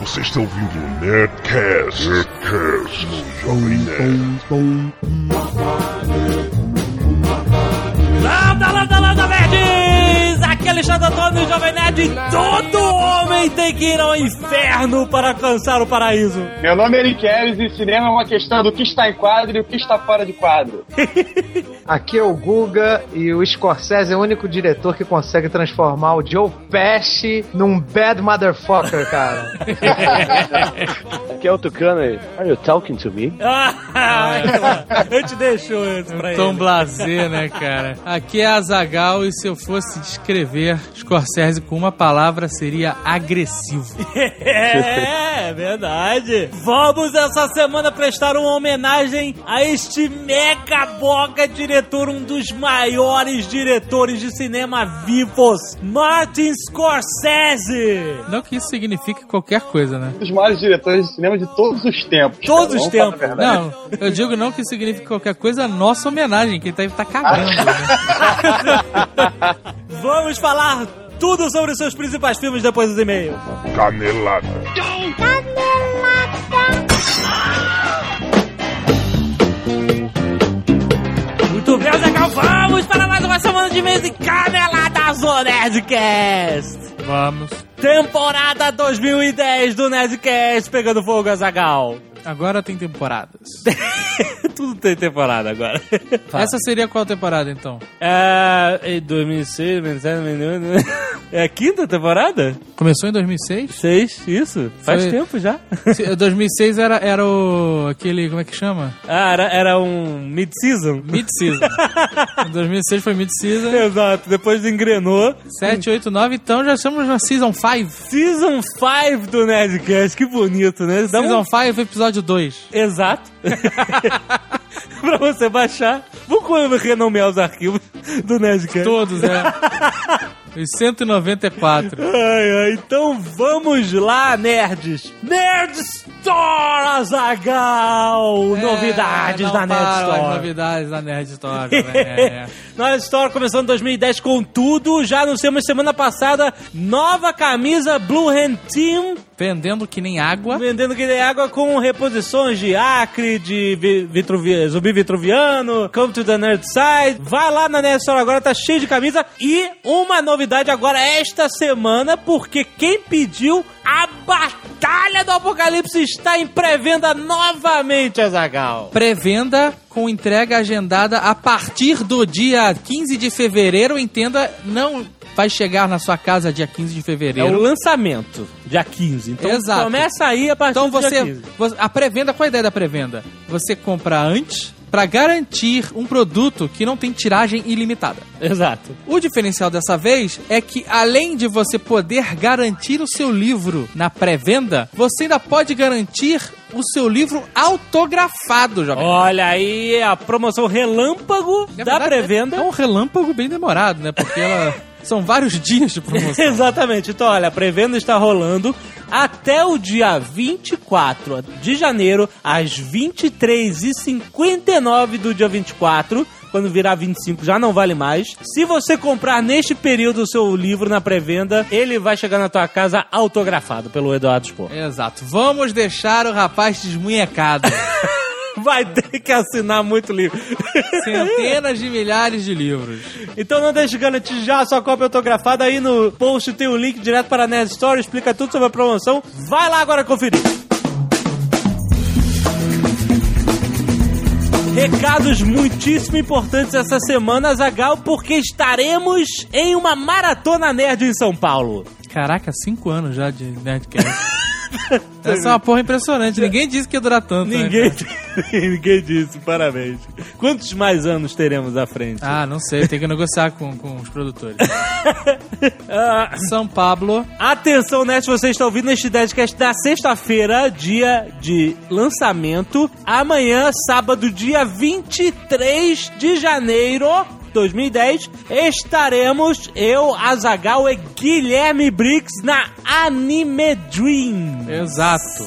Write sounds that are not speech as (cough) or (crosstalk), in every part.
Você está ouvindo o Nerdcast, Nerdcast no Jovem Nerd. Landa, landa, landa, nerds! Alexandre Antônio, Jovem Nerd. Todo homem tem que ir ao inferno para alcançar o paraíso. Meu nome é Eric Keres e cinema é uma questão do que está em quadro e o que está fora de quadro. (laughs) Aqui é o Guga e o Scorsese é o único diretor que consegue transformar o Joe Pesci num bad motherfucker, cara. (laughs) Aqui é o Tucano e... Are you talking to me? (laughs) Ah, eu te deixo isso pra ele. Tom Blazer, né, cara? Aqui é Azagal e se eu fosse descrever Scorsese com uma palavra seria agressivo. (laughs) É, é verdade. Vamos essa semana prestar uma homenagem a este mega boga diretor, um dos maiores diretores de cinema vivos, Martin Scorsese. Não que isso signifique qualquer coisa, né? Um dos maiores diretores de cinema de todos os tempos. Todos cara. os tempos. Não, eu digo não que signifique qualquer coisa, a nossa homenagem, que ele tá, tá cagando. né? (laughs) Vamos falar tudo sobre os seus principais filmes depois dos e-mails. Canelada. Muito bem, Zagal, vamos para mais uma semana de e-mails e caneladas do Nerdcast. Vamos. Temporada 2010 do Nerdcast pegando fogo, Azagal. Agora tem temporadas. (laughs) Tudo tem temporada agora. Essa seria qual temporada, então? É. em 2006, 2007, 2008. É a quinta temporada? Começou em 2006? Seis, isso. Faz Foi- tempo já. Se- 2006 era, era o... aquele... como é que chama? Ah, era, era um mid-season. Mid-season. (laughs) Em 2006 foi mid-season. Exato, depois engrenou. 7, 8, 9, então já estamos na Season 5. Season 5 do Nerdcast, que bonito, né? Dá um- Season 5, episódio 2. Exato. (laughs) pra você baixar. Vamos renomear os arquivos do Nerdcast. Todos, é. (laughs) Os 194. Ai, ai, então vamos lá, nerds. Nerd Store Azagal! Novidades É, não da Nerd Store. Novidades da Nerd Store. (laughs) é, é. Nerd Store começando em 2010 com tudo. Já anunciamos semana passada nova camisa Blue Hand Team, Vendendo que nem água. vendendo que nem água com reposições de Acre, de vi- Vitruvi, Zumbi Vitruviano, Come to the Nerd Side. Vai lá na Nerd Store agora, tá cheio de camisa. E uma novidade agora esta semana, porque quem pediu a Batalha do Apocalipse está em pré-venda novamente, Azagal. Pré-venda com entrega agendada a partir do dia 15 de fevereiro. Entenda, não vai chegar na sua casa dia 15 de É o fevereiro. lançamento, dia 15. Então Exato. começa aí a partir Então do dia você, 15. você- a pré-venda, qual é a ideia da pré-venda? Você compra antes para garantir um produto que não tem tiragem ilimitada. Exato. O diferencial dessa vez é que, além de você poder garantir o seu livro na pré-venda, você ainda pode garantir o seu livro autografado, jovem. Olha aí a promoção relâmpago Na da pré-venda. É um relâmpago bem demorado, né? Porque ela (laughs) são vários dias de promoção. (laughs) Exatamente. Então, olha, a pré-venda está rolando até o dia 24 de janeiro, às 23h59 do dia 24. Quando virar 25 já não vale mais. Se você comprar neste período o seu livro na pré-venda, ele vai chegar na tua casa autografado pelo Eduardo Spor. Exato. Vamos deixar o rapaz desmunhecado. (laughs) Vai ter que assinar muito livro. Centenas de milhares de livros. Então não deixe de garantir já a sua cópia autografada. Aí no post tem o link direto para a Nerd Store, explica tudo sobre a promoção. Vai lá agora conferir. Recados muitíssimo importantes essa semana, Zagal, porque estaremos em uma maratona nerd em São Paulo. Caraca, cinco anos já de Nerdcast. (laughs) Essa é uma porra impressionante. Ninguém disse que ia durar tanto. né, Ninguém, cara? (laughs) ninguém disse, parabéns. Quantos mais anos teremos à frente? Ah, não sei. Tem que negociar com, com os produtores. Ah, (laughs) São Pablo. Atenção, Nerd, você está ouvindo este Nerdcast da sexta-feira, dia de lançamento. Amanhã, sábado, dia 23 de janeiro 2010, estaremos eu, Azagal e Guilherme Briggs na Anime Dream. Exato.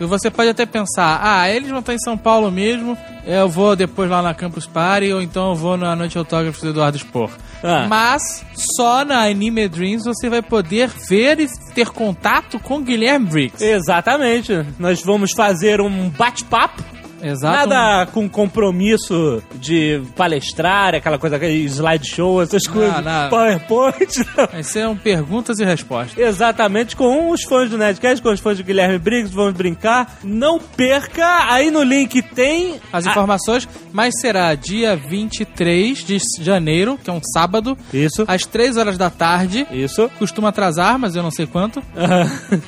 E você pode até pensar, ah, eles vão estar em São Paulo mesmo, eu vou depois lá na Campus Party, ou então eu vou na Noite Autógrafos do Eduardo Spor. Ah. Mas só na Anime Dreams você vai poder ver e ter contato com Guilherme Briggs. Exatamente. Nós vamos fazer um bate-papo. Exato. Nada com compromisso de palestrar, aquela coisa, slideshow, essas coisas. não. PowerPoint. não. Vai ser um perguntas e respostas. Exatamente, com os fãs do Nerdcast, com os fãs do Guilherme Briggs, vamos brincar. Não perca, aí no link tem... As a- informações, mas será dia 23 de janeiro, que é um sábado, Isso, às 3 horas da tarde. isso. Costuma atrasar, mas eu não sei quanto.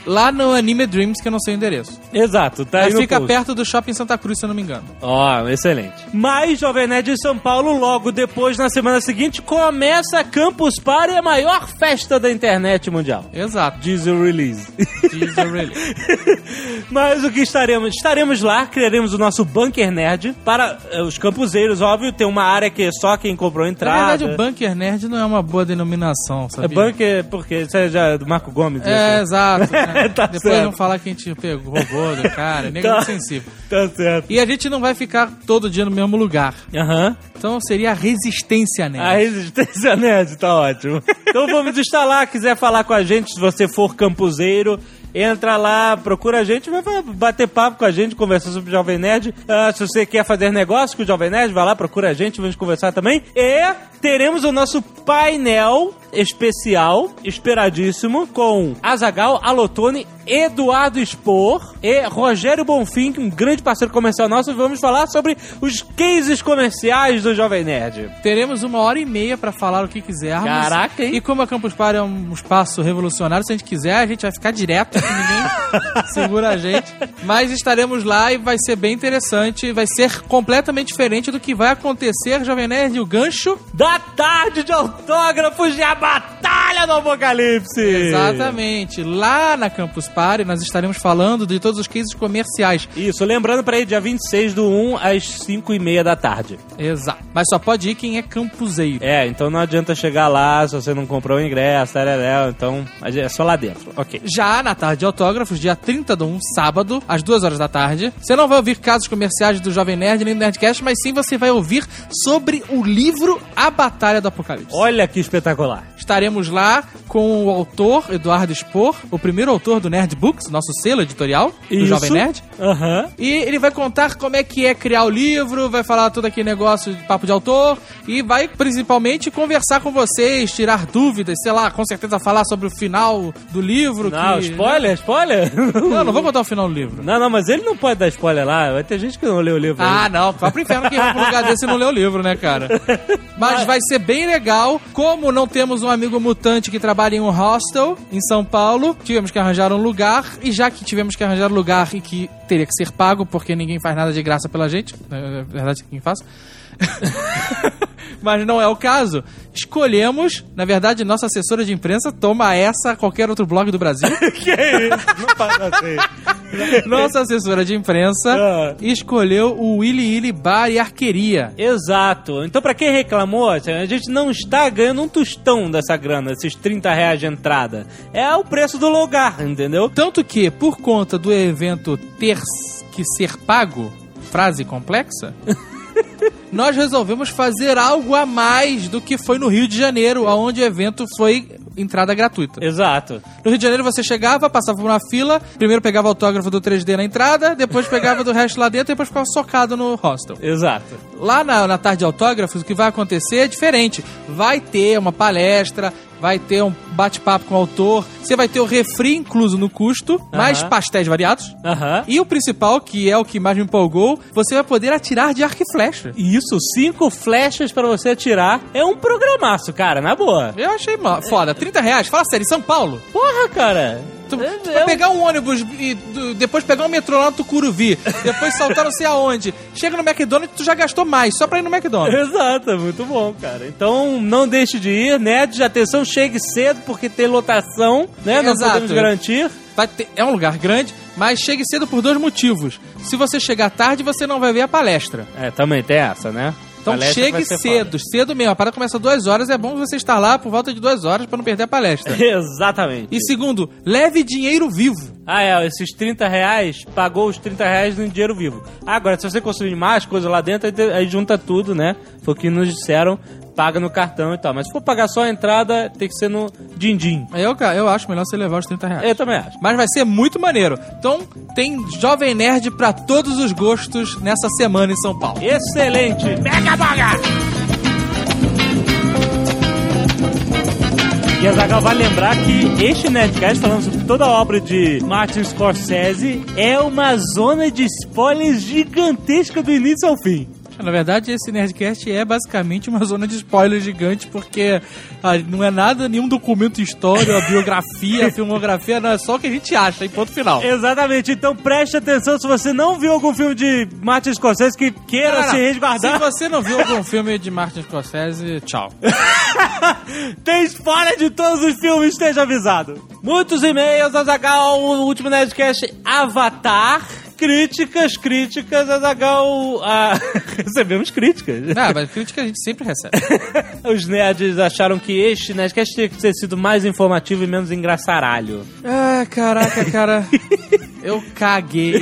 Lá no Anime Dreams, que eu não sei o endereço. Exato, tá aí Mas fica post. perto do Shopping Santa Cruz, se eu não me engano. Ó, excelente. Mas Jovem Nerd de São Paulo, logo depois, na semana seguinte, começa a Campus Party, a maior festa da internet mundial. Exato. Diz o release. Diz a really. (laughs) Mas o que estaremos? Estaremos lá, criaremos o nosso Bunker Nerd para eh, os campuseiros, óbvio, tem uma área que só quem comprou Na entrada. verdade, o Bunker Nerd não é uma boa denominação, É sabia? bunker porque isso é já do Marco Gomes. É, isso. exato. né? (laughs) Tá Depois certo. vão falar que a gente pegou, roubou do cara. (laughs) Nego é Tá. sensível. Tá certo. E a gente não vai ficar todo dia no mesmo lugar. Aham. Então seria a Resistência Nerd. A Resistência Nerd, tá ótimo. Então vamos lá, quiser falar com a gente, se você for campuseiro, entra lá, procura a gente, vai vai bater papo com a gente, conversar sobre o Jovem Nerd. Ah, se você quer fazer negócio com o Jovem Nerd, vai lá, procura a gente, vamos conversar também. E teremos o nosso painel especial, esperadíssimo, com Azagal, Alotone, Eduardo Spor e Rogério Bonfim, um grande parceiro comercial nosso, vamos falar sobre os cases comerciais do Jovem Nerd. Teremos uma hora e meia pra falar o que quisermos. Caraca, hein? E como a Campus Party é um espaço revolucionário, se a gente quiser, a gente vai ficar direto, ninguém (laughs) segura a gente. Mas estaremos lá e vai ser bem interessante. Vai ser completamente diferente do que vai acontecer, Jovem Nerd, o gancho. da tarde de autógrafos de A Batalha do Apocalipse. Exatamente. Lá na Campus Party nós estaremos falando de todos os cases comerciais. Isso, lembrando para aí, dia 26 do 1 às 5 e meia da tarde. Exato. Mas só pode ir quem é campuseiro. É, então não adianta chegar lá se você não comprou o ingresso, tareréu, então é só lá dentro. Ok. Já na tarde de autógrafos, dia 30 do 1, sábado, às 2 horas da tarde, você não vai ouvir casos comerciais do Jovem Nerd nem do Nerdcast, mas sim você vai ouvir sobre o livro A Batalha do Apocalipse. Olha que espetacular. Estaremos lá com o autor Eduardo Spor, o primeiro autor do Nerd Books, nosso selo editorial do Isso. Jovem Nerd. Aham. E ele vai contar como é que é criar o livro, vai falar todo aquele negócio de papo de autor e vai principalmente conversar com vocês, tirar dúvidas, sei lá, com certeza falar sobre o final do livro. Não, que, spoiler, spoiler? (laughs) Não, não vou contar o final do livro. Não, não, mas ele não pode dar spoiler lá. Vai ter gente que não leu o livro. Ah, ainda. não, vai pro inferno quem vai pro lugar desse e não lê o livro, né, cara? (laughs) Mas vai ser bem legal. Como não temos um amigo mutante que trabalha em um hostel em São Paulo, tivemos que arranjar um lugar. E já que tivemos que arranjar um lugar e que teria que ser pago, porque ninguém faz nada de graça pela gente, na verdade, quem faz. (laughs) Mas não é o caso. Escolhemos, na verdade, nossa assessora de imprensa toma essa a qualquer outro blog do Brasil. (laughs) que é isso? Não faz assim. (laughs) nossa assessora de imprensa Ah. escolheu o Willy Willy Bar e Arqueria. Exato. Então, pra quem reclamou, assim, a gente não está ganhando um tostão dessa grana, esses 30 reais de entrada. É o preço do lugar, entendeu? Tanto que, por conta do evento ter que ser pago, frase complexa, (laughs) nós resolvemos fazer algo a mais do que foi no Rio de Janeiro, onde o evento foi entrada gratuita. Exato. No Rio de Janeiro você chegava, passava por uma fila, primeiro pegava o autógrafo do 3D na entrada, depois pegava do resto lá dentro e depois ficava socado no hostel. Exato. Lá na, na tarde de autógrafos, o que vai acontecer é diferente. Vai ter uma palestra, vai ter um bate-papo com o autor, você vai ter o refri incluso no custo, mais pastéis variados. Aham. E o principal, que é o que mais me empolgou, você vai poder atirar de arco e flecha. Isso, cinco flechas pra você atirar. É um programaço, cara, na boa. Eu achei foda. 30 reais, fala sério, em São Paulo. Porra, cara. Tu, É- tu um- pegar um ônibus e do- depois pegar um metrô lá no Tucuruvi, depois saltar não sei aonde. Chega no McDonald's, tu já gastou mais, só pra ir no McDonald's. Exato, é muito bom, cara. Então não deixe de ir, nerds, atenção, chegue cedo porque tem lotação, né? Não Exato. podemos garantir. Ter- é um lugar grande, mas chegue cedo por dois motivos. Se você chegar tarde, você não vai ver a palestra. É, também tem essa, né? Então chegue vai ser cedo, cedo mesmo. A parada começa duas horas, é bom você estar lá por volta de duas horas pra não perder a palestra. foda. (laughs) Exatamente. E segundo, leve dinheiro vivo. Ah, é, esses 30 reais, pagou os 30 reais no dinheiro vivo. Agora, se você consumir mais coisa lá dentro, aí junta tudo, né? Foi o que nos disseram. Paga no cartão e tal. Mas se for pagar só a entrada, tem que ser no din-din. Eu, eu acho melhor você levar os 30 reais. Eu também acho. Mas vai ser muito maneiro. Então, tem Jovem Nerd pra todos os gostos nessa semana em São Paulo. Excelente! Mega Boga! E a Zagal vai lembrar que este Nerdcast, falando sobre toda a obra de Martin Scorsese, é uma zona de spoilers gigantesca do início ao fim. Na verdade, esse Nerdcast é basicamente uma (laughs) zona de spoiler gigante, porque ah, não é nada, nenhum documento histórico, a (laughs) biografia, a filmografia, não é só o que a gente acha, em ponto final. Exatamente, então preste atenção se você não viu algum filme de Martin Scorsese que queira Não, não, se resguardar. Se você não viu algum filme de Martin Scorsese, tchau. (laughs) Tem spoiler de todos os filmes, esteja avisado. Muitos e-mails, Azagal, o último Nerdcast, Avatar. Críticas, críticas, Azagal. Ah, (laughs) recebemos críticas. Ah, mas crítica a gente sempre recebe. (laughs) Os nerds acharam que este Nerdcast tinha que ter sido mais informativo e menos engraçaralho. Ah, caraca, cara. Eu caguei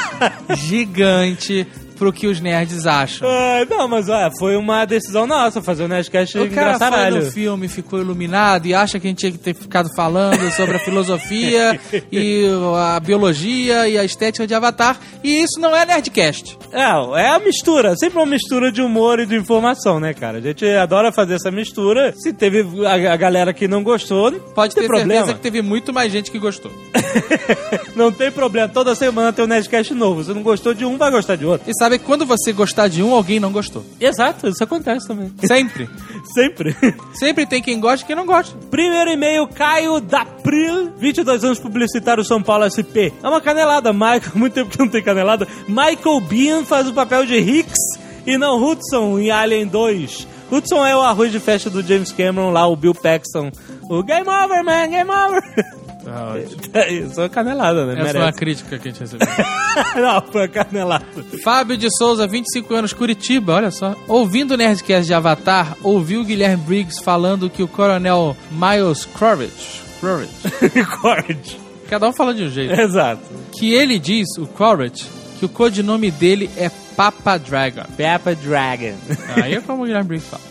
(laughs) gigante pro que os nerds acham. Ah, não, mas olha, foi uma decisão nossa fazer o Nerdcast O cara engraçaralho. no filme, ficou iluminado e acha que a gente tinha que ter ficado falando sobre a filosofia (laughs) e a biologia e a estética de Avatar. E isso não é Nerdcast. É, é a mistura, sempre uma mistura de humor e de informação, né, cara? A gente adora fazer essa mistura. Se teve a, a galera que não gostou, Pode ter tem problema. certeza que teve muito mais gente que gostou. (laughs) não tem problema, toda semana tem um Nerdcast novo. Se não gostou de um, vai gostar de outro. E sabe que quando você gostar de um, alguém não gostou. Exato, isso acontece também. Sempre. (laughs) Sempre. Sempre tem quem gosta e quem não gosta. Primeiro e-mail, Caio Dapril, 22 anos publicitário São Paulo SP. É uma canelada, Michael, (laughs) muito tempo que não tem canelada. Michael Bean faz o papel de Hicks e não Hudson em Alien 2. Hudson é o arroz de festa do James Cameron lá, o Bill Paxton. O Game Over, man, Game Over. (laughs) (laughs) Isso é canelada, né? Essa foi uma Merece. crítica que a gente (laughs) recebeu. não, foi uma canelada. Fábio de Souza, 25 anos, Curitiba, olha só. Ouvindo o Nerdcast de Avatar, ouviu o Guilherme Briggs falando que o coronel Miles Quaritch, Quaritch, (laughs) Cord. cada um fala de um jeito, Exato. que ele diz, o Quaritch, que o codinome dele é Papa Dragon. Peppa Dragon. Aí é como o Guilherme Briggs fala.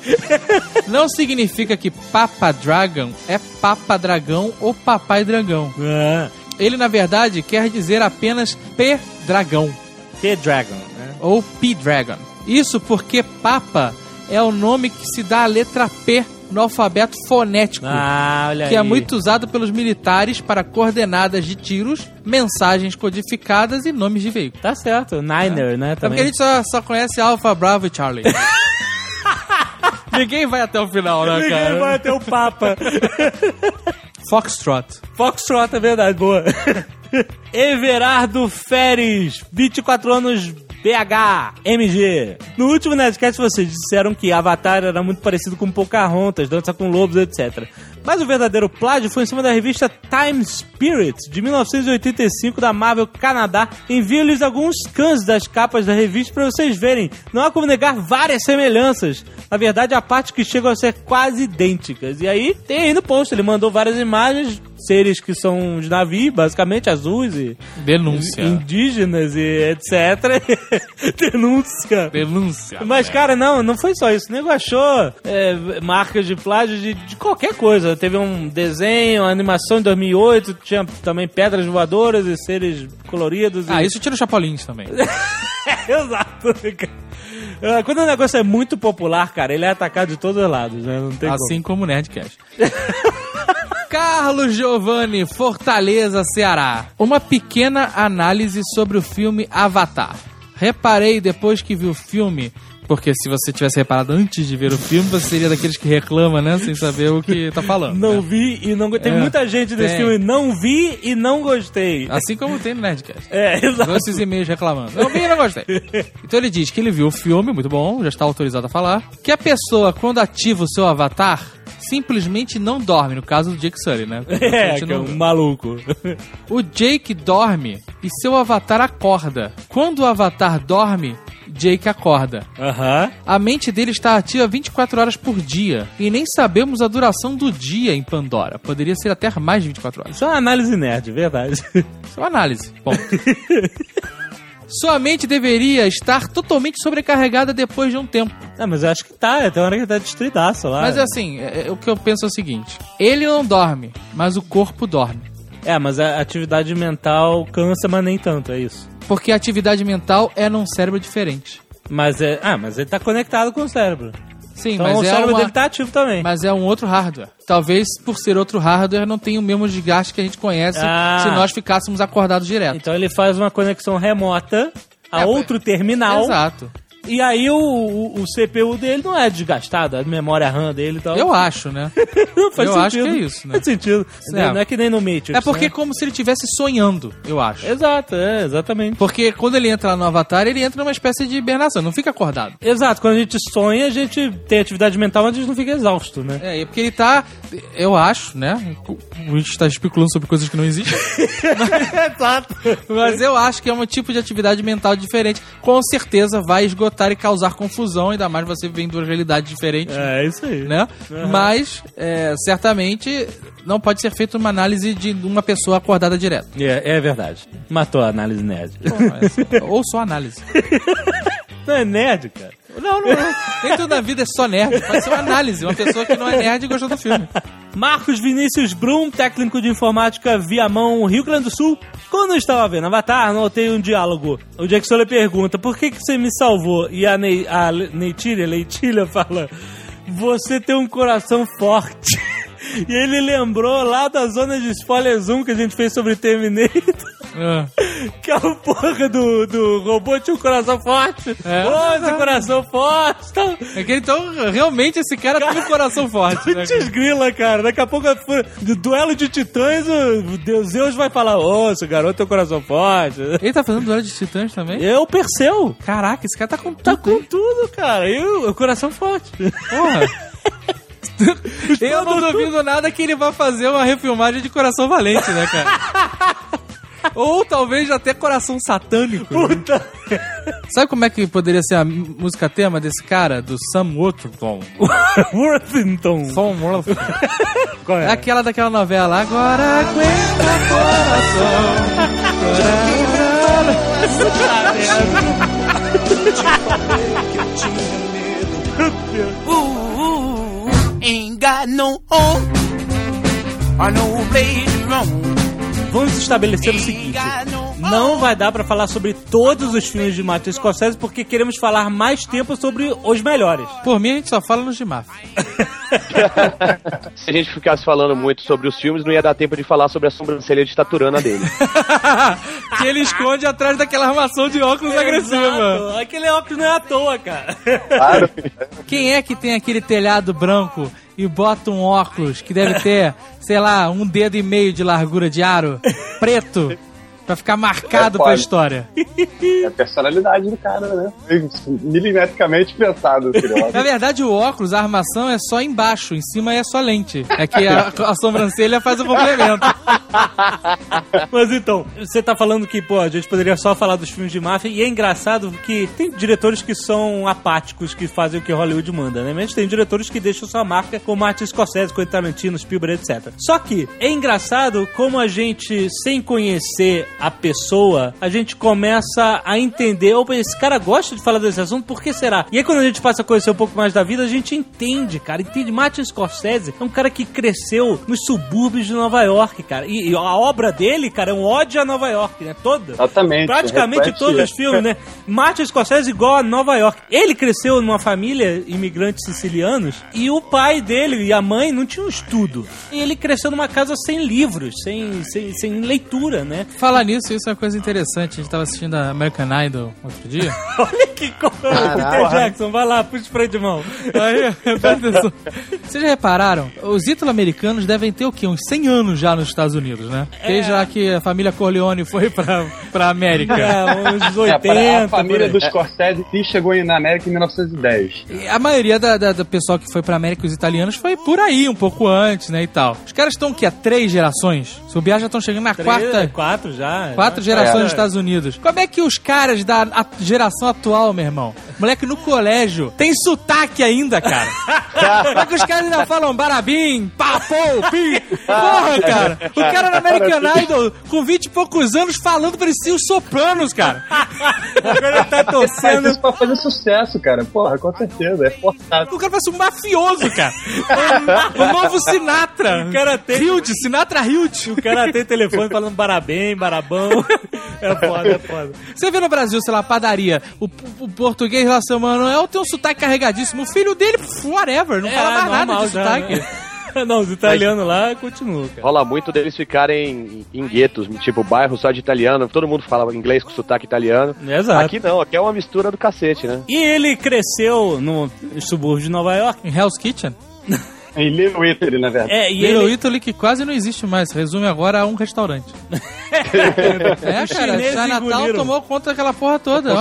Não significa que Papa Dragon é Papa Dragão ou Papai Dragão. Ah, Ele, na verdade, quer dizer apenas P Dragão. P-Dragon, né? ou P-Dragon. Isso porque Papa é o nome que se dá à letra P no alfabeto fonético, Ah, olha que aí. é muito usado pelos militares para coordenadas de tiros, mensagens codificadas e nomes de veículos. Tá certo, Niner, né? É Também. porque a gente só, só conhece Alpha, Bravo e Charlie. (laughs) Ninguém vai até o final, né, Ninguém cara? vai ter o Papa. (laughs) Foxtrot. Foxtrot é verdade, boa. (laughs) Everardo Feres, 24 anos, BH, MG. No último Nerdcast vocês disseram que Avatar era muito parecido com Pocahontas, Dança com Lobos, etc. Mas o verdadeiro plágio foi em cima da revista Time Spirit, de 1985, da Marvel Canadá. Envio-lhes alguns scans das capas da revista para vocês verem. Não há como negar várias semelhanças. Na verdade, há partes que chegam a ser quase idênticas. E aí, tem aí no post, ele mandou várias imagens, seres que são de navio, basicamente, azuis e Denúncia. indígenas e etc. (laughs) Denúncia. Denúncia. Mas, cara, não, não foi só isso. O nego achou é, marcas de plágio de, de qualquer coisa. Teve um desenho, uma animação em 2008, tinha também pedras voadoras e seres coloridos. Ah, e... isso tira o Chapolins também. (laughs) Exato. Ah, Quando o negócio é muito popular, cara, ele é atacado de todos os lados, né? Assim como o Nerdcast. (laughs) Carlos Giovanni, Fortaleza, Ceará. Uma pequena análise sobre o filme Avatar. Reparei depois que vi o filme, porque se você tivesse reparado antes de ver o filme, você seria daqueles que reclama, né? Sem saber o que tá falando. Não né? vi e não gostei. Tem É, muita gente desse filme, não vi e não gostei. Assim como tem no Nerdcast. É, (laughs) exato. Esses e-mails reclamando. Não vi e não gostei. Então ele diz que ele viu o filme, muito bom, já está autorizado a falar. Que a pessoa, quando ativa o seu avatar, simplesmente não dorme. No caso do Jake Sully, né? (laughs) É, que é não- um maluco. O Jake dorme e seu avatar acorda. Quando o avatar dorme, Jake acorda. Aham. A mente dele está ativa 24 horas por dia. E nem sabemos a duração do dia em Pandora. Poderia ser até mais de 24 horas. Isso é uma análise nerd, verdade. (laughs) Isso é uma análise. Bom. (laughs) Sua mente deveria estar totalmente sobrecarregada depois de um tempo. Ah, mas eu acho que tá, tem uma hora que tá destruidaço lá. Mas assim, é- é- o que eu penso é o seguinte: ele não dorme, mas o corpo dorme. É, mas a atividade mental cansa, mas nem tanto, é isso. Porque a atividade mental é num cérebro diferente. Mas é. Ah, mas ele tá conectado com o cérebro. Sim, Então mas o é cérebro uma- dele tá ativo também. Mas é um outro hardware. Talvez por ser outro hardware não tenha o mesmo desgaste que a gente conhece Ah. se nós ficássemos acordados direto. Então ele faz uma conexão remota a É, outro terminal. Exato. E aí o, o, o CPU dele não é desgastado, a memória RAM dele e tal. Eu acho, né? (laughs) Eu sentido. acho que é isso, né? Faz sentido. É. Não é que nem no Matrix. É porque é né? como se ele estivesse sonhando, eu acho. Exato, é, exatamente. Porque quando ele entra no Avatar, ele entra numa espécie de hibernação, não fica acordado. Exato, quando a gente sonha, a gente tem atividade mental, mas a gente não fica exausto, né? É, e porque ele tá, eu acho, né? A gente tá especulando sobre coisas que não existem. (laughs) Exato. Mas eu acho que é um tipo de atividade mental diferente. Com certeza vai esgotar e causar confusão, ainda mais você vem duas realidades diferentes. É, isso aí. Né? Mas, é, certamente, não pode ser feita uma análise de uma pessoa acordada direto. É, é verdade. Matou a análise nerd. Ou só análise. (laughs) Não é nerd, cara. Não, não, não. Nem tudo na vida é só nerd. Pode ser uma análise. Uma pessoa que não é nerd e gostou do filme. Marcos Vinícius Brum, técnico de informática via mão Rio Grande do Sul. Quando eu estava vendo Avatar, notei um diálogo. O Jack Sully pergunta, por que, que você me salvou? E a, Ney, a Le- Neytília, Leitília fala, você tem um coração forte. (laughs) (laughs) E ele lembrou lá da zona de spoiler zoom que a gente fez sobre Terminator. Ah. (laughs) Que a porra do, do robô tinha um coração forte. É. Ô, esse coração forte. Então, É que então, realmente, esse cara tem um coração forte. (laughs) Né? Putz grila, cara. Daqui a pouco, do duelo de titãs, o Deus Zeus vai falar: Ô, esse garoto tem um coração forte. Ele tá fazendo duelo de titãs também? Eu, Perseu. Caraca, esse cara tá com Tá tudo, com hein? tudo, cara. E o o coração forte. Porra. (laughs) Eu não duvido nada que ele vai fazer uma refilmagem de Coração Valente, né, cara? (laughs) Ou talvez até Coração Satânico. né? Puta. Sabe como é que poderia ser a música tema desse cara? Do Sam Worthington. (laughs) Worthington. Sam Worthington. Qual É é? aquela daquela novela. Agora aguenta Ooh, got no home or no place to roam. Vamos estabelecer o seguinte: não vai dar pra falar sobre todos os filmes de Martin Scorsese porque queremos falar mais tempo sobre os melhores. Por mim, a gente só fala nos de máfia. (laughs) Se a gente ficasse falando muito sobre os filmes, não ia dar tempo de falar sobre a sobrancelha de taturana dele. (laughs) que ele esconde atrás daquela armação de óculos agressiva. Exato. Aquele óculos não é à toa, cara. Claro. Quem é que tem aquele telhado branco e bota um óculos que deve ter, sei lá, um dedo e meio de largura de aro, preto, (laughs) pra ficar marcado É, pra história? É a personalidade do cara, né? (laughs) Milimetricamente pensado. Na verdade, o óculos, a armação é só embaixo, em cima é só lente. É que a, a sobrancelha faz o complemento. (laughs) Mas então, você tá falando que, pô, a gente poderia só falar dos filmes de máfia, e é engraçado que tem diretores que são apáticos, que fazem o que Hollywood manda, né? Mas tem diretores que deixam sua marca, como Martin Scorsese, Quentin Tarantino, Spielberg, etc. Só que é engraçado como a gente, sem conhecer a pessoa, a gente começa a entender, opa, esse cara gosta de falar desse assunto, por que será? E aí quando a gente passa a conhecer um pouco mais da vida, a gente entende, cara, entende. Martin Scorsese é um cara que cresceu nos subúrbios de Nova York, cara. E, e a obra dele, cara, é um ódio a Nova York, né? Toda. Exatamente. Praticamente todos os filmes, né? (laughs) Martin Scorsese igual a Nova York. Ele cresceu numa família imigrantes sicilianos e o pai dele e a mãe não tinham estudo. E ele cresceu numa casa sem livros, sem, sem, sem leitura, né? Falar nisso, isso é uma coisa interessante. A gente tava assistindo a American Idol outro dia. (laughs) Olha que coisa. Peter Jackson, vai lá, puxa o freio de mão. Aí, (laughs) presta atenção. Vocês já repararam? Os ítalo-americanos devem ter o quê? Uns 100 anos já nos Estados Unidos, né? Desde lá que a família Corleone foi pra, pra América. É, (laughs) uns 80. É, para a família dos Scorsese chegou na América em 1910. E a maioria da, da- do pessoal que foi pra América, os italianos, foi por aí, um pouco antes, né, e tal. Os caras estão aqui há três gerações. Se o Biar já estão chegando na Três, quarta... Quatro já. Quatro já. gerações É. nos Estados Unidos. Como é que os caras da a- geração atual, meu irmão, Moleque, no colégio, tem sotaque ainda, cara. (laughs) É que os caras ainda falam barabim, papou, pi. (laughs) Porra, cara. O cara no American Idol, com 20 e poucos anos, falando parecia os sopranos, cara. (laughs) Agora ele tá torcendo. isso pra fazer sucesso, cara. Porra, com certeza. É forçado. O cara parece um mafioso, cara. O, (laughs) o novo Sinatra. O cara tem- Hild, Sinatra Hild. O cara tem telefone falando barabém, barabão. É foda, é foda. Você vê no Brasil, sei lá, padaria, o, o português lá, seu Manuel, tem um sotaque carregadíssimo. O filho dele, whatever, não fala mais nada de É, já, sotaque. né? (laughs) Não, os italianos lá continuam, cara. Rola muito deles ficarem em guetos, tipo bairro só de italiano, todo mundo fala inglês com sotaque italiano. Exato. Aqui não, aqui é uma mistura do cacete, né? E ele cresceu no subúrbio de Nova York. Em Hell's Kitchen. (laughs) Em Little Italy, na verdade. É, e Little ele... Italy que quase não existe mais, resume agora a um restaurante. (laughs) é, Os cara, China Natal tomou conta daquela porra toda.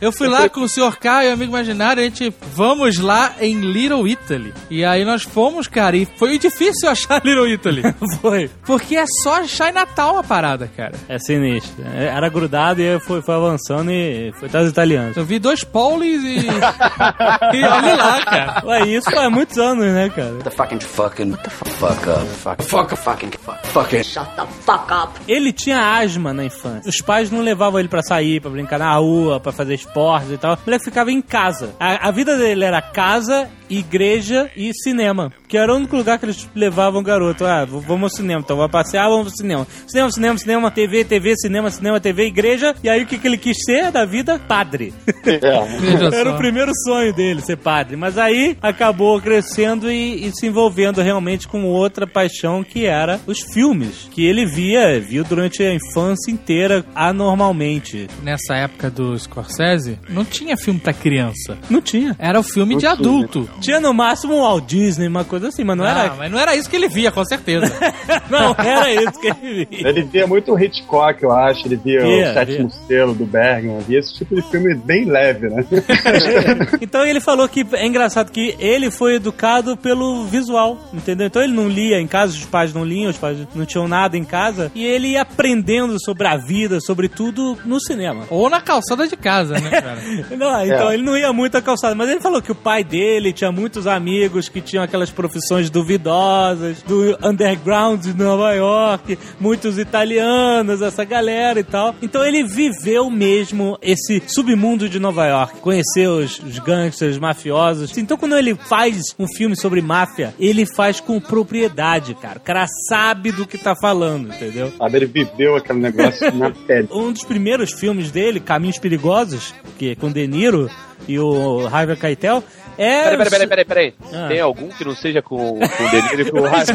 Eu fui lá com o Sr. Caio, amigo imaginário, a gente, vamos lá em Little Italy. E aí nós fomos, cara, e foi difícil (laughs) achar Little Italy. (laughs) Foi. Porque é só Chinatown a parada, cara. É sinistro. Era grudado e foi, foi avançando e foi atrás dos italianos. Eu vi dois Paulis e. e olha lá, cara. Ué, isso faz muitos anos, né, cara? Fucking fucking what the fuck up fuck fuck fucking fuck fucking Shut the fuck up. Ele tinha asma na infância. Os pais não levavam ele pra sair, pra brincar na rua, pra fazer esportes e tal. O moleque ficava em casa. A, a vida dele era casa, igreja e cinema. Que era o único lugar que eles levavam o garoto. Ah, vamos ao cinema, então vai passear, vamos ao cinema. Cinema, cinema, cinema, TV, TV, cinema, cinema, TV, igreja. E aí o que, que ele quis ser da vida? Padre. Veja (laughs) Era o primeiro sonho dele, ser padre. Mas aí acabou crescendo e, e se envolvendo realmente com outra paixão que era os filmes. Que ele via, viu durante a infância inteira anormalmente. Nessa época do Scorsese, não tinha filme pra criança. Não tinha. Era o filme de adulto. Tinha no máximo um Walt Disney, uma coisa assim, mas não Ah, era. mas não era isso que ele via, com certeza. (laughs) Não, era isso que ele via. Ele via muito Hitchcock, eu acho. Ele via Via, o Sétimo Selo do Bergman. Via esse tipo de filme bem leve, né? (laughs) Então ele falou que é engraçado que ele foi educado pelo visual, entendeu? Então ele não lia em casa, os pais não liam, os pais não tinham nada em casa, e ele ia aprendendo sobre a vida, sobre tudo no cinema. Ou na calçada de casa, né, cara? (laughs) Não, então É. ele não ia muito à calçada, mas ele falou que o pai dele tinha muitos amigos que tinham aquelas profissões duvidosas, do underground de Nova York, muitos italianos, essa galera e tal. Então ele viveu mesmo esse submundo de Nova York, conheceu os, os gangsters, mafiosos. Então quando ele faz um filme sobre máfia, ele faz com propriedade, cara. O cara sabe do que tá falando, entendeu? Sabe, ele viveu aquele negócio na (laughs) pele. Um dos primeiros filmes dele, Caminhos Perigosos, que é com De Niro e o Harvey Keitel, é... Peraí, peraí, peraí, peraí, peraí. Ah. Tem algum que não seja com, com o delírio e com o Rafa?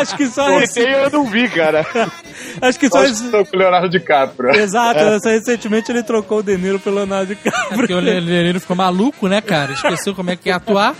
Acho que só Se esse... tem, eu não vi, cara. Acho que só Acho esse... com o Leonardo DiCaprio. Exato, essa- recentemente ele trocou o De Niro pelo Leonardo Porque DiCaprio. o Leonardo ficou maluco, né, cara? Esqueceu como é que ia atuar.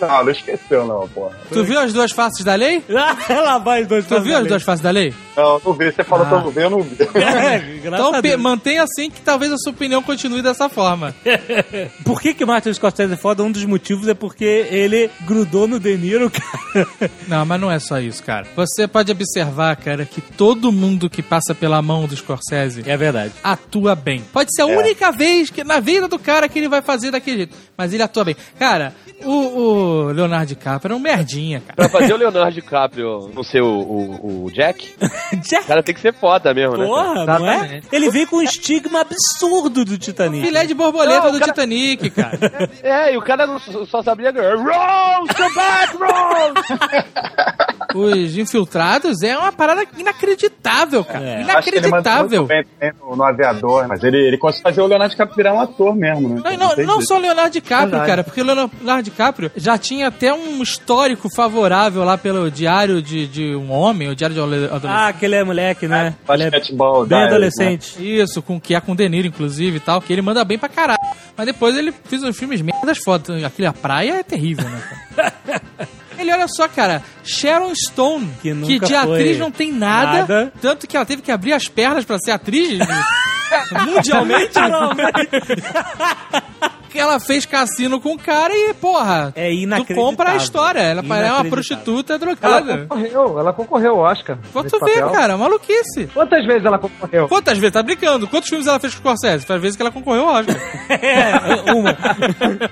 Não, não esqueceu, não, porra. Tu viu as duas faces da lei? (laughs) Ela vai os dois Tu viu as duas faces da lei? Não, não vi. Você falou pra eu não ver, eu não vi. (laughs) É, Então a pe- Deus. mantenha assim que talvez a sua opinião continue dessa forma. (laughs) Por que que Martin Scorsese é foda? Um dos motivos é porque ele grudou no De Niro, cara. Não, mas não é só isso, cara. Você pode observar, cara, que todo mundo que passa pela mão do Scorsese É verdade. atua bem. Pode ser a única vez que na vida do cara que ele vai fazer daquele jeito, mas ele atua bem. Cara, o, o Leonardo DiCaprio é um merdinha, cara. Pra fazer o Leonardo DiCaprio não ser o, o, o Jack, (laughs) Jack, o cara tem que ser foda mesmo, né? porra, não é? Ele veio com um estigma absurdo do Titanic. Filé de borboleta Não, do cara- Titanic, cara. É, e o cara não, só sabia... Rose, come back, Rose! (laughs) Os infiltrados é uma parada inacreditável, cara. É. Acho que ele mandou Inacreditável. muito bem no, no aviador, mas ele, ele consegue fazer o Leonardo DiCaprio virar um ator mesmo, né? Não, não, não só o Leonardo DiCaprio, Verdade. cara, porque o Leonardo DiCaprio já tinha até um histórico favorável lá pelo Diário de, de um Homem, o Diário de um Adolescente. Ah, aquele é moleque, né? Ele é Basquetebol, bem Diaries, né? adolescente. Isso, com que é com o De Niro, inclusive, e tal, que ele manda bem pra caralho. Mas depois ele fez uns filmes merdas fodas. Aquele A Praia é terrível, né, cara? (laughs) Ele, olha só, cara, Sharon Stone, Que que, de atriz não tem nada, nada. tanto que ela teve que abrir as pernas pra ser atriz (laughs) mundialmente. (laughs) ela fez cassino com o cara e, porra, É tu compra a história. Ela é uma prostituta Ela drogada. concorreu, ela concorreu ao Oscar. Ver, papel. cara, maluquice. Quantas vezes ela concorreu? Quantas vezes? Tá brincando? Quantos filmes ela fez com o Scorsese? Faz vezes que ela concorreu ao Oscar. É, (laughs) uma.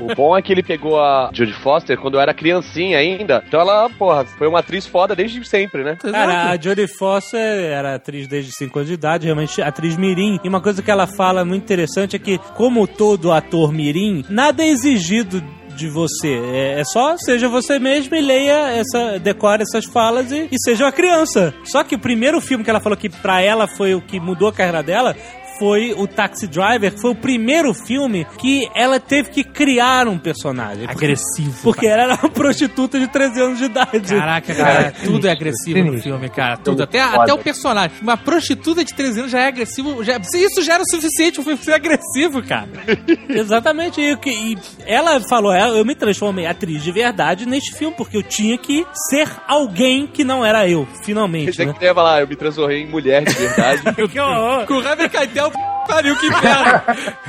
O bom é que ele pegou a Judy Foster quando eu era criancinha ainda. Então ela, porra, foi uma atriz foda desde sempre, né? Cara, a Jodie Foster era atriz desde 5 anos de idade, realmente atriz mirim. E uma coisa que ela fala muito interessante é que, como todo ator mirim, nada é exigido de você. É, é só seja você mesmo e leia essa, decore essas falas e, e seja uma criança. Só que o primeiro filme que ela falou que pra ela foi o que mudou a carreira dela foi o Taxi Driver, que foi o primeiro filme que ela teve que criar um personagem. Agressivo. Porque ela era uma (laughs) prostituta de 13 anos de idade. Caraca, cara, tudo é agressivo no filme, cara. Tudo. Até, até o personagem. Uma prostituta de 13 anos já é agressivo. Já, isso já era o suficiente filme ser agressivo, cara. (laughs) Exatamente. E, o que- e ela falou, ela- eu me transformei em atriz de verdade neste filme, porque eu tinha que ser alguém que não era eu, finalmente, Você né? que ia falar, eu me transformei em mulher de verdade. (laughs) Que horror. Com o Harvey Keitel, pariu, que inferno.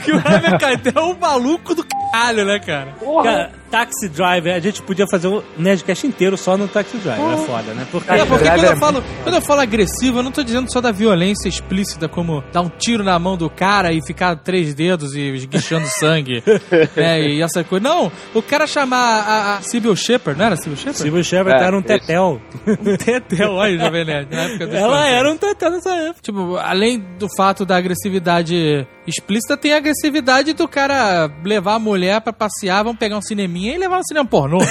Que o Harvey Keitel é um maluco do caralho, né, cara? Cara, Taxi Driver, a gente podia fazer um Nerdcast inteiro só no Taxi Driver, é foda, né? Porque... É, porque quando eu, falo, quando eu falo agressivo, eu não tô dizendo só da violência explícita, como dar um tiro na mão do cara e ficar três dedos e esguichando sangue, (laughs) né, e essa coisa. Não, o cara chamar a, a Sybil Shepard, não era Sybil Shepard? Silvio Shepard É, era um tetel. (laughs) Um tetel, olha, Jovem Nerd, na época do Ela era um tetel nessa época. Tipo, além do fato da agressividade explícita, tem a agressividade do cara levar a mulher pra passear, vamos pegar um cineminha e levar no cinema pornô. (laughs)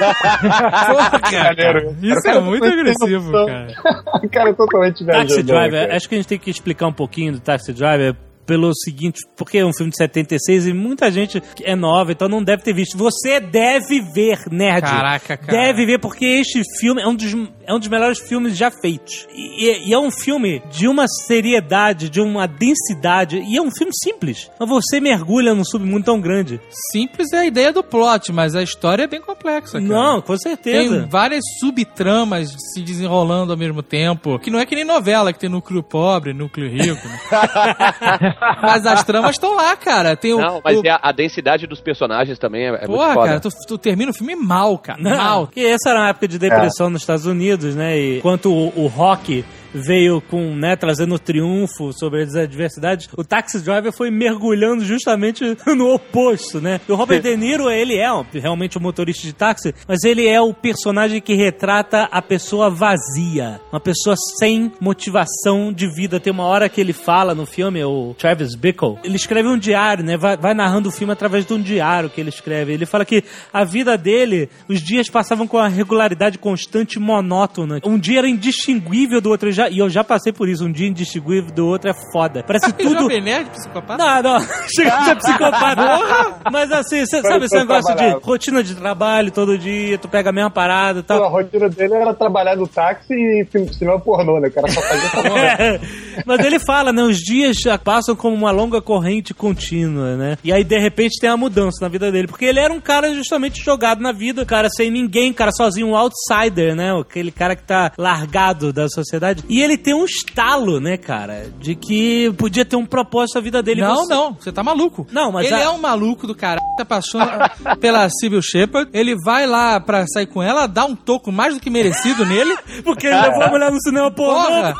Porra, cara, isso é muito agressivo, cara. (laughs) cara, totalmente Taxi. Driver, cara. acho que a gente tem que explicar um pouquinho do Taxi Driver pelo seguinte, porque é um filme de 76 e muita gente é nova, então não deve ter visto. Você deve ver, nerd. Caraca, cara. Deve ver, porque este filme é um dos, é um dos melhores filmes já feitos. E, e é um filme de uma seriedade, de uma densidade, e é um filme simples. Mas você mergulha num submundo tão grande. Simples é a ideia do plot, mas a história é bem complexa, cara. Não, com certeza. Tem várias subtramas se desenrolando ao mesmo tempo. Que não é que nem novela, que tem núcleo pobre, núcleo rico. né? (laughs) Mas as tramas estão lá, cara. Tem o. Não, mas o... é a, a densidade dos personagens também é, é muito Porra, foda. cara, tu, tu termina o filme mal, cara. Mal. Porque essa era uma época de depressão nos Estados Unidos, né? E enquanto o, o rock veio com, né, trazendo triunfo sobre as adversidades, o Taxi Driver foi mergulhando justamente (laughs) no oposto, né? E o Robert De Niro, ele é realmente um motorista de táxi, mas ele é o personagem que retrata a pessoa vazia, uma pessoa sem motivação de vida. Tem uma hora que ele fala no filme, o Travis Bickle, ele escreve um diário, né? Vai, vai narrando o filme através de um diário que ele escreve. Ele fala que a vida dele, os dias passavam com uma regularidade constante monótona. Um dia era indistinguível do outro. Eu já- e eu já passei por isso. Um dia indistinguível do outro é foda. Parece (laughs) tudo. Jovem Nerd, psicopata? Não, não, (laughs) chega de ser psicopata. Mas assim, cê, sabe esse negócio de rotina de trabalho todo dia, tu pega a mesma parada e A tal. rotina dele era trabalhar no táxi e cinema pornô, né? O cara só fazia (laughs) essa porra. É, Mas ele fala, né? Os dias já passam como uma longa corrente contínua, né? E aí, de repente, tem uma mudança na vida dele. Porque ele era um cara justamente jogado na vida, cara sem ninguém, cara sozinho, um outsider, né? Aquele cara que tá largado da sociedade. E ele tem um estalo, né, cara? De que podia ter um propósito na vida dele. Não, Você- não, você tá maluco. Não, mas Ele a- é um maluco do caralho, tá passando (laughs) pela Sybil Shepard. Ele vai lá pra sair com ela, dá um toco mais do que merecido nele. (laughs) Porque ele levou a mulher no cinema pornô. Porra!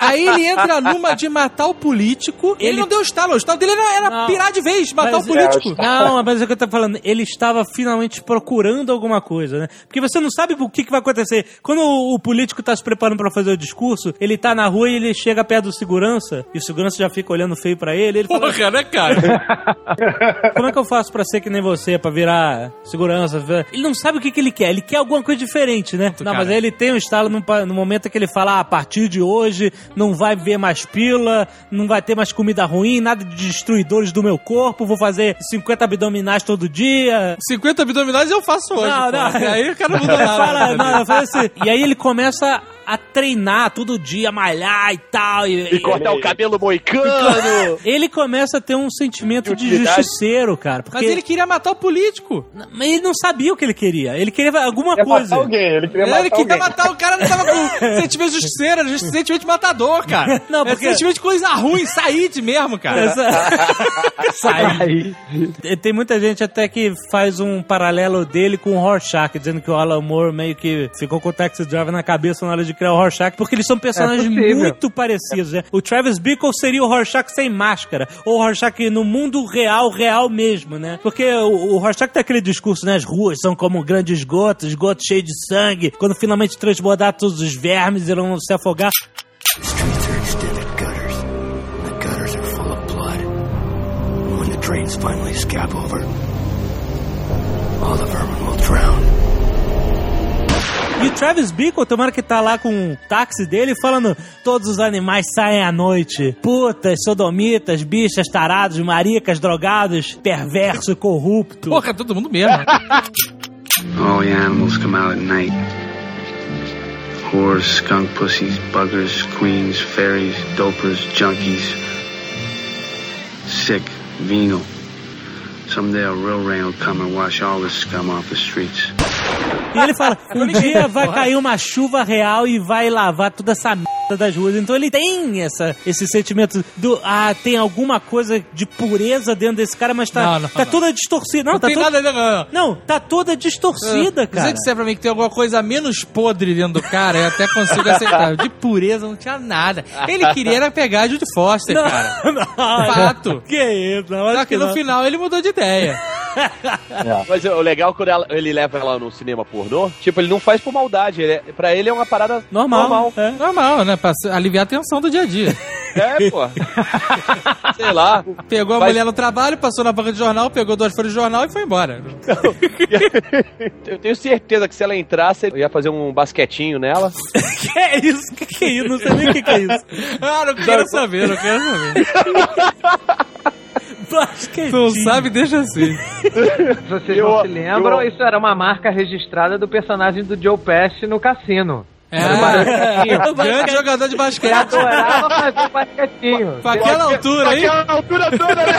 Aí ele entra numa de matar o político. Ele, Ele- não deu estalo, o estalo dele era, era Não. pirar de vez, matar o político. Não, mas é o que eu tô falando. Ele estava finalmente procurando alguma coisa, né? Porque você não sabe o que, que vai acontecer. Quando o, o político tá se preparando pra fazer o discurso, ele tá na rua e ele chega perto do segurança, e o segurança já fica olhando feio pra ele. Ele fala: Porra, né, cara? (laughs) Como é que eu faço pra ser que nem você, pra virar segurança? Ele não sabe o que, que ele quer, ele quer alguma coisa diferente, né? Não, cara. mas aí ele tem um estalo no, no momento que ele fala: ah, a partir de hoje não vai ver mais pila, não vai ter mais comida ruim, nada de destruidores do meu corpo, vou fazer 50 abdominais todo dia. 50 abdominais eu faço hoje. Não, pô. não. E aí o cara (laughs) nada. Fala, né? não, não, fala assim. E aí ele começa a treinar todo dia, malhar e tal. E, E cortar o cabelo moicano. Ele começa a ter um sentimento De de justiceiro, cara. Porque Mas ele queria matar o político. Mas ele não sabia o que ele queria. Ele queria alguma Quer coisa. matar alguém, ele queria matar Ele queria alguém. matar o cara, não tava com (laughs) sentimento justiceiro, era sentimento de matador, cara. (laughs) Não, É porque- sentimento de coisa ruim, saíde mesmo, cara. Essa... Sai. Aí, Tem muita gente até que faz um paralelo dele com o Rorschach, dizendo que o Alan Moore meio que ficou com o Taxi Driver na cabeça na hora de criar o Rorschach, porque eles são personagens possível. muito parecidos. Né? O Travis Bickle seria o Rorschach sem máscara, ou o Rorschach no mundo real, real mesmo, né? Porque o, o Rorschach tem aquele discurso, né? As ruas são como um grande esgoto, esgoto cheio de sangue. Quando finalmente transbordar todos os vermes, vão se afogar. Drains finally scab over, all the vermin will drown. E o Travis Bickle, tomara que tá lá com o táxi dele falando: todos os animais saem à noite. Putas, sodomitas, bichas, tarados, maricas, drogados, perverso, corrupto. Porra, todo mundo mesmo. (laughs) All the animals come out at night. Whores, skunk pussies, buggers, queens, fairies, dopers, junkies. Sick, venal. Someday a real rain will come and wash all this scum off the streets. E ele fala: (laughs) um dia vai cair uma chuva real e vai lavar toda essa merda das ruas. Então ele tem essa, esse sentimento do ah, tem alguma coisa de pureza dentro desse cara, mas tá, Não, não, tá não. toda distorcida. Não, Não tá tem toda- nada com... Não, tá toda distorcida, Se cara. você disser pra mim que tem alguma coisa menos podre dentro do cara, eu até consigo aceitar. De pureza não tinha nada. Ele queria era pegar a Judy Foster, cara. (laughs) Não, Fato. Que isso, não, Só que que no não. final ele mudou de ideia. (laughs) Mas o legal é quando ela- ele leva ela no cinema pornô, tipo, ele não faz por maldade. Ele é, pra ele é uma parada Normal. normal. É. Normal, né? Pra aliviar a tensão do dia a dia. É, pô. (laughs) Sei lá. Pegou a mulher no trabalho, passou na banca de jornal, pegou duas folhas de jornal e foi embora. (laughs) Eu tenho certeza que se ela entrasse, eu ia fazer um basquetinho nela. Que é isso? Que que é isso? Não sei nem o que, que é isso. Ah, não quero saber, não quero saber. (laughs) Basquetinho. Não sabe, deixa assim. (laughs) se vocês Eu- não se lembram, eu- isso era uma marca registrada do personagem do Joe Pesci no cassino. É, (laughs) grande jogador de basquete. Adorava fazer basquetinho. Com aquela altura aí. Aquela altura toda, né?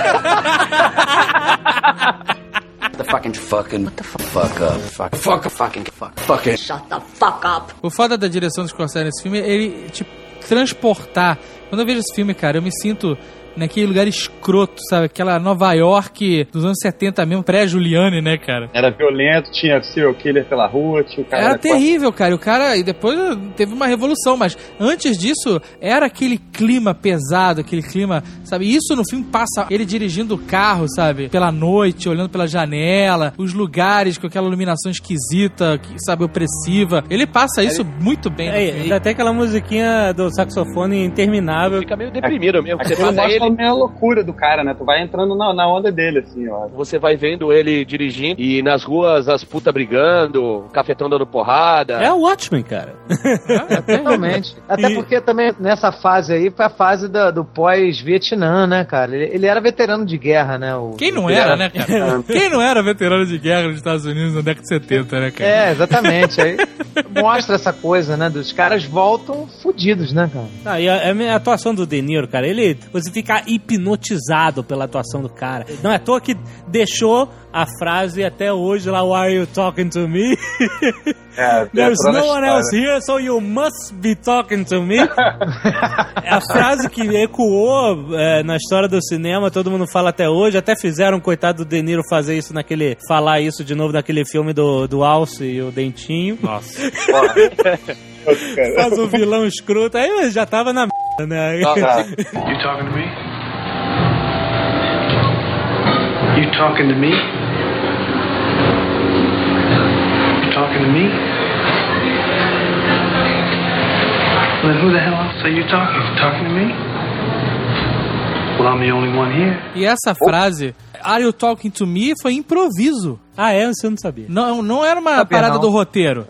The fucking fucking. What the fuck? Fuck up. Fuck. Fuck. Fucking. Fuck. Fucking. Shut the fuck up. O foda da direção do Scorsese nesse filme é ele te transportar. Quando eu vejo esse filme, cara, eu me sinto naquele lugar escroto, sabe? Aquela Nova York dos anos 70 mesmo, pré-Juliane, né, cara? Era violento, tinha serial killer pela rua, tinha o cara... Era terrível, cara. E o cara, e depois teve uma revolução, mas antes disso, era aquele clima pesado, aquele clima, sabe? Isso no filme passa ele dirigindo o carro, sabe? Pela noite, olhando pela janela, os lugares com aquela iluminação esquisita, que, sabe, opressiva. Ele passa isso muito bem É, tem aquela musiquinha do saxofone interminável. Fica meio deprimido mesmo. Você passa ele, a meia loucura do cara, né? Tu vai entrando na, na onda dele, assim, ó. você vai vendo ele dirigindo e nas ruas as putas brigando, o cafetão dando porrada. É o Watchmen, cara. Totalmente. (laughs) Até E- porque também nessa fase aí foi a fase da- do pós-Vietnã, né, cara? Ele, ele era veterano de guerra, né? O, Quem não era, né, cara? (laughs) Quem não era veterano de guerra nos Estados Unidos na década de 70, né, cara? É, exatamente. Aí mostra essa coisa, né? Dos caras voltam fudidos, né, cara? Ah, e a, a atuação do De Niro, cara, ele. Você fica hipnotizado pela atuação do cara. Não é à toa que deixou a frase até hoje lá, Why are you talking to me? (laughs) (laughs) É, There's entrou na no one else here, so you must be talking to me. é (laughs) a frase que ecoou é, na história do cinema, todo mundo fala até hoje. Até fizeram, coitado do De Niro, fazer isso naquele. falar isso de novo naquele filme do, do Alce e o Dentinho. Nossa. Faz o vilão escroto. Aí eu já tava na né? Tá. You talking to me? You talking to me? You talking to me? Well, then who the hell else are you talking? You talking to me? Well, I'm the only one here. E essa frase, Are you talking to me? foi improviso. Ah, é? Você não sabia. Não, não era uma Sabia parada não. do roteiro.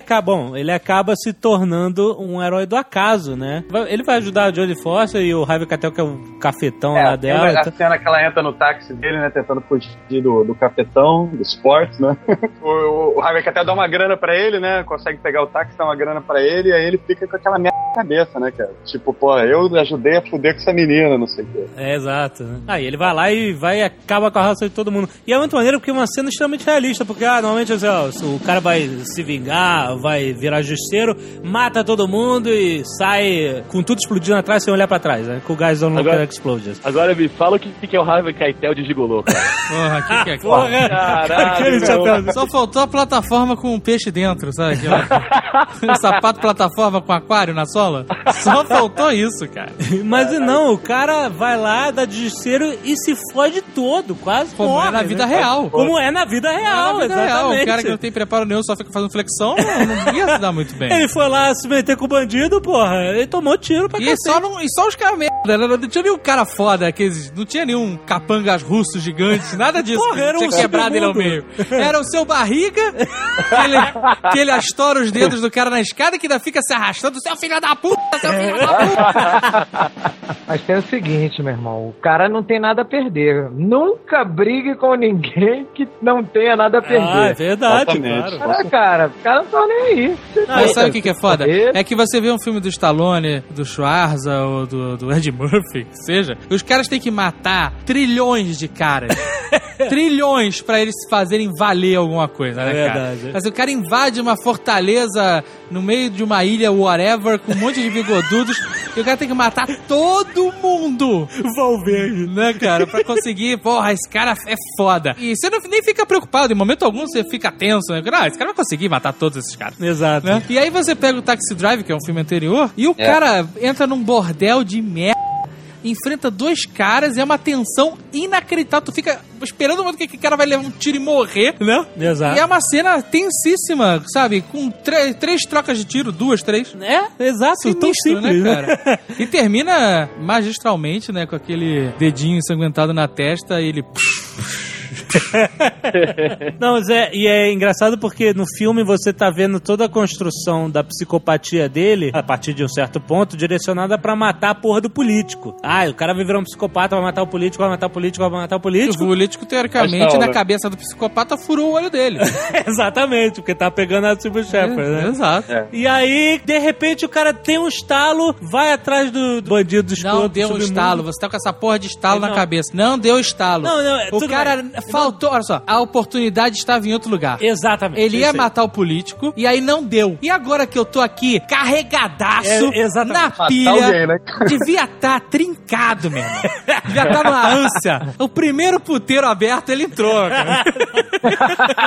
Acaba- (laughs) Bom, ele acaba se tornando um herói do acaso, né? Ele vai ajudar a Jodie Foster e o Harvey Keitel, que é o cafetão lá É, dela. lembra tá- a cena que ela entra no táxi dele, né? Tentando fugir do, do cafetão, do esportes, né? (laughs) o, o Harvey Keitel dá uma grana pra ele, né? Consegue pegar o táxi, dá uma grana pra ele, e aí ele fica com aquela merda na cabeça, né, cara? Tipo, pô, eu ajudei a fuder com essa menina, não sei o quê. É, exato. né? Aí ele vai lá e vai e acaba com a raça de todo mundo. E é muito maneiro porque é uma cena extremamente realista, porque ah, normalmente assim, ó, o cara vai se vingar, vai virar justiceiro, mata todo mundo e sai com tudo explodindo atrás sem olhar pra trás, né? Com o Don't Look Agora- Explosions. Agora me fala o que, que é o Harvey Keitel de gigolô, cara. (laughs) Porra, que que é Porra, Caralho, aquele meu. chapéu. Só faltou a plataforma com um peixe dentro, sabe? Aquela- (laughs) Sapato plataforma com aquário na sola. Só faltou isso, cara. Mas não, o cara vai lá, dá de justiceiro e se fode todo, quase Como morre, é na né? vida real. Como é na vida real, Na vida real, exatamente. O cara que não tem preparo nenhum só fica fazendo flexão, não, não ia se dar muito bem. (laughs) Ele foi lá se meter com o bandido, porra, ele tomou tiro pra E cacete. só, não, e só os caras merda, né? não tinha nenhum cara foda, aqueles, não tinha nenhum capangas russos gigantes, nada disso. Porra, era tinha um quebrado ele ao meio. Era o seu barriga, que ele, que ele astora os dedos do cara na escada que ainda fica se arrastando, seu filho da puta, seu filho da puta. (laughs) Mas tem o seguinte, meu irmão, o cara não tem nada a perder. Nunca brigue com ninguém que não tenha nada a Ah, é perder. verdade, Exatamente. claro. Ah, cara, o cara não tá nem aí. Você Mas tá- sabe o que, que é foda? É que você vê um filme do Stallone, do Schwarza ou do, do Ed Murphy, que seja, os caras têm que matar trilhões de caras. (laughs) trilhões pra eles fazerem valer alguma coisa, né, É cara? verdade. Mas o cara invade uma fortaleza no meio de uma ilha, whatever, com um monte de bigodudos, e o cara tem que matar todo mundo. Valverde. Né, cara? Pra conseguir, porra, esse cara é foda. E você não, nem fica preocupado, em momento algum você fica tenso, né? Ah, esse cara vai conseguir matar todos esses caras Exato. né? E aí você pega o Taxi Drive, que é um filme anterior, e o cara entra num bordel de merda, enfrenta dois caras e é uma tensão inacreditável. Tu fica esperando o momento que aquele cara vai levar um tiro e morrer, né? Exato. E é uma cena tensíssima, sabe? Com três- trocas de tiro, duas, três. É, exato, tão Sinistro, simples, né, cara? (laughs) E termina magistralmente, né, com aquele dedinho ensanguentado na testa e ele... (laughs) Não, mas é, e é engraçado porque no filme você tá vendo toda a construção da psicopatia dele, a partir de um certo ponto, direcionada pra matar a porra do político. Ah, o cara vai virar um psicopata, vai matar o político, vai matar o político, vai matar o O político. político, teoricamente, não, na né? cabeça do psicopata, furou o olho dele. (laughs) Exatamente, porque tá pegando a Silver Shepard, né? Exato. E aí, de repente, o cara tem um estalo, vai atrás do do bandido do Não escroto, deu um estalo, você tá com essa porra de estalo Não. na cabeça. Não deu estalo. Não, não, é, o cara bem. Faltou, olha só, a oportunidade estava em outro lugar. Exatamente. Ele é ia matar o político e aí não deu. E agora que eu tô aqui carregadaço É, exatamente. na pilha, alguém, né? (laughs) devia estar trincado, meu irmão. Devia estar numa ânsia. O primeiro puteiro aberto ele entrou, cara.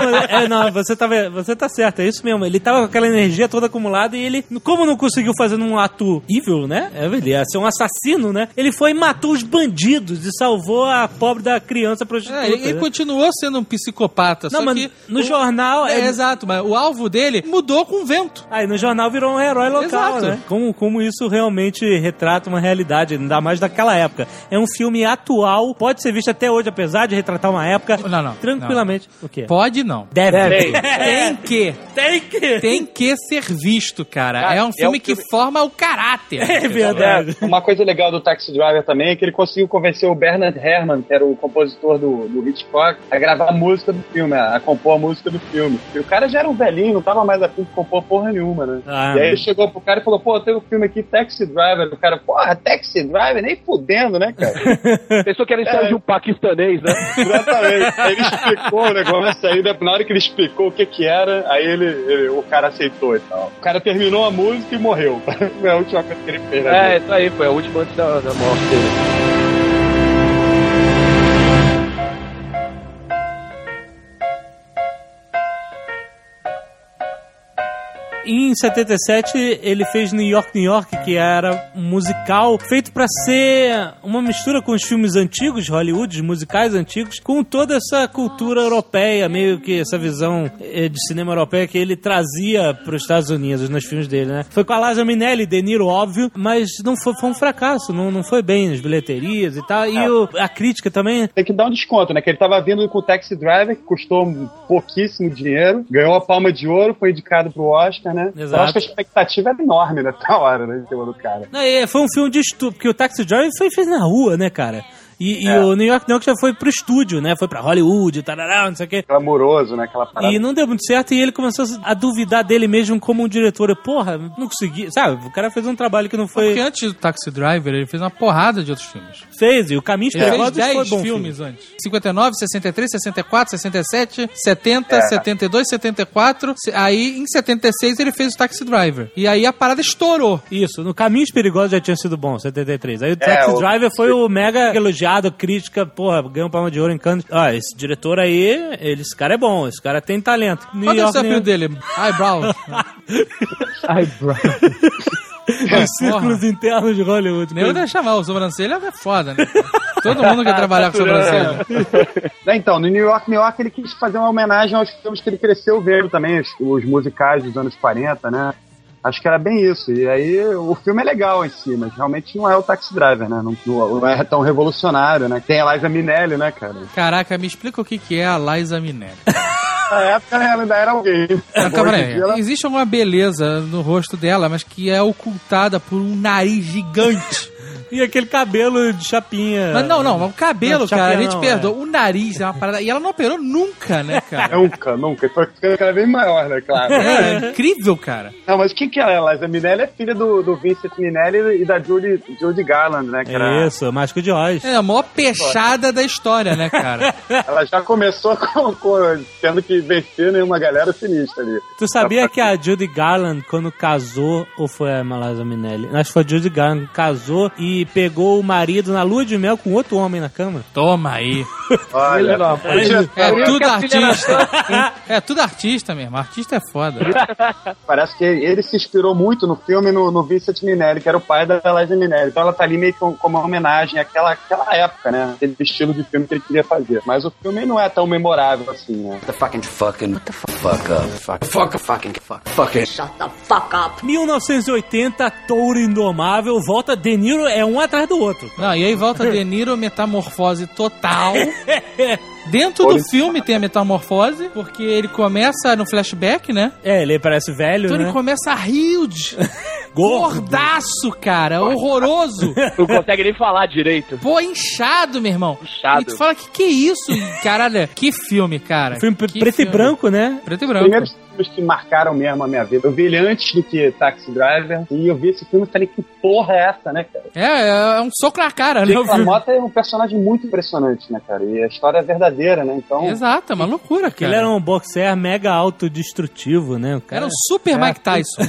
Não, (laughs) é, não, você tá, você tá certo, é isso mesmo. Ele tava com aquela energia toda acumulada e ele, como não conseguiu fazer num ato evil, né? É, Ele ia ser um assassino, né? Ele foi e matou os bandidos e salvou a pobre da criança prostituta. É, ele, ele continuou sendo um psicopata, Não, só mas que no o- jornal. É, É, exato, mas o alvo dele mudou com o vento. Aí no jornal virou um herói local, Exato. né? Como, como isso realmente retrata uma realidade, ainda mais daquela época. É um filme atual, pode ser visto até hoje, apesar de retratar uma época. Não, não, Tranquilamente. O quê? Pode não. Deve. Tem que. (laughs) Tem que. Tem que ser visto, cara. Cara, é um é filme um que filme- forma o caráter. É verdade. É, uma coisa legal do Taxi Driver também é que ele conseguiu convencer o Bernard Herrmann, que era o compositor do, do Hitchcock, a gravar a música do filme, a, compor a música do filme. E o cara já era um velhinho, não tava mais afim de compor porra nenhuma, né? Ah, e aí ele chegou pro cara e falou, pô, tem um filme aqui, Taxi Driver. O cara, porra, Taxi Driver? Nem fudendo, né, cara? (laughs) Pensou que era história de um paquistanês, né? (laughs) Exatamente. Aí ele explicou o negócio, aí na hora que ele explicou o que que era, aí ele, ele- o cara aceitou e tal. O cara terminou a música e morreu. (laughs) Foi a última coisa que ele fez. É, isso aí, foi a última antes da, da morte dele. Em 77 ele fez New York, New York, que era um musical feito pra ser uma mistura com os filmes antigos de Hollywood, os musicais antigos, com toda essa cultura europeia, meio que essa visão eh, de cinema europeia que ele trazia pros Estados Unidos nos filmes dele, né? Foi com a Liza Minnelli, De Niro, óbvio, mas não foi, foi um fracasso, não, não foi bem nas bilheterias e tal. E o- a crítica também Tem que dar um desconto, né? Que ele tava vindo com o Taxi Driver, que custou pouquíssimo dinheiro, ganhou a palma de ouro, foi indicado pro Oscar, né? Exato. Eu acho que a expectativa era enorme nessa hora, né? Em cima do cara. Não, foi um filme de estúdio, porque o Taxi Driver foi feito na rua, né, cara? E, e É. o New York New York já foi pro estúdio, né? Foi pra Hollywood, tarará, não sei o quê. Clamoroso, né? Aquela parada. E não deu muito certo e ele começou a duvidar dele mesmo como um diretor. Eu, Porra, não consegui. Sabe, o cara fez um trabalho que não Porque foi. antes do Taxi Driver, ele fez uma porrada de outros filmes. Fez, e o Caminho Perigosos foi 10 bom filmes filme. antes. 59, 63, 64, 67, 70, É. 72, 74. Se- Aí, em 76, ele fez o Taxi Driver. E aí a parada estourou. Isso, no Caminhos Perigosos já tinha sido bom, 73. Aí o É, Taxi o- Driver foi o mega elogiado, crítica, porra, ganhou palma de ouro em Cannes. Ah, esse diretor aí, ele, esse cara é bom, esse cara tem talento. New Qual é o desafio dele? Eyebrow. (laughs) Bro. Os círculos internos de Hollywood. Nem ia chamar, o sobrancelha é foda, né? Todo mundo quer trabalhar com sobrancelha. É, Então, no New York, New York, ele quis fazer uma homenagem aos filmes que ele cresceu vendo também, os, os musicais dos anos 40, né? Acho que era bem isso. E aí, o filme é legal em si, mas realmente não é o Taxi Driver, né? Não, não é tão revolucionário, né? Tem a Liza Minnelli, né, cara? Caraca, me explica o que, que é a Liza Minnelli. (laughs) Na época ela ainda era alguém. Não, calma aí. ela- Existe alguma beleza no rosto dela, mas que é ocultada por um nariz gigante. E aquele cabelo de chapinha. Mas não, não, o cabelo, Não, cara, a gente não, perdoa. O nariz é uma parada. E ela não operou nunca, né, (laughs) cara? Nunca, nunca. Foi ficando cada vez maior, né, claro. É, é incrível, cara. Não, mas quem que ela é? A Liza Minnelli é filha do, do Vincent Minnelli e da Judy, Judy Garland, né? Era, Isso, Mágico de Oz. É a maior peixada da história, né, cara? (laughs) ela já começou (laughs) com, com- tendo que vencer né, uma galera sinistra ali. Tu sabia que a Judy Garland, quando casou, ou foi a Malasa Minelli? Acho que foi a Judy Garland que casou e pegou o marido na lua de mel com outro homem na cama. Toma aí. Olha, É Por isso tudo artista. É tudo artista mesmo. Artista é foda. parece que ele se inspirou muito no filme no, no Vincent Minnelli, que era o pai da Liza Minnelli. Então ela tá ali meio que com- como uma homenagem àquela, àquela época, né? Aquele estilo de filme que ele queria fazer. Mas o filme não é tão memorável assim, né? The fucking fucking what the fuck up. Fuck fuck fucking fuck fucking Shut the fuck up. 1980, Touro Indomável, volta De Niro, é um atrás do outro. Não, e aí volta De Niro, metamorfose total. (laughs) Dentro do filme tem a metamorfose, porque ele começa no flashback, né? É, ele parece velho, Então ele né? começa huge. (laughs) Gordo. Gordaço, cara. Horroroso. (laughs) Não consegue nem falar direito. Pô, inchado, meu irmão. Inchado. E tu fala, que que é isso? Caralho, que filme, cara. Filme Que preto filme. e branco, né? Preto e branco. primeiros filmes que marcaram mesmo a minha vida. Eu vi ele antes do que Taxi Driver. E eu vi esse filme e falei, que porra é essa, né, cara? É, é um soco na cara, né? o Jake. LaMotta é um personagem muito impressionante, né, cara? E a história é verdadeira, né? Então, Exato, é uma loucura, Que ele cara. era um boxer mega autodestrutivo, né? O cara... Era um super Mike Tyson. (laughs)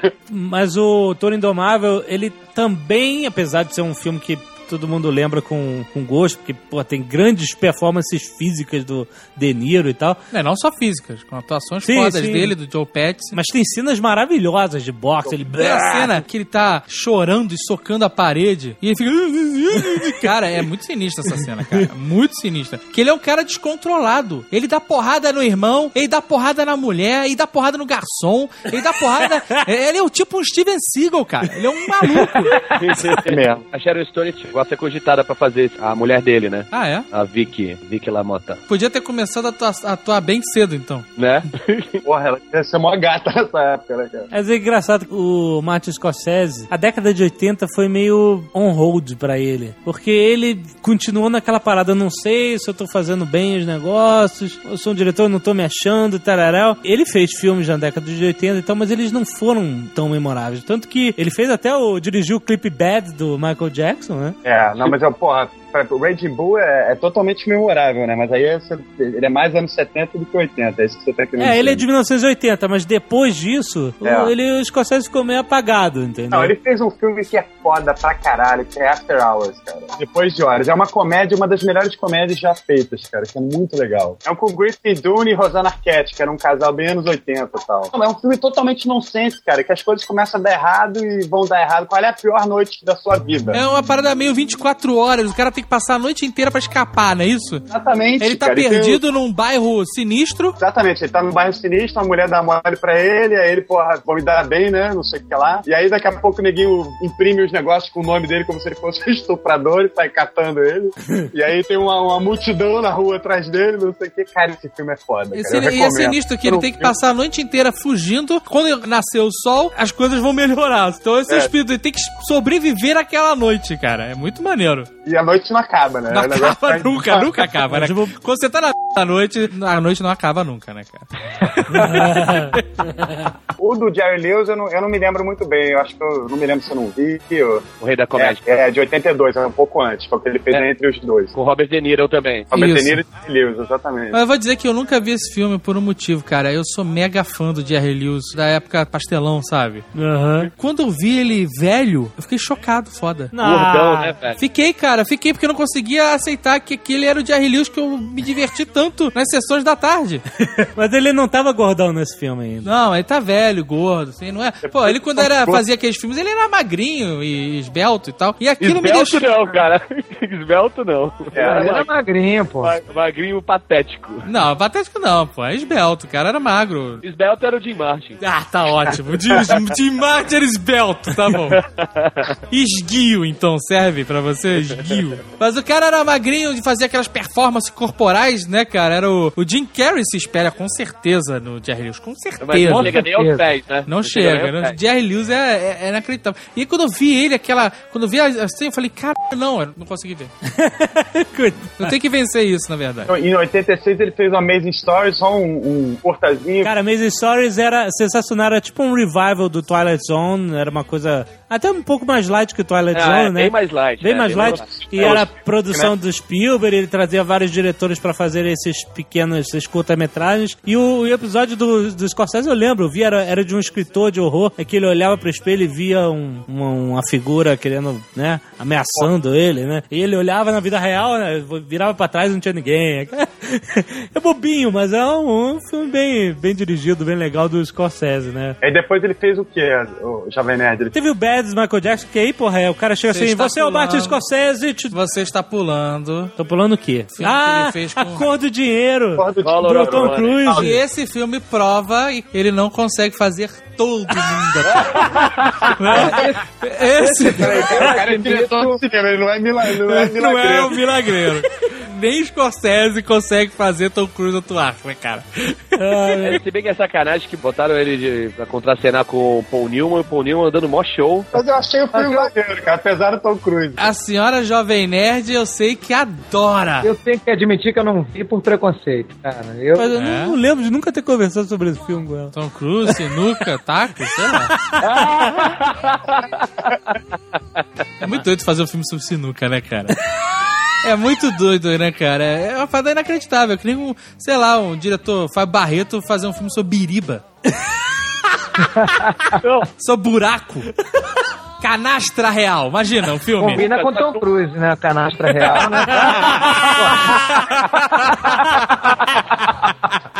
(laughs) Mas o Toro Indomável, ele também, apesar de ser um filme que todo mundo lembra com, com gosto, porque pô, tem grandes performances físicas do De Niro e tal, É, não só físicas, com atuações Sim, fodas sim. dele, do Joe Pesci. mas tem cenas maravilhosas de boxe. Ele... Tem a cena que ele tá chorando e socando a parede e ele fica. (laughs) Cara, é muito sinistra essa cena, cara. Muito sinistra. Que ele é um cara descontrolado. Ele dá porrada no irmão, ele dá porrada na mulher, ele dá porrada no garçom, ele dá porrada. (laughs) ele é o tipo um Steven Seagal, cara. Ele é um maluco. (laughs) é mesmo. A Sharon Stone chegou a ser cogitada pra fazer. A mulher dele, né? Ah, é? A Vicky, Vicky LaMotta, Podia ter começado a atuar, a atuar bem cedo, então. né? (laughs) Porra, ela deve ser mó gata nessa época, né, cara? Mas é engraçado que o Martin Scorsese, a década de 80 foi meio on hold pra ele. Porque ele continuou naquela parada, não sei se eu tô fazendo bem os negócios, eu sou um diretor, não tô me achando, tararau. Ele fez filmes na década de 80 e tal, mas eles não foram tão memoráveis. Tanto que ele fez até o, dirigiu o clipe Bad do Michael Jackson, né? É, não, mas eu, porra, o Raging Bull é, é totalmente memorável, né? Mas aí é- ele é mais anos 70 do que 80, é isso que você tá querendo É, ele é de 1980, mas depois disso, o- É. ele, o Scorsese ficou meio apagado, entendeu? Não, ele fez um filme que é foda pra caralho, que é After Hours, cara. Depois de horas. É uma comédia, uma das melhores comédias já feitas, cara, que é muito legal. É um com Griffin Dunne e Rosanna Arquette, que era um casal bem anos 80 e tal. Não, É um filme totalmente nonsense, cara, que as coisas começam a dar errado e vão dar errado. Qual é a pior noite da sua vida? É uma parada meio 24 horas, o cara tem que passar a noite inteira pra escapar, não é isso? Exatamente, Ele tá cara, e tem o- perdido num bairro sinistro. Exatamente, ele tá num bairro sinistro, uma mulher dá mole pra ele, aí ele, porra, vou me dar bem, né? Não sei o que lá. E aí daqui a pouco o neguinho imprime os negócios com o nome dele como se ele fosse (laughs) um estuprador e sai catando ele. e aí tem uma, uma multidão na rua atrás dele, não sei o que. Cara, esse filme é foda. Esse, cara. E é sinistro que ele tem que passar a noite inteira fugindo. Quando nascer o sol, as coisas vão melhorar. Então esse é. É. espírito, ele tem que sobreviver àquela noite, cara. É muito maneiro. E a noite não acaba, né? Não O acaba nunca, (laughs) nunca acaba, né? Tipo- Quando você tá na (laughs) da noite, a noite não acaba nunca, né, cara? (laughs) O do Jerry Lewis eu não, eu não me lembro muito bem. Eu acho que eu não me lembro se eu não vi. ou- O Rei da Comédia. É, é, de 82, é um pouco antes. Foi o que ele fez É. entre os dois. Com Robert De Niro também. Robert Isso. De Niro e Jerry Lewis, exatamente. Mas eu vou dizer que eu nunca vi esse filme por um motivo, cara. Eu sou mega fã do Jerry Lewis, da época pastelão, sabe? Aham. Quando eu vi ele velho, eu fiquei chocado, foda. Gordão, né, velho? Fiquei, cara, fiquei porque eu não conseguia aceitar que aquele era o Jerry Lewis que eu me diverti tanto nas sessões da tarde. (laughs) Mas ele não tava gordão nesse filme ainda. Não, ele tá velho, gordo, assim, não é? Pô, ele quando era, fazia aqueles filmes, ele era magrinho e esbelto e tal. E aquilo me Esbelto deixou... não, cara. (laughs) Esbelto não. É, Ele era magrinho, pô. Ma- Magrinho patético. Não, patético não, pô. É esbelto, o cara era magro. Esbelto era o Jim Martin. Ah, tá ótimo. De, de Martin era esbelto, tá bom. (laughs) Esguio, então, serve pra você? Mas o cara era magrinho de fazer aquelas performances corporais, né, cara? Era o, o Jim Carrey se espelha com certeza no Jerry Lewis, com certeza. Mas não chega nem aos pés, né? Não chega né? Jerry Lewis é, é, é inacreditável. E aí quando eu vi ele, aquela. Quando eu vi assim, eu falei, cara, não, eu não consegui ver. (laughs) Eu tenho que vencer isso, na verdade. Em 86 ele fez o Amazing Stories, só um, um curtazinho. Cara, Amazing Stories era sensacional, era tipo um revival do Twilight Zone, era uma coisa até um pouco mais light que o Twilight Ah, Zone, é né? bem mais light, Bem né? mais Bem light. E É, era os- produção do Spielberg, ele trazia vários diretores pra fazer esses pequenos, esses curta-metragens. E o, o episódio do, do Scorsese, eu lembro, eu vi, era, era de um escritor de horror, é que ele olhava pro espelho e via um- uma, uma figura querendo, né, ameaçando ele, né? E ele olhava na vida real, né, virava pra trás e não tinha ninguém. (laughs) É bobinho, mas é um, um filme bem, bem dirigido, bem legal do Scorsese, né? Aí depois ele fez o quê, o Jovem Nerd? Ele Teve o Bads Michael Jackson, que aí, porra, é, o cara chega Você assim, você é o Martin. Scorsese, te... Você está pulando. Tô pulando o quê? Filme que Ah, ele fez com- a cor do dinheiro. Porra do Tom Money. E esse filme prova que ele não consegue fazer todo mundo aqui. (laughs) esse Peraí, cara, o cara é diretor de cinema, ele não é, não é não é o milagreiro. milagreiro. Nem Scorsese consegue fazer Tom Cruise atuar, né, cara? É, se bem que é sacanagem que botaram ele de, pra contracenar com o Paul Newman, o Paul Newman dando mó show. Mas eu achei o filme maneiro, cara, apesar do Tom Cruise. A senhora Jovem Nerd, eu sei que adora. Eu tenho que admitir que eu não vi por preconceito, cara. Eu, Mas eu É? não, não lembro de nunca ter conversado sobre esse filme com ela. Tom Cruise, sinuca, (laughs) sei lá. (laughs) É muito doido fazer um filme sobre sinuca, né, cara? É muito doido, né, cara? É uma parada inacreditável. Que nem um, sei lá, um diretor Fábio Barreto fazer um filme sobre biriba. (laughs) sobre buraco. Canastra real. Imagina um filme. combina com Tom Cruise, né? Canastra real, né?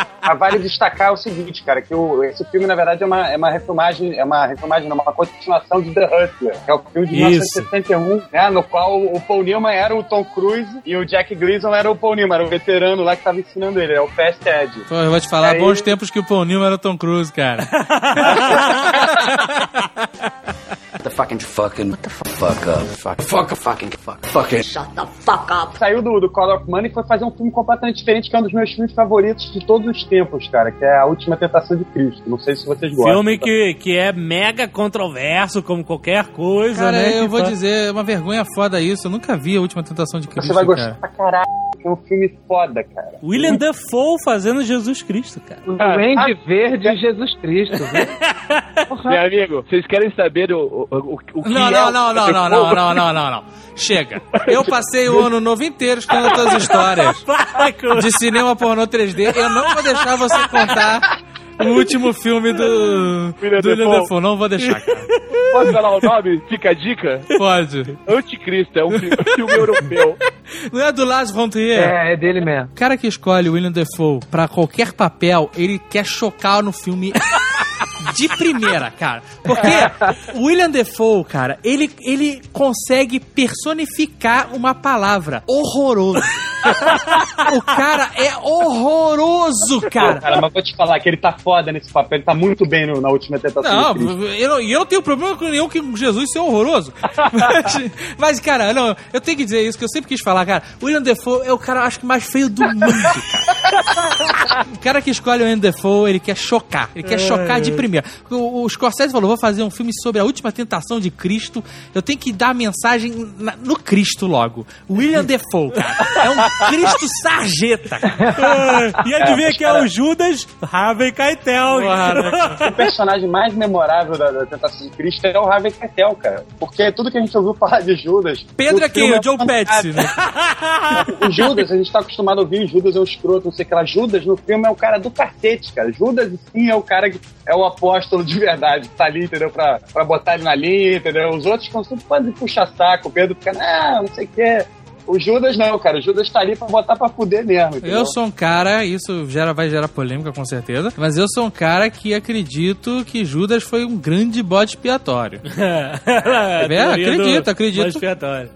(laughs) Mas vale destacar o seguinte, cara, que o, esse filme, na verdade, é uma, é uma refilmagem, é uma refilmagem, não, uma continuação de The Hustler, que é o filme de Isso. 1971, né, no qual o Paul Newman era o Tom Cruise e o Jack Gleason era o Paul Newman, era o veterano lá que tava ensinando ele, é o Fast Ed. Pô, eu vou te falar, Aí- bons tempos que o Paul Newman era o Tom Cruise, cara. (laughs) (laughs) The fucking fucking what the fuck, fuck up. Fuck fuck fucking fuck fucking Saiu do, do Call of Money e foi fazer um filme completamente diferente, que é um dos meus filmes favoritos de todos os tempos, cara, que é A Última Tentação de Cristo. Não sei se vocês gostam. Filme que, que é mega controverso, como qualquer coisa, Cara, né? eu que vou fa- dizer, é uma vergonha foda isso. Eu nunca vi a última tentação de Cristo. Você vai gostar cara. pra caralho, porque é um filme foda, cara. William Dafoe fazendo Jesus Cristo, cara. O Duende Verde Jesus Cristo. (laughs) Meu amigo, vocês querem saber o, o, o, o que Não, é não, o não, não, não, não, não, não, não, não. Chega. Eu passei o ano novo inteiro escutando todas as (laughs) histórias de cinema pornô 3D. Eu não vou deixar você contar o último filme do, William do. Dafoe. Não vou deixar, cara. Posso falar o nome? Fica a dica? Pode. Anticristo, é um fi- filme europeu. (laughs) Não é do Lars von Trier? É, é dele mesmo. O cara que escolhe o William Dafoe pra qualquer papel, ele quer chocar no filme (laughs) de primeira, cara. Porque o William Dafoe, cara, ele, ele consegue personificar uma palavra. Horroroso. o cara é horroroso, cara. Cara, mas vou te falar que ele tá foda nesse papel, ele tá muito bem no- na última tentação Não, eu não, e eu não tenho problema com nenhum que Jesus seja horroroso. mas, mas, cara, não, eu tenho que dizer isso, que eu sempre quis falar, cara. O William Defoe é o cara, acho que, mais feio do mundo, cara. o cara que escolhe o William Defoe, ele quer chocar. Ele quer chocar de primeira. O, o Scorsese falou, vou fazer um filme sobre a última tentação de Cristo. Eu tenho que dar a mensagem na- no Cristo logo. William Defoe, cara. É um Cristo sarjeta. Ah, e adivinha que é o Judas Harvey Keitel. O personagem mais memorável da, da Tentação de Cristo é o Harvey Keitel, cara. Porque tudo que a gente ouviu falar de Judas... (laughs) Pedro é quem? O John Petty, né? O Judas, a gente tá acostumado a ouvir Judas é um escroto, não sei o que lá. Judas no filme é o cara do cacete, cara. Judas, sim, é o cara que é o apóstolo de verdade. Tá ali, entendeu? Pra, pra botar ele na linha, entendeu? Os outros ficam sempre fazendo puxa-saco. O Pedro fica, ah, não sei o que. O Judas não, cara. O Judas tá ali pra botar pra fuder mesmo, entendeu? Eu sou um cara, isso gera, vai gerar polêmica com certeza, mas eu sou um cara que acredito que Judas foi um grande bode expiatório. (laughs) é, acredito, acredito.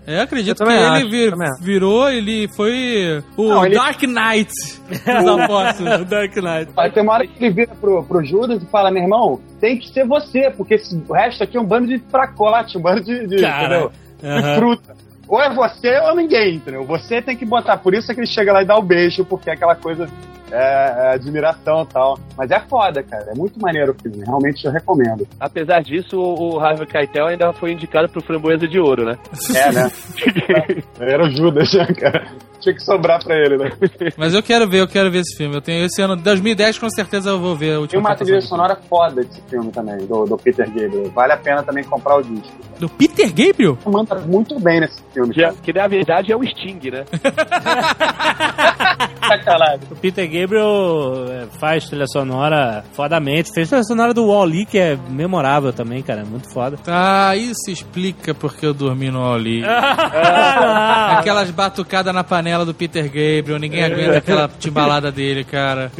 É, acredito Eu que também ele acho, vir- acho. virou, ele foi o Não, ele- Dark Knight dos (laughs) apóstolos. (laughs) Dark Knight. Aí tem uma hora que ele vira pro, pro Judas e fala, meu irmão, tem que ser você, porque esse, o resto aqui é um bando de fracote, um bando de, de, Cara, entendeu? aham. de fruta. Ou é você ou ninguém, entendeu? Você tem que botar. Por isso é que ele chega lá e dá o beijo, porque é aquela coisa é, é admiração e tal. Mas é foda, cara. É muito maneiro o filme. Realmente eu recomendo. Apesar disso, o Harvey Keitel ainda foi indicado pro Framboesa de Ouro, né? É, né? (laughs) Era o Judas, né, cara? Tinha que sobrar pra ele, né? Mas eu quero ver, eu quero ver esse filme. Eu tenho esse ano, 2010, com certeza eu vou ver a Tem uma trilha sonora foda desse filme também, do, do Peter Gabriel. Vale a pena também comprar o disco. Do Peter Gabriel? Manda muito bem nesse filme, Que, que na verdade é o Sting, né? Sacanagem. (laughs) O Peter Gabriel é, faz trilha sonora fodamente. Fez trilha sonora do Wall-E, que é memorável também, cara. É muito foda. Ah, isso explica porque eu dormi no Oli. (laughs) Ah, Aquelas batucadas na panela do Peter Gabriel, ninguém aguenta aquela timbalada dele, cara.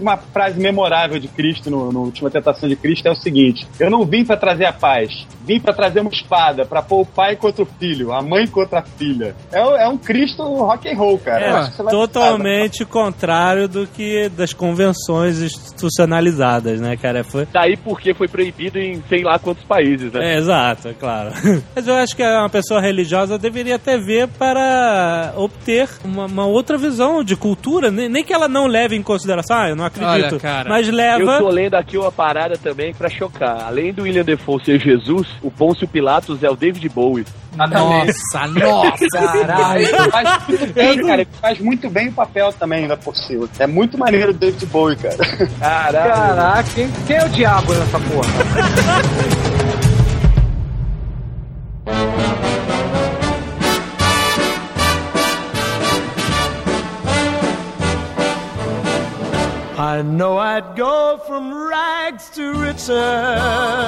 Uma frase memorável de Cristo no, no Última Tentação de Cristo é o seguinte: Eu não vim pra trazer a paz, vim pra trazer uma espada, pra pôr o pai contra o filho, a mãe contra a filha. É, é um Cristo rock and roll, cara. Eu É, acho que você vai totalmente contrário do que das convenções institucionalizadas, né, cara? Foi, Daí porque foi proibido em sei lá quantos países, né? É, exato, é claro. (laughs) Mas eu acho que uma pessoa religiosa deveria até ver para obter uma, uma outra visão de cultura, nem, nem que ela não leve em consideração, ah, eu não acredito, Olha, cara, mas Eu leva... tô lendo aqui uma parada também pra chocar. Além do William Defoe ser Jesus, o Pôncio Pilatos é o David Bowie. Nossa, (laughs) nossa! Caralho, ele faz muito bem, cara. Ele faz muito bem o papel também, ainda por cima. É muito maneiro o David Bowie, cara. Caralho. Caraca, quem, quem é o diabo nessa porra? (laughs)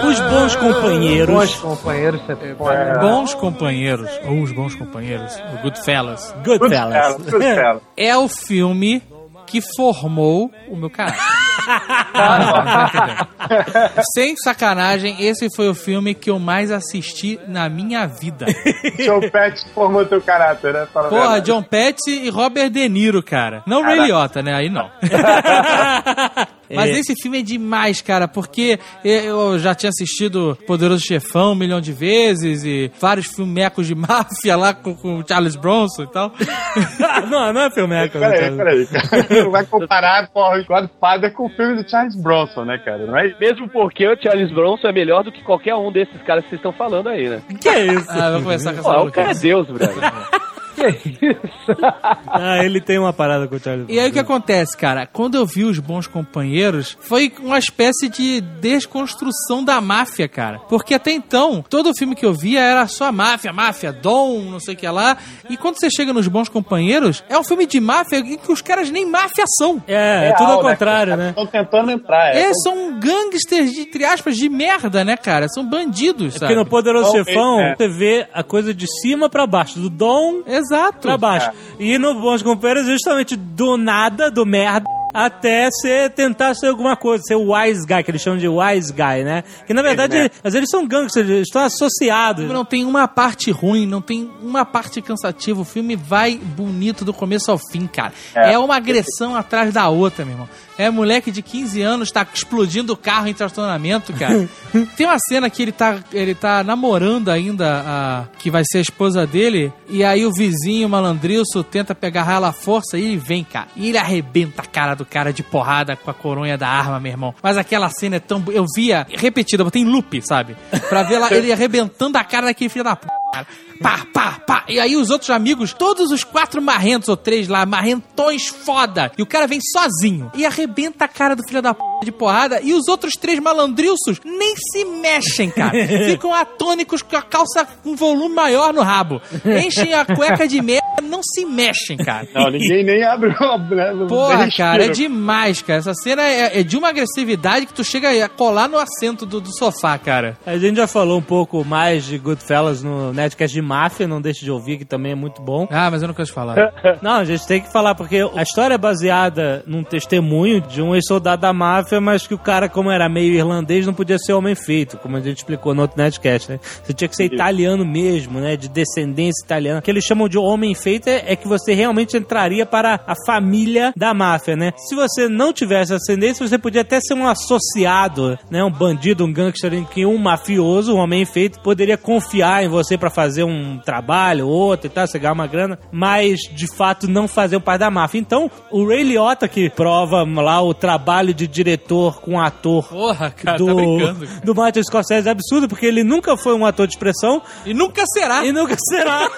Os bons companheiros. Bons companheiros, você pode. Bons companheiros, ou os bons companheiros, o Goodfellas, Goodfellas. Goodfellas. é o filme que formou o meu caráter. (laughs) Sem sacanagem, esse foi o filme que eu mais assisti na minha vida. (laughs) Joe Pet formou teu caráter, né? Fala Porra, verdade. John Petty e Robert De Niro, cara. Não Ray Liotta, né? Aí não. (laughs) Mas É. esse filme é demais, cara, porque eu já tinha assistido Poderoso Chefão um milhão de vezes e vários filmecos de (laughs) máfia lá com, com o Charles Bronson e tal. (laughs) não, não é filmeco. Peraí, peraí, cara. Não vai comparar, porra, o Godfather com o filme do Charles Bronson, né, cara? Não é Mesmo porque o Charles Bronson é melhor do que qualquer um desses caras que vocês estão falando aí, né? Que é isso? Ah, vou começar com essa Pô, o cara é. Deus, brother. (laughs) (laughs) Ah, ele tem uma parada com o Charlie E aí o que acontece, cara? Quando eu vi os bons companheiros, foi uma espécie de desconstrução da máfia, cara. Porque até então, todo filme que eu via era só máfia, máfia, dom, não sei o que lá. E quando você chega nos bons companheiros, é um filme de máfia em que os caras nem máfia são. É, é tudo ao contrário, né? Estão tentando entrar. É, são gangsters, de, entre aspas, de merda, né, cara? São bandidos, sabe? Porque no Poderoso Então, Chefão, é. você vê a coisa de cima pra baixo, do dom Exato. Pra baixo. E no Bons Companheiros, justamente do nada, do merda, até você tentar ser alguma coisa, ser o wise guy, que eles chamam de wise guy, né? Que na verdade, né? às vezes eles são gangsters, eles estão associados. Não tem uma parte ruim, não tem uma parte cansativa. O filme vai bonito do começo ao fim, cara. É, É. uma agressão atrás da outra, meu irmão. É moleque de 15 anos, tá explodindo o carro em estacionamento, cara. (laughs) tem uma cena que ele tá, ele tá namorando ainda a que vai ser a esposa dele, e aí o vizinho malandrilso tenta pegar ela à força e ele vem, cara. E ele arrebenta a cara do cara de porrada com a coronha da arma, meu irmão. Mas aquela cena é tão. Eu via repetida, botei em loop, sabe? Pra ver lá, (laughs) ele arrebentando a cara daquele filho da p. cara. Pá, pá, pá. E aí os outros amigos, todos os quatro marrentos ou três lá, marrentões foda. E o cara vem sozinho e arrebenta a cara do filho da p de porrada. E os outros três malandrilços nem se mexem, cara. (laughs) Ficam atônicos com a calça com volume maior no rabo. Enchem a cueca de merda, não se mexem, cara. Não, ninguém nem abre o né, Porra, cara, é demais, cara. Essa cena é, é de uma agressividade que tu chega a colar no assento do, do sofá, cara. A gente já falou um pouco mais de Goodfellas no Netcast de Máfia, não deixe de ouvir, que também é muito bom. Ah, mas eu não quero te falar. (laughs) Não, a gente tem que falar, porque a história é baseada num testemunho de um ex-soldado da máfia, mas que o cara, como era meio irlandês, não podia ser homem feito, como a gente explicou no outro Netcast, né? Você tinha que ser italiano mesmo, né? De descendência italiana. O que eles chamam de homem feito é, é que você realmente entraria para a família da máfia, né? Se você não tivesse ascendência, você podia até ser um associado, né? Um bandido, um gangster em que um mafioso, um homem feito, poderia confiar em você para fazer um trabalho, outro e tal, você ganhar uma grana, mas de fato não fazer o pai da máfia. Então, o Ray Liotta que prova lá o trabalho de diretor com ator Porra, cara, do, tá brincando. do Martin Scorsese é absurdo, porque ele nunca foi um ator de expressão E nunca será. e nunca será.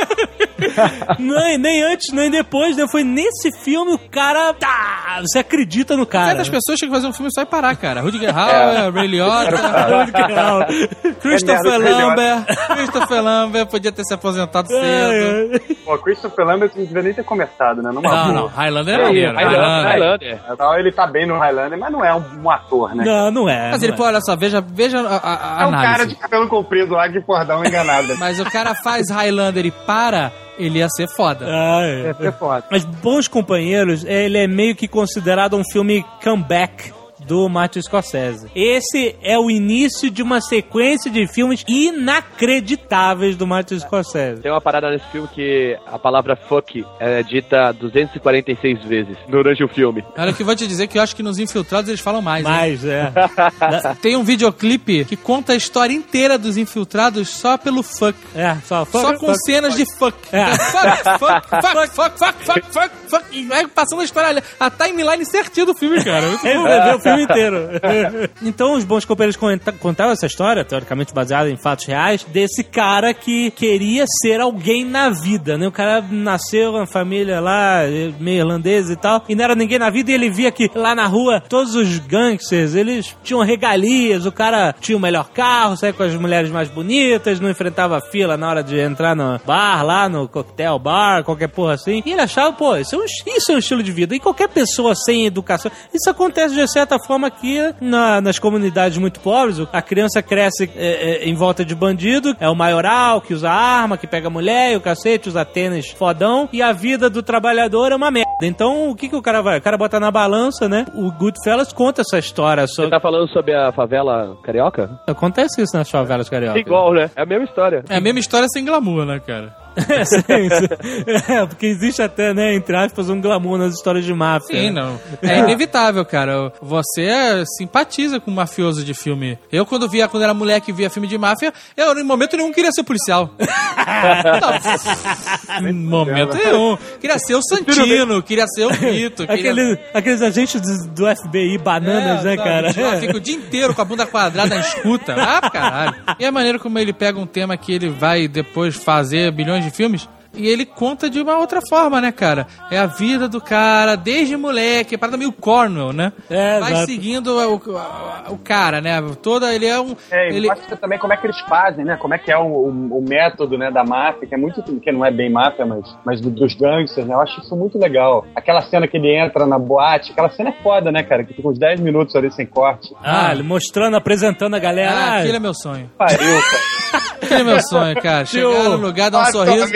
(laughs) nem, nem antes, nem depois, né? Foi nesse filme o cara. Tá, você acredita no cara. Certas pessoas tinham que fazer um filme só e parar, cara. Rudiger (laughs) Hauer, Ray Liotta, Christopher Lambert. Christopher Lambert podia ter se aposentado cedo. É, é. Pô, Christopher Lambert não devia nem ter começado, né? Numa Não, boa. não. Highlander é Não, maneiro. Highlander, Highlander. Highlander. Então, ele tá bem no Highlander, mas não é um, um ator, né? Não, não é. Mas não ele, é. pô, olha só, veja, veja a, a- a é um cara de cabelo comprido lá que, porra, dá uma enganada. (laughs) Mas o cara faz Highlander e para, ele ia ser foda. Ah, é. é foda. Mas Bons Companheiros, ele é meio que considerado um filme comeback do Martin Scorsese. Esse é o início de uma sequência de filmes inacreditáveis do Martin Scorsese. Tem uma parada nesse filme que a palavra fuck é dita 246 vezes durante o filme. Olha, que eu vou te dizer que eu acho que nos Infiltrados eles falam mais. hein? Mas, é. (laughs) Tem um videoclipe que conta a história inteira dos Infiltrados só pelo fuck. É, só, Só com cenas de fuck. É. Fuck, fuck, (laughs) fuck, fuck, fuck, fuck, fuck, fuck. E vai passando a história ali. A timeline certinha do filme, cara. Muito Ele bom. ver o filme inteiro. (laughs) então, os bons companheiros conta- contavam essa história, teoricamente baseada em fatos reais, desse cara que queria ser alguém na vida, né? O cara nasceu uma família lá, meio irlandesa e tal, e não era ninguém na vida, e ele via que lá na rua, todos os gangsters, eles tinham regalias, o cara tinha o melhor carro, saía com as mulheres mais bonitas, não enfrentava fila na hora de entrar no bar, lá no coquetel bar, qualquer porra assim. E ele achava, pô, isso é um, isso é um estilo de vida. E qualquer pessoa sem educação, isso acontece de certa forma aqui na- nas comunidades muito pobres. A criança cresce é, é, em volta de bandido, é o maioral que usa arma, que pega mulher e o cacete, usa tênis fodão, e a vida do trabalhador é uma merda. Então, o que, que o cara vai? O cara bota na balança, né? O Goodfellas conta essa história. Você Sobre... tá falando sobre a favela carioca? Acontece isso nas favelas carioca. Igual, né? É a mesma história. É a mesma história sem glamour, né, cara? É, sim, sim. É, porque existe até, né, entre aspas, um glamour nas histórias de máfia. Sim, né? não. É inevitável, cara. Você é- simpatiza com mafioso de filme. Eu, quando via, quando era moleque e via filme de máfia, eu, em momento nenhum, queria ser policial. (laughs) não, em momento nenhum. Queria ser o (laughs) Santino, queria ser o Rito. Queria... Aquele, aqueles agentes do, FBI bananas, né, sabe, cara? já Fica o dia inteiro com a bunda quadrada na escuta. Ah, caralho. E a maneira como ele pega um tema que ele vai depois fazer bilhões de filmes. E ele conta de uma outra forma, né, cara? É a vida do cara, desde moleque, é parada meio Cornwell, né? É, Vai exato. seguindo o, o, o cara, né? Toda, ele é um... É, e ele, mostra também como é que eles fazem, né? Como é que é o, o- o método né, da máfia, que é muito. que não é bem máfia, mas, mas do- dos gangsters, né? Eu acho isso muito legal. Aquela cena que ele entra na boate, aquela cena é foda, né, cara? Que fica uns 10 minutos ali sem corte. Ah, ele mostrando, apresentando a galera. Ah, Ah, aquele é meu sonho. Pariu, cara. Aquele é meu sonho, cara. (laughs) Chegar no lugar, dar um sorriso.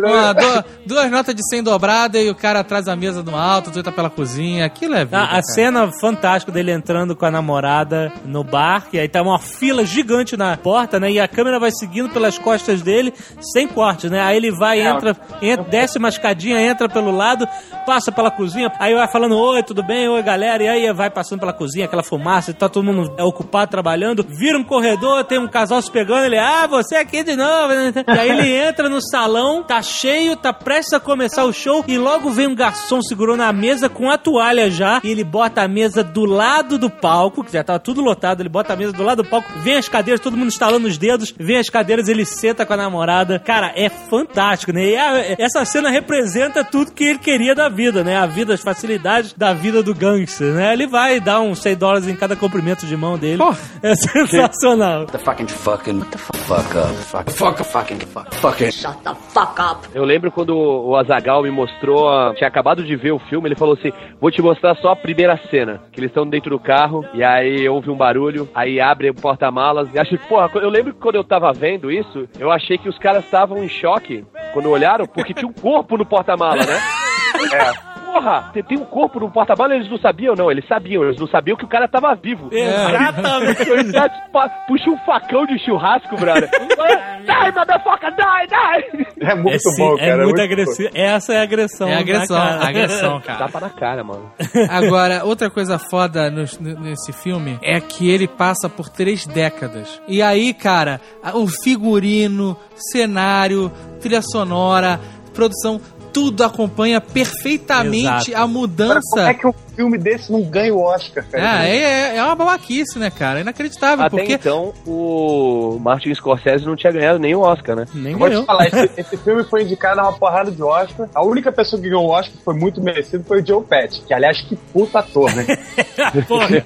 Né? Uma, du- duas notas de 100 dobrada e o cara atrás da mesa no alto, tu tá pela cozinha. Aquilo é vida, Ah, a cara. cena fantástica dele entrando com a namorada no bar, e aí tá uma fila gigante na porta, né? E a câmera vai seguindo pelas costas dele, sem corte, né? Aí ele vai, É, entra, entra, desce uma escadinha, entra pelo lado, passa pela cozinha, aí vai falando, oi, tudo bem? Oi, galera. E aí vai passando pela cozinha, aquela fumaça, e tá todo mundo ocupado trabalhando, vira um corredor, tem um casal se pegando, ele, ah, você aqui de novo. (laughs) E aí ele entra no salão, tá cheio, tá prestes a começar o show, e logo vem um garçom segurando a mesa com a toalha já, e ele bota a mesa do lado do palco, que já tava tudo lotado, ele bota a mesa do lado do palco, vem as cadeiras, todo mundo instalando os dedos, vem as cadeiras, ele senta com a namorada. Cara, é fantástico, né? E a- essa cena representa tudo que ele queria da vida, né? A vida, as facilidades da vida do gangster, né? Ele vai dar uns 100 dólares em cada comprimento de mão dele. Porra. É sensacional. The fucking fucking fuck up. Fuck, fuck, fucking fuck, fucking. Shut the fuck up. Eu lembro quando o Azagal me mostrou, a- tinha acabado de ver o filme, ele falou assim: Vou te mostrar só a primeira cena. Que eles estão dentro do carro, e aí houve um barulho, aí abre o porta-malas. E achei, porra, eu lembro que quando eu tava vendo isso, eu achei que os caras estavam em choque quando olharam, porque tinha um corpo no porta-mala, né? É. (laughs) Porra, tem- tem um corpo no porta-malas, eles não sabiam, não. Eles sabiam, eles não sabiam que o cara tava vivo. Exatamente. Eles já pa- puxa um facão de churrasco, brother. Die, motherfucker, die, die! É muito Esse bom, é cara. muito agressivo. Essa é a agressão. É agressão, né, cara? agressão, cara. Tapa na cara, mano. (laughs) Agora, outra coisa foda nos- nesse filme é que ele passa por três décadas. E aí, cara, o figurino, cenário, trilha sonora, produção, tudo acompanha perfeitamente Exato. a Cara, mudança. como é que um filme desse não ganha o Oscar, cara? Ah, é, é uma babaquice, né, cara? É inacreditável, Até porque... então, o Martin Scorsese não tinha ganhado nem o Oscar, né? Nem Vou ganhou. te falar, esse, (laughs) esse filme foi indicado a uma porrada de Oscar. A única pessoa que ganhou o Oscar foi muito merecido foi o Joe Pesci, que aliás, que puta ator, né? (laughs) Porra.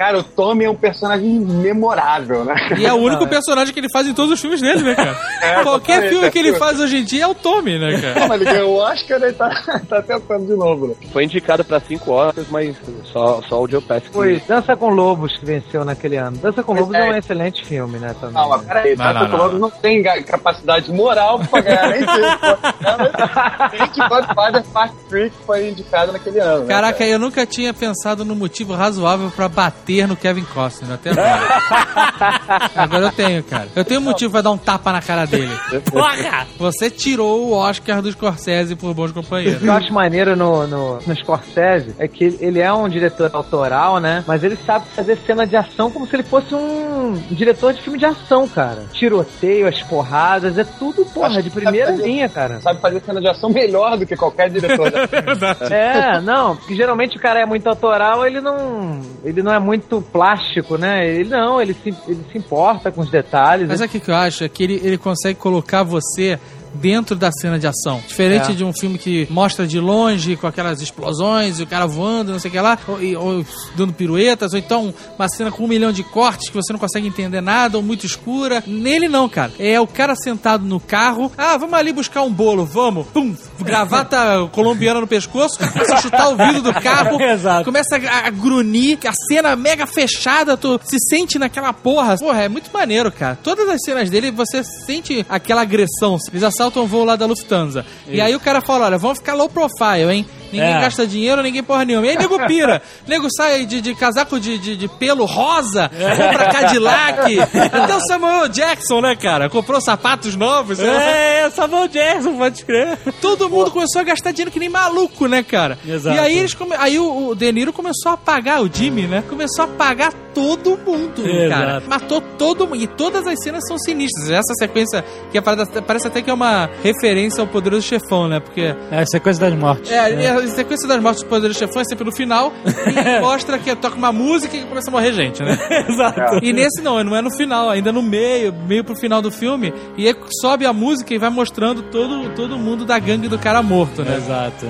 Cara, o Tommy é um personagem memorável, né? E é o único (laughs) personagem que ele faz em todos os filmes dele, né, cara? (laughs) É, Qualquer filme que ele faz hoje em dia é o Tommy, né, cara? Como ele ganhou o Oscar, ele tá, (laughs) tá tentando de novo, né? Foi indicado pra cinco Oscars, mas só, só o Joe Pesci. que- Foi Dança com Lobos que venceu naquele ano. Dança com Lobos é. é. um excelente filme, né? Também. Não, mas peraí, Não, Tato não, não. Colombo não tem capacidade moral pra ganhar nem isso. Tem que Godfather Part 3 que foi indicado naquele ano. né, Caraca, cara? eu nunca tinha pensado no motivo razoável pra bater no Kevin Costner até agora. (laughs) agora eu tenho, cara. Eu tenho motivo pra dar um tapa na cara dele. (laughs) Porra! Você tirou o Oscar do Scorsese por bons O companheiros. que eu acho maneiro no, no, no Scorsese é que ele- é um diretor autoral, né? Mas ele sabe fazer cena de ação como se ele fosse um diretor de filme de ação, cara. Tiroteio, as porradas, é tudo, porra, Acho de primeira fazer- linha, cara. Sabe fazer cena de ação melhor do que qualquer diretor. né? (laughs) É, não, porque geralmente o cara é muito autoral, ele não. Ele não é muito plástico, né? Ele não, ele se, ele se importa com os detalhes. Mas sabe o que que eu acho? É que ele, ele consegue colocar você dentro da cena de ação. Diferente É. de um filme que mostra de longe com aquelas explosões e o cara voando, não sei o que lá, ou, ou dando piruetas, ou então uma cena com um milhão de cortes que você não consegue entender nada, ou muito escura. Nele não, cara. É o cara sentado no carro. Ah, vamos ali buscar um bolo, vamos. Pum, gravata (laughs) colombiana no pescoço, começa a chutar o vidro do carro, (laughs) começa a, a grunir, a cena mega fechada, tu se sente naquela porra. Porra, é muito maneiro, cara. Todas as cenas dele, você sente aquela agressão. Eles assaltam o voo lá da Lufthansa. E aí o cara fala, olha, vamos ficar low profile, hein? Ninguém É. gasta dinheiro, ninguém porra nenhuma. E aí nego pira. nego sai de, de casaco de, de, de pelo rosa, compra Cadillac. Até o Samuel Jackson, né, cara? Comprou sapatos novos. sei lá. É, Samuel Jackson, pode crer. Todo mundo começou a gastar dinheiro que nem maluco, né, cara? Exato. E aí eles come... aí o, o De Niro começou a pagar, o Jimmy, né? Começou a pagar todo mundo, Exato. cara. Matou todo mundo. E todas as cenas são sinistras. Essa sequência, que é parada- parece até que é uma referência ao Poderoso Chefão, né? Porque É a sequência das mortes. é, e a sequência das mortes do Poderoso Chefão é sempre no final e (laughs) mostra que toca uma música e começa a morrer gente, né? (laughs) Exato. E nesse não, não é no final, ainda no meio, meio pro final do filme, e aí sobe a música e vai mostrando todo, todo mundo da gangue do cara morto, né? Exato.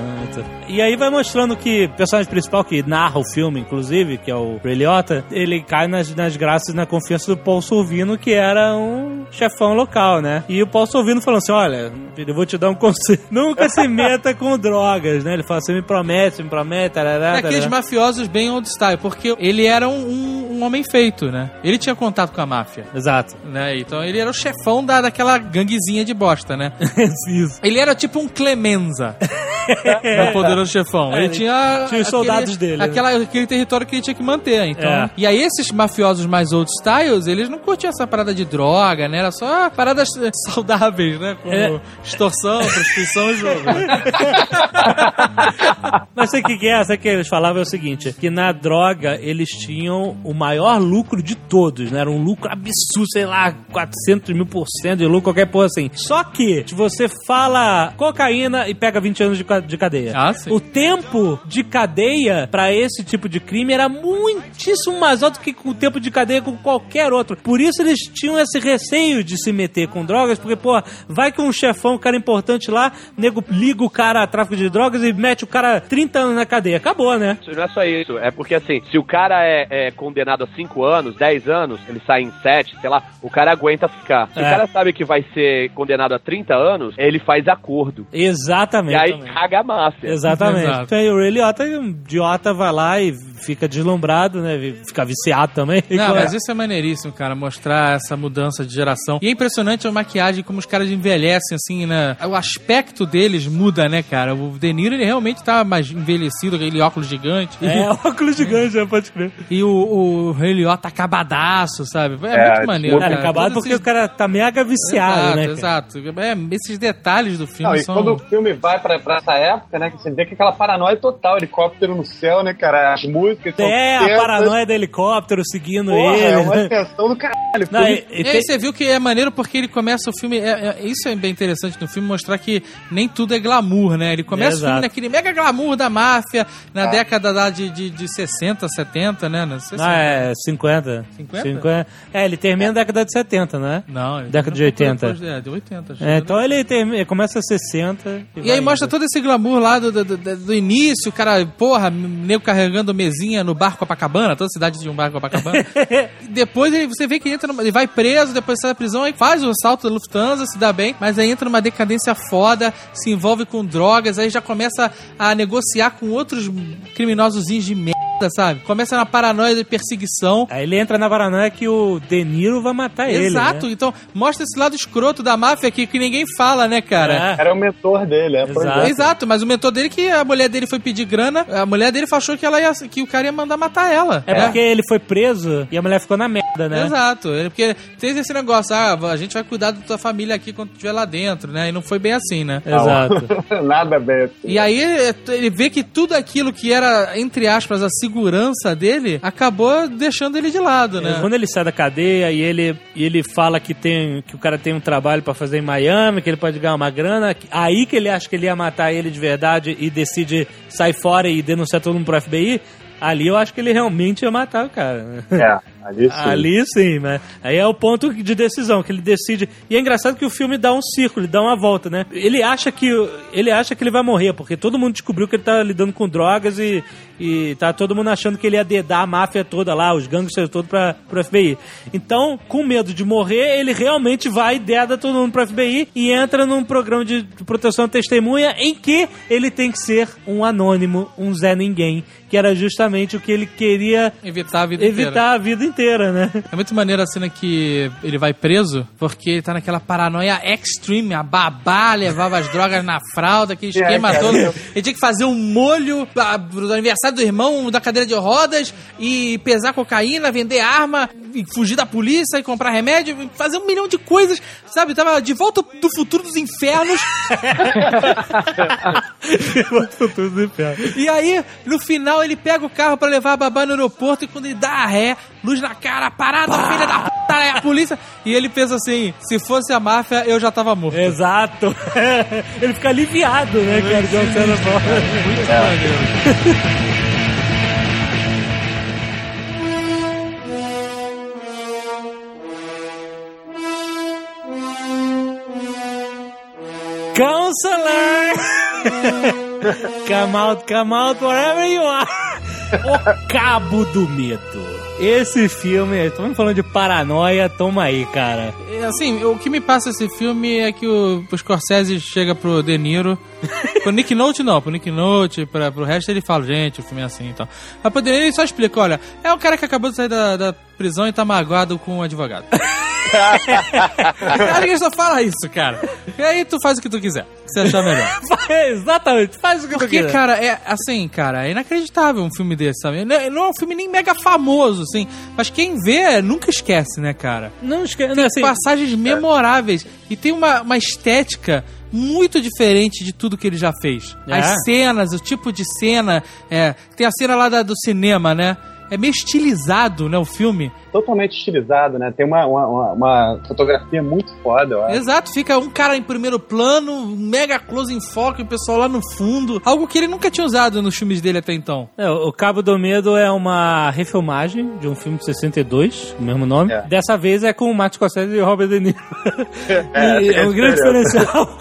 E aí vai mostrando que o personagem principal que narra o filme, inclusive, que é o Ray Liotta, ele cai nas, nas graças e na confiança do Paul Sorvino, que era um chefão local, né? E o Paul Sorvino falando assim, olha, eu vou te dar um conselho. (laughs) Nunca se meta com drogas, né? Ele fala, você me promete, você me promete, tarará, É aqueles tarará. mafiosos bem old style, porque ele era um, um- um homem feito, né? Ele tinha contato com a máfia. Exato. Né? Então ele era o chefão da, daquela ganguezinha de bosta, né? (laughs) Isso. Ele era tipo um Clemenza (laughs) do poderoso chefão. É, ele tinha. tinha os soldados dele, né? Aquela, aquele território que ele tinha que manter. Então. É. E aí, esses mafiosos mais old styles, eles não curtiam essa parada de droga, né? Era só paradas saudáveis, né? Como É. extorsão, prostituição e jogo. (laughs) (laughs) Mas sabe o que, que é? Sabe o que eles falavam é o seguinte: que na droga eles tinham o maior lucro de todos, né? Era um lucro absurdo, sei lá, 400 mil por cento de lucro, qualquer porra assim. Só que, se você fala cocaína e pega 20 anos de, ca- de cadeia, Ah, sim. o tempo de cadeia pra esse tipo de crime era muitíssimo mais alto que o tempo de cadeia com qualquer outro. Por isso eles tinham esse receio de se meter com drogas, porque, pô, vai que um chefão, um cara importante lá, nego liga o cara a tráfico de drogas e mete o cara 30 anos na cadeia. Acabou, né? Isso Não é só isso, é porque assim, se o cara é, é condenado a 5 anos, 10 anos, ele sai em 7, sei lá, o cara aguenta ficar. Se É. o cara sabe que vai ser condenado a 30 anos, ele faz acordo. Exatamente. E aí também. caga a máfia. Exatamente. Exato. Então, aí o Ray Liotta, um idiota, vai lá e fica deslumbrado, né? Fica viciado também. Não, mas isso é maneiríssimo, cara, mostrar essa mudança de geração. E é impressionante a maquiagem, como os caras envelhecem, assim, né? O aspecto deles muda, né, cara? O De Niro, ele realmente tá mais envelhecido, aquele óculos gigante. É, (laughs) óculos gigantes, né? Pode crer. E o, o Ray Liotta acabadaço, sabe? É, É, muito maneiro, Cara, cara. acabado Todos porque o esses- cara tá mega viciado, né? Exato, exato. É, esses detalhes do filme Não, são... quando o filme vai pra, pra essa época, né, que você vê que aquela paranoia total, helicóptero no céu, né, cara? As músicas É, a paranoia do helicóptero seguindo Porra, ele. é uma né? tensão do caralho. Não, e- e E tem- aí você viu que é maneiro porque ele começa o filme. é- é- isso é bem interessante no filme, mostrar que nem tudo é glamour, né? Ele começa o Exato. filme naquele mega glamour da máfia, na Ah. década lá de, de, de 60, 70, né? Não, 60. Ah, é 50. 50? É, ele termina na década de 70, né? Não, Década de não foi 80. depois- É, de 80. acho. É, então ele, termina, começa a 60. E vai aí mostra indo. todo esse glamour lá do, do, do- do início, o cara, porra, nego carregando mesinha no barco Copacabana, toda cidade de um barco Copacabana. (laughs) E depois ele, você vê que entra numa, ele vai preso, depois sai da prisão, aí faz o assalto da Lufthansa, se dá bem, mas aí entra numa decadência foda, se envolve com drogas, aí já começa a negociar com outros criminosozinhos de merda, sabe? Começa na paranoia de perseguição. Aí ele entra na paranoia que o De Niro vai matar ele. Exato, né? então mostra esse lado escroto da máfia aqui que ninguém fala, né, cara? É. Era o mentor dele, é. Exato. é. Exato, mas o mentor dele que a mulher dele foi pedir grana, a mulher dele achou que ela ia, que o cara ia mandar matar ela. É porque ele foi preso e a mulher ficou na merda, né? Exato, ele, porque tem esse negócio, ah, a gente vai cuidar da tua família aqui quando estiver lá dentro, né? E não foi bem assim, né? Exato. (laughs) Nada bem assim. E aí ele vê que tudo aquilo que era, entre aspas, a segurança dele, acabou deixando ele de lado, né? Quando ele sai da cadeia e ele, e ele fala que, tem, que o cara tem um trabalho pra fazer em Miami, que ele pode ganhar uma grana, aí que ele acha que ele ia matar ele de verdade e decide sair fora e denunciar todo mundo pro FBI, ali eu acho que ele realmente ia matar o cara. É, (laughs) ali sim. Ali sim, né? Aí é o ponto de decisão, que ele decide. E é engraçado que o filme dá um círculo, dá uma volta, né? Ele acha que ele acha que ele vai morrer, porque todo mundo descobriu que ele tá lidando com drogas e, e tá todo mundo achando que ele ia dedar a máfia toda lá, os gangsters todos pra, pro FBI. Então, com medo de morrer, ele realmente vai e deda todo mundo pro FBI e entra num programa de proteção à testemunha em que ele tem que ser um anônimo, um Zé Ninguém, que era justamente o que ele queria Evitar a vida inteira. evitar a vida inteira, né? É muito maneiro a cena que ele vai preso, porque ele tá naquela paranoia extreme, a babá levava as drogas na fralda, aquele É, esquema cara, todo. Ele tinha que fazer um molho ah, do aniversário do irmão da cadeira de rodas e pesar cocaína, vender arma, fugir da polícia e comprar remédio, e fazer um milhão de coisas, sabe? Tava de volta do futuro dos infernos. Do inferno. E aí, no final, ele pega o carro pra levar a babá no aeroporto e quando ele dá a ré, luz na cara, parada, filha da puta, é a polícia. E ele pensa assim: se fosse a máfia, eu já tava morto. Exato. (laughs) Ele fica aliviado, né, cara? De uma cena boa. Muito maneiro. Counselor! (laughs) come out, come out, wherever you are. O Cabo do Medo. Esse filme, estamos falando de paranoia, toma aí, cara. É, Assim, o que me passa esse filme é que o, o Scorsese chega pro De Niro. (laughs) pro Nick Note não, pro Nick Note, pra, pro resto ele fala, gente, o filme é assim e tal. Mas pro De Niro ele só explica, olha, é um cara que acabou de sair da, da prisão e tá magoado com um advogado. (laughs) Cara, ele só fala isso, cara. E aí tu faz o que tu quiser, que você achar melhor. (laughs) Exatamente, faz o que tu Porque, quiser. cara, é assim, cara, é inacreditável um filme desse, sabe? Não é- não é um filme nem mega famoso, assim. Mas quem vê nunca esquece, né, cara? Não esquece, Tem assim, passagens memoráveis e tem uma, uma estética muito diferente de tudo que ele já fez. É. As cenas, o tipo de cena. É, tem a cena lá da- do cinema, né? É meio estilizado, né, o filme. Totalmente estilizado, né? Tem uma, uma, uma- fotografia muito foda, eu acho. Exato, fica um cara em primeiro plano, um mega close em foco e o pessoal lá no fundo. Algo que ele nunca tinha usado nos filmes dele até então. É, o Cabo do Medo é uma refilmagem de um filme de 62, o mesmo nome. É. Dessa vez é com o Martin Scorsese e o Robert De Niro. (laughs) É, E é um grande diferença. diferencial.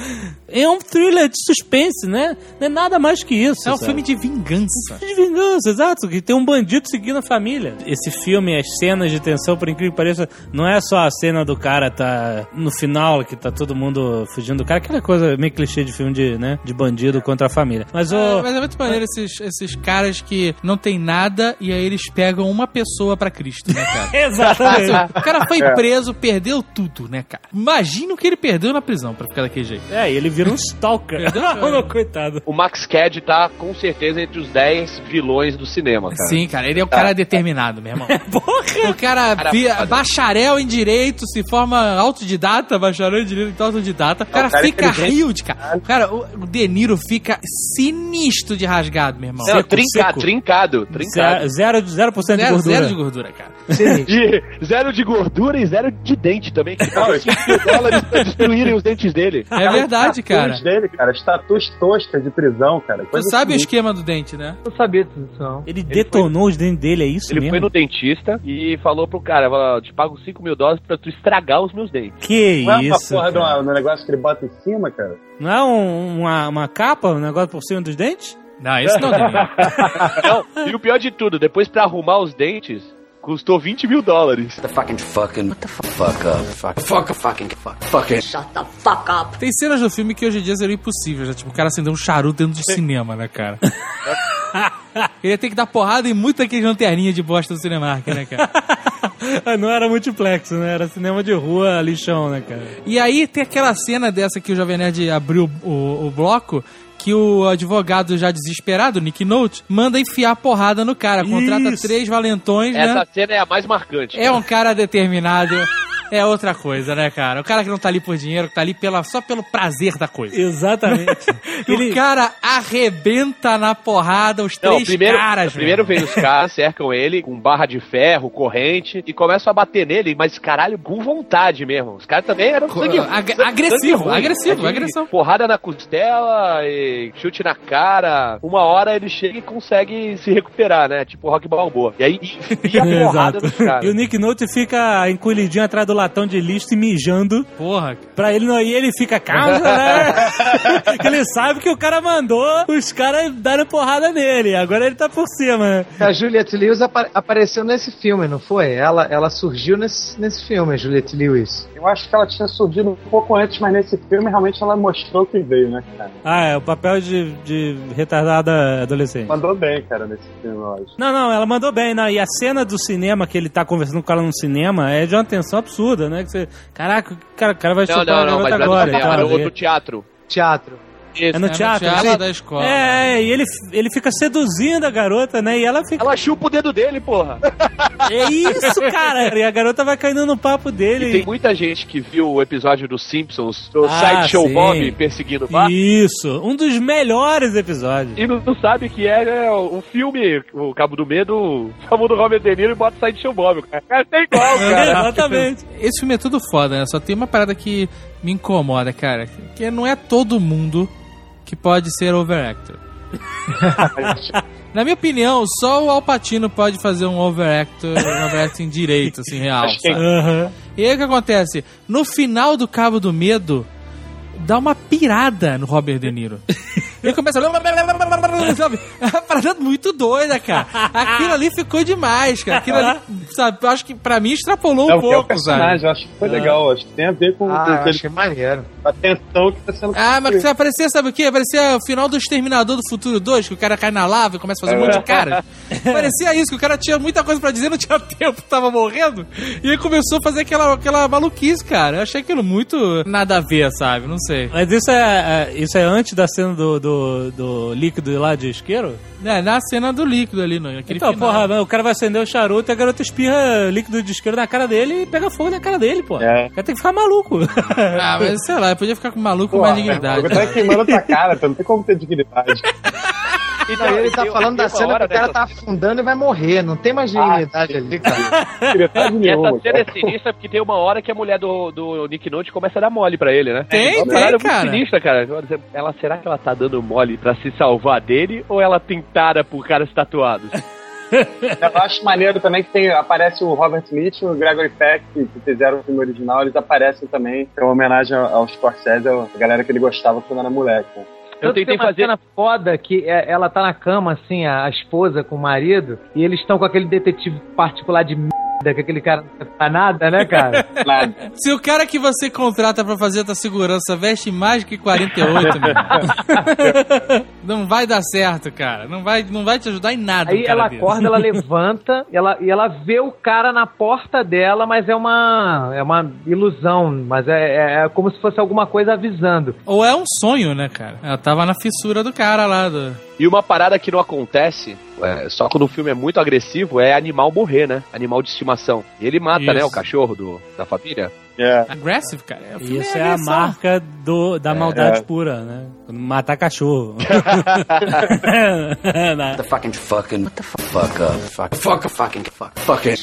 É um thriller de suspense, né? Não é nada mais que isso. É um sabe? filme de vingança. de vingança, exato. Que tem um bandido seguindo a família. Esse filme, as cenas de tensão, por incrível que pareça, não é só a cena do cara tá no final, que tá todo mundo fugindo do cara, aquela coisa meio clichê de filme de, né, de bandido contra a família. Mas o. É, mas é muito maneiro esses, esses caras que não tem nada e aí eles pegam uma pessoa pra Cristo, né, cara? (laughs) Exatamente. (laughs) O cara foi preso, perdeu tudo, né, cara? Imagina o que ele perdeu na prisão pra ficar daquele jeito. É, ele vira um stalker. (laughs) Não, coitado. O Max Cad tá com certeza entre os 10 vilões do cinema, cara. Sim, cara, ele é o cara determinado, meu irmão. (laughs) Porra! O cara, Cara, bacharel em direito, se forma autodidata, bacharel em direito, então autodidata. O cara, o cara é fica rio de cara. Cara, o De Niro fica sinistro de rasgado, meu irmão. Não, Seco, trinca- seco. trincado, trincado. Zero, zero, 0% de Zero, gordura. zero de gordura, cara. (laughs) De, zero de gordura e zero de dente também. Que pagou 5 mil dólares pra destruírem os dentes dele. É verdade, cara. Dele, cara, estatuas toscas de prisão, cara. Tu sabe o assim. esquema do dente, né? Não sabia disso, não. Ele detonou os dentes dele, é isso Ele mesmo? foi no dentista e falou pro cara: "Eu te pago 5 mil dólares pra tu estragar os meus dentes. Que Não é uma isso? porra cara? do negócio que ele bota em cima, cara? Não é um- uma, uma capa, um negócio por cima dos dentes? Não, isso não. (laughs) Não, e o pior de tudo, depois pra arrumar os dentes, custou 20 mil dólares. The fucking fucking what the fuck, fuck up. Fuck fuck fucking fuck fucking Shut the fuck up. Tem cenas do filme que hoje em dia seriam impossíveis, né? Tipo, o cara acender um charuto dentro do cinema, né, cara? (laughs) Ele ia ter que dar porrada em muita aquele lanterninha de bosta do Cinemark, né, cara? (laughs) não era multiplex, né? Era cinema de rua, lixão, né, cara? E aí tem aquela cena dessa que o Jovem Nerd abriu o, o bloco, que o advogado já desesperado, Nick Note, manda enfiar porrada no cara. Contrata Isso. três valentões, né? Essa cena é a mais marcante. É um cara determinado. (laughs) É outra coisa, né, cara? O cara que não tá ali por dinheiro, que tá ali pela, só pelo prazer da coisa. Exatamente. (laughs) O cara arrebenta na porrada os Não, três primeiro, caras, primeiro vem os caras, cercam ele com barra de ferro, corrente, e começam a bater nele, mas caralho, com vontade mesmo. Os caras também eram sangue, ag- sangue agressivo, ruim. agressivo, É agressão. Porrada na costela, e chute na cara. Uma hora ele chega e consegue se recuperar, né? Tipo Rock Balboa. E aí enfia a (laughs) porrada nos caras. E o Nick Note fica encolhidinho atrás do latão de lixo e mijando. Porra. Pra ele não ir, ele fica calmo, né? (laughs) que ele sabe que o cara mandou os caras darem porrada nele. Agora ele tá por cima, né? A Juliette Lewis apa- apareceu nesse filme, não foi? Ela, ela surgiu nesse, nesse filme, a Juliette Lewis. Eu acho que ela tinha surgido um pouco antes, mas nesse filme realmente ela mostrou que veio, né, cara? Ah, é o papel de, de retardada adolescente. Mandou bem, cara, nesse filme, eu acho. Não, não, ela mandou bem, não. E a cena do cinema que ele tá conversando com cara no cinema é de uma tensão absurda, né? Que você, caraca, o cara, o cara vai Não, chupar não, a não, mas garota não agora. era e tal. era outro teatro. Teatro. É no É no teatro. teatro né? da escola. É, e ele, ele fica seduzindo a garota, né? E ela fica. Ela chupa o dedo dele, porra. (laughs) É isso, cara! E a garota vai caindo no papo dele. E tem muita gente que viu o episódio dos Simpsons, do Ah, Sideshow sim. Bob perseguindo o Bart, Isso, um dos melhores episódios. e não, sabe que é, né, o filme, o Cabo do Medo, chama do Robert De Niro e bota Sideshow Bob. Cara, cara tem igual, (laughs) cara. Exatamente. Esse filme é tudo foda, né? Só tem uma parada que me incomoda, cara. Que não é todo mundo que pode ser overactor. (laughs) Na minha opinião, só o Alpatino pode fazer um overactor, um overacting direito, assim, real. Que-? Aham. E aí o que acontece? No final do Cabo do Medo, dá uma pirada no Robert De Niro. (laughs) Ele começa a... (laughs) Sabe? É uma parada muito doida, cara. Aquilo ali ficou demais, cara. Aquilo ali, sabe? Eu acho que pra mim extrapolou um é o pouco, sabe? personagem, eu acho que foi legal. Acho que tem a ver com, com Ah, eu aquele- achei maneiro. a tensão que tá sendo Ah, mas você parecia, sabe o quê? Parecia o final do Exterminador do Futuro 2, que o cara cai na lava e começa a fazer um monte de cara. (laughs) parecia isso, que o cara tinha muita coisa pra dizer, não tinha (laughs) tempo, tava morrendo. E aí começou a fazer aquela, aquela maluquice, cara. Eu achei aquilo muito nada a ver, sabe? Não sei. Mas isso é, é- isso é antes da cena do, do, do líquido lá de isqueiro? É, na cena do líquido ali, no- naquele então, final. porra, o cara vai acender o charuto e a garota espirra líquido de isqueiro na cara dele e pega fogo na cara dele, pô. É. O cara tem que ficar maluco. (laughs) Ah, mas sei lá, eu podia ficar com maluco com Pô, mais O dignidade. cara tá queimando a tua cara, tu não tem como ter dignidade. (laughs) Não, ele tá falando da cena que o cara tá afundando e vai morrer. Não tem mais dignidade ali, cara. (laughs) Dignidade E essa cena cara. é sinistra porque tem uma hora que a mulher do, do Nick Note começa a dar mole pra ele, né? Tem, é tem, parada muito cara. sinistra, cara. Ela, será que ela tá dando mole pra se salvar dele ou ela pintada por caras tatuados? (laughs) Eu acho maneiro também que tem, aparece o Robert Smith e o Gregory Peck, que, que fizeram o filme original, eles aparecem também. É uma homenagem ao, ao Scorsese, a galera que ele gostava quando era moleque. Eu tentei uma fazer. cena foda que é- ela tá na cama, assim, a, a esposa com o marido, e eles estão com aquele detetive particular de merda, que aquele cara não faz nada, né, cara? (laughs) Nada. Se o cara que você contrata pra fazer a tua segurança veste mais que 48, meu (laughs) não vai dar certo, cara. Não vai, não vai te ajudar em nada. Aí cara ela desse. acorda, ela (laughs) levanta, ela, e ela vê o cara na porta dela, mas é uma, é uma ilusão, mas é, é- é como se fosse alguma coisa avisando. Ou é um sonho, né, cara? Ela tava na fissura do cara lá. Do... E uma parada que não acontece, é, só quando o filme é muito agressivo, é animal morrer, né? Animal de estimação. E ele mata, Isso. né, o cachorro do, da família. É. Aggressive, cara. É, filme Isso é a marca do, da maldade é. pura, né? Quando matar cachorro. (laughs) (laughs) The fucking fucking. What the fuck? Fuck up. Fuck. Fuck. Fucking. Fuck. Fucking.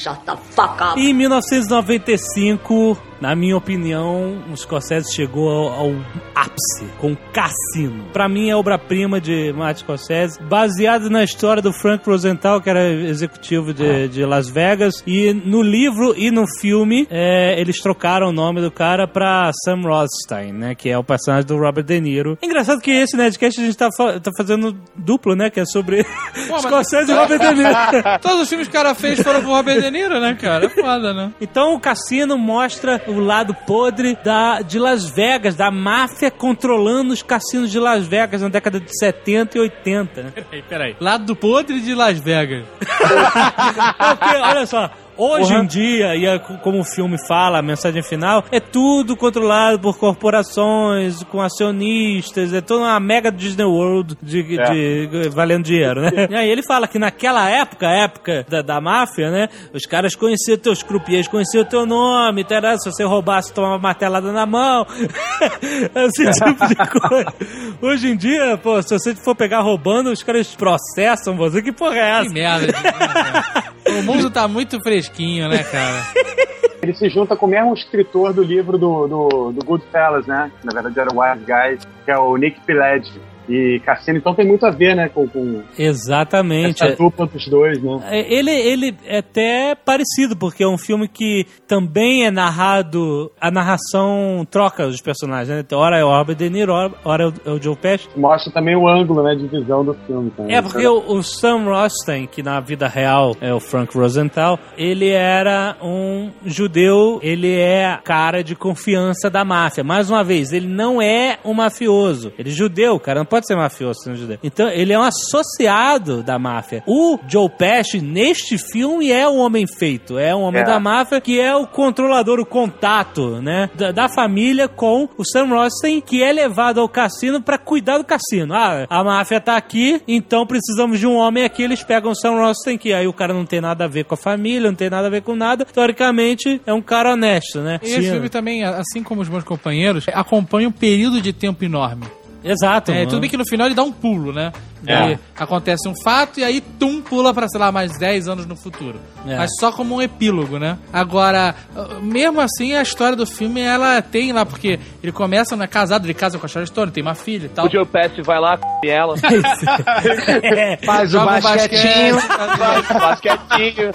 Em 1995, na minha opinião, o Scorsese chegou ao, ao ápice com Cassino. Pra mim é obra-prima de Martin Scorsese, baseado na história do Frank Rosenthal, que era executivo de, de Las Vegas. E no livro e no filme, é, eles trocaram o nome do cara pra Sam Rothstein, né? Que é o personagem do Robert De Niro. Engraçado que esse Nerdcast a gente tá, fa- tá fazendo duplo, né? Que é sobre mas- Scorsese e Robert De Niro. (laughs) Todos os filmes que o cara fez foram com o Robert De Niro, né, cara? É foda, né? Então o cassino mostra o lado podre da, de Las Vegas, da máfia controlando os cassinos de Las Vegas na década de 70 e 80. né? Peraí, peraí. Lado do podre de Las Vegas. (laughs) Porque, olha só. Hoje em dia, e é co- como o filme fala, a mensagem final, é tudo controlado por corporações, com acionistas, é toda uma mega Disney World de, de- valendo dinheiro, né? (laughs) E aí ele fala que naquela época, a época da, da máfia, né? Os caras conheciam teus croupiers, conheciam teu nome, terá, se você roubasse, tomava martelada na mão. (laughs) Esse tipo de coisa. Hoje em dia, pô, se você for pegar roubando, os caras processam você. Que porra é Que essa? merda. de- cara. (laughs) O mundo tá muito fresquinho, né, cara? (laughs) Ele se junta com o mesmo escritor do livro do, do, do Goodfellas, né? Na verdade era o Wise Guys, que é o Nick Pileggi. E Cassino, então tem muito a ver, né, com, com Exatamente. essa dupla dos dois, né? É, Ele, ele é até parecido, porque é um filme que também é narrado. A narração troca os personagens, né? Ora é o Robert De Niro, ora- é é o Joe Pesci. Mostra também o ângulo, né, de visão do filme. Também. É, porque o, o Sam Rothstein, que na vida real é o Frank Rosenthal, ele era um judeu, ele é cara de confiança da máfia. Mais uma vez, ele não é um mafioso. Ele é judeu, cara, não pode pode ser mafioso sendo judeu. Então, ele é um associado da máfia. O Joe Pesci, neste filme, é um homem feito. É um homem É. da máfia que é o controlador, o contato, né? Da, da família com o Sam Rothstein, que é levado ao cassino pra cuidar do cassino. Ah, a máfia tá aqui, então precisamos de um homem aqui. Eles pegam o Sam Rothstein, que aí o cara não tem nada a ver com a família, não tem nada a ver com nada. Teoricamente, é um cara honesto, né? E esse filme também, assim como os meus companheiros, acompanha um período de tempo enorme. Exato. É, tudo bem que no final ele dá um pulo, né? É. Aí acontece um fato e aí, tum, pula pra, sei lá, mais 10 anos no futuro. É. Mas só como um epílogo, né? Agora, mesmo assim, a história do filme, ela tem lá, porque ele começa, né, casado, ele casa com a Sharon Stone, tem uma filha e tal. O Joe Pesci vai lá, come ela, (laughs) Faz o um basquetinho. basquete, basquetinho.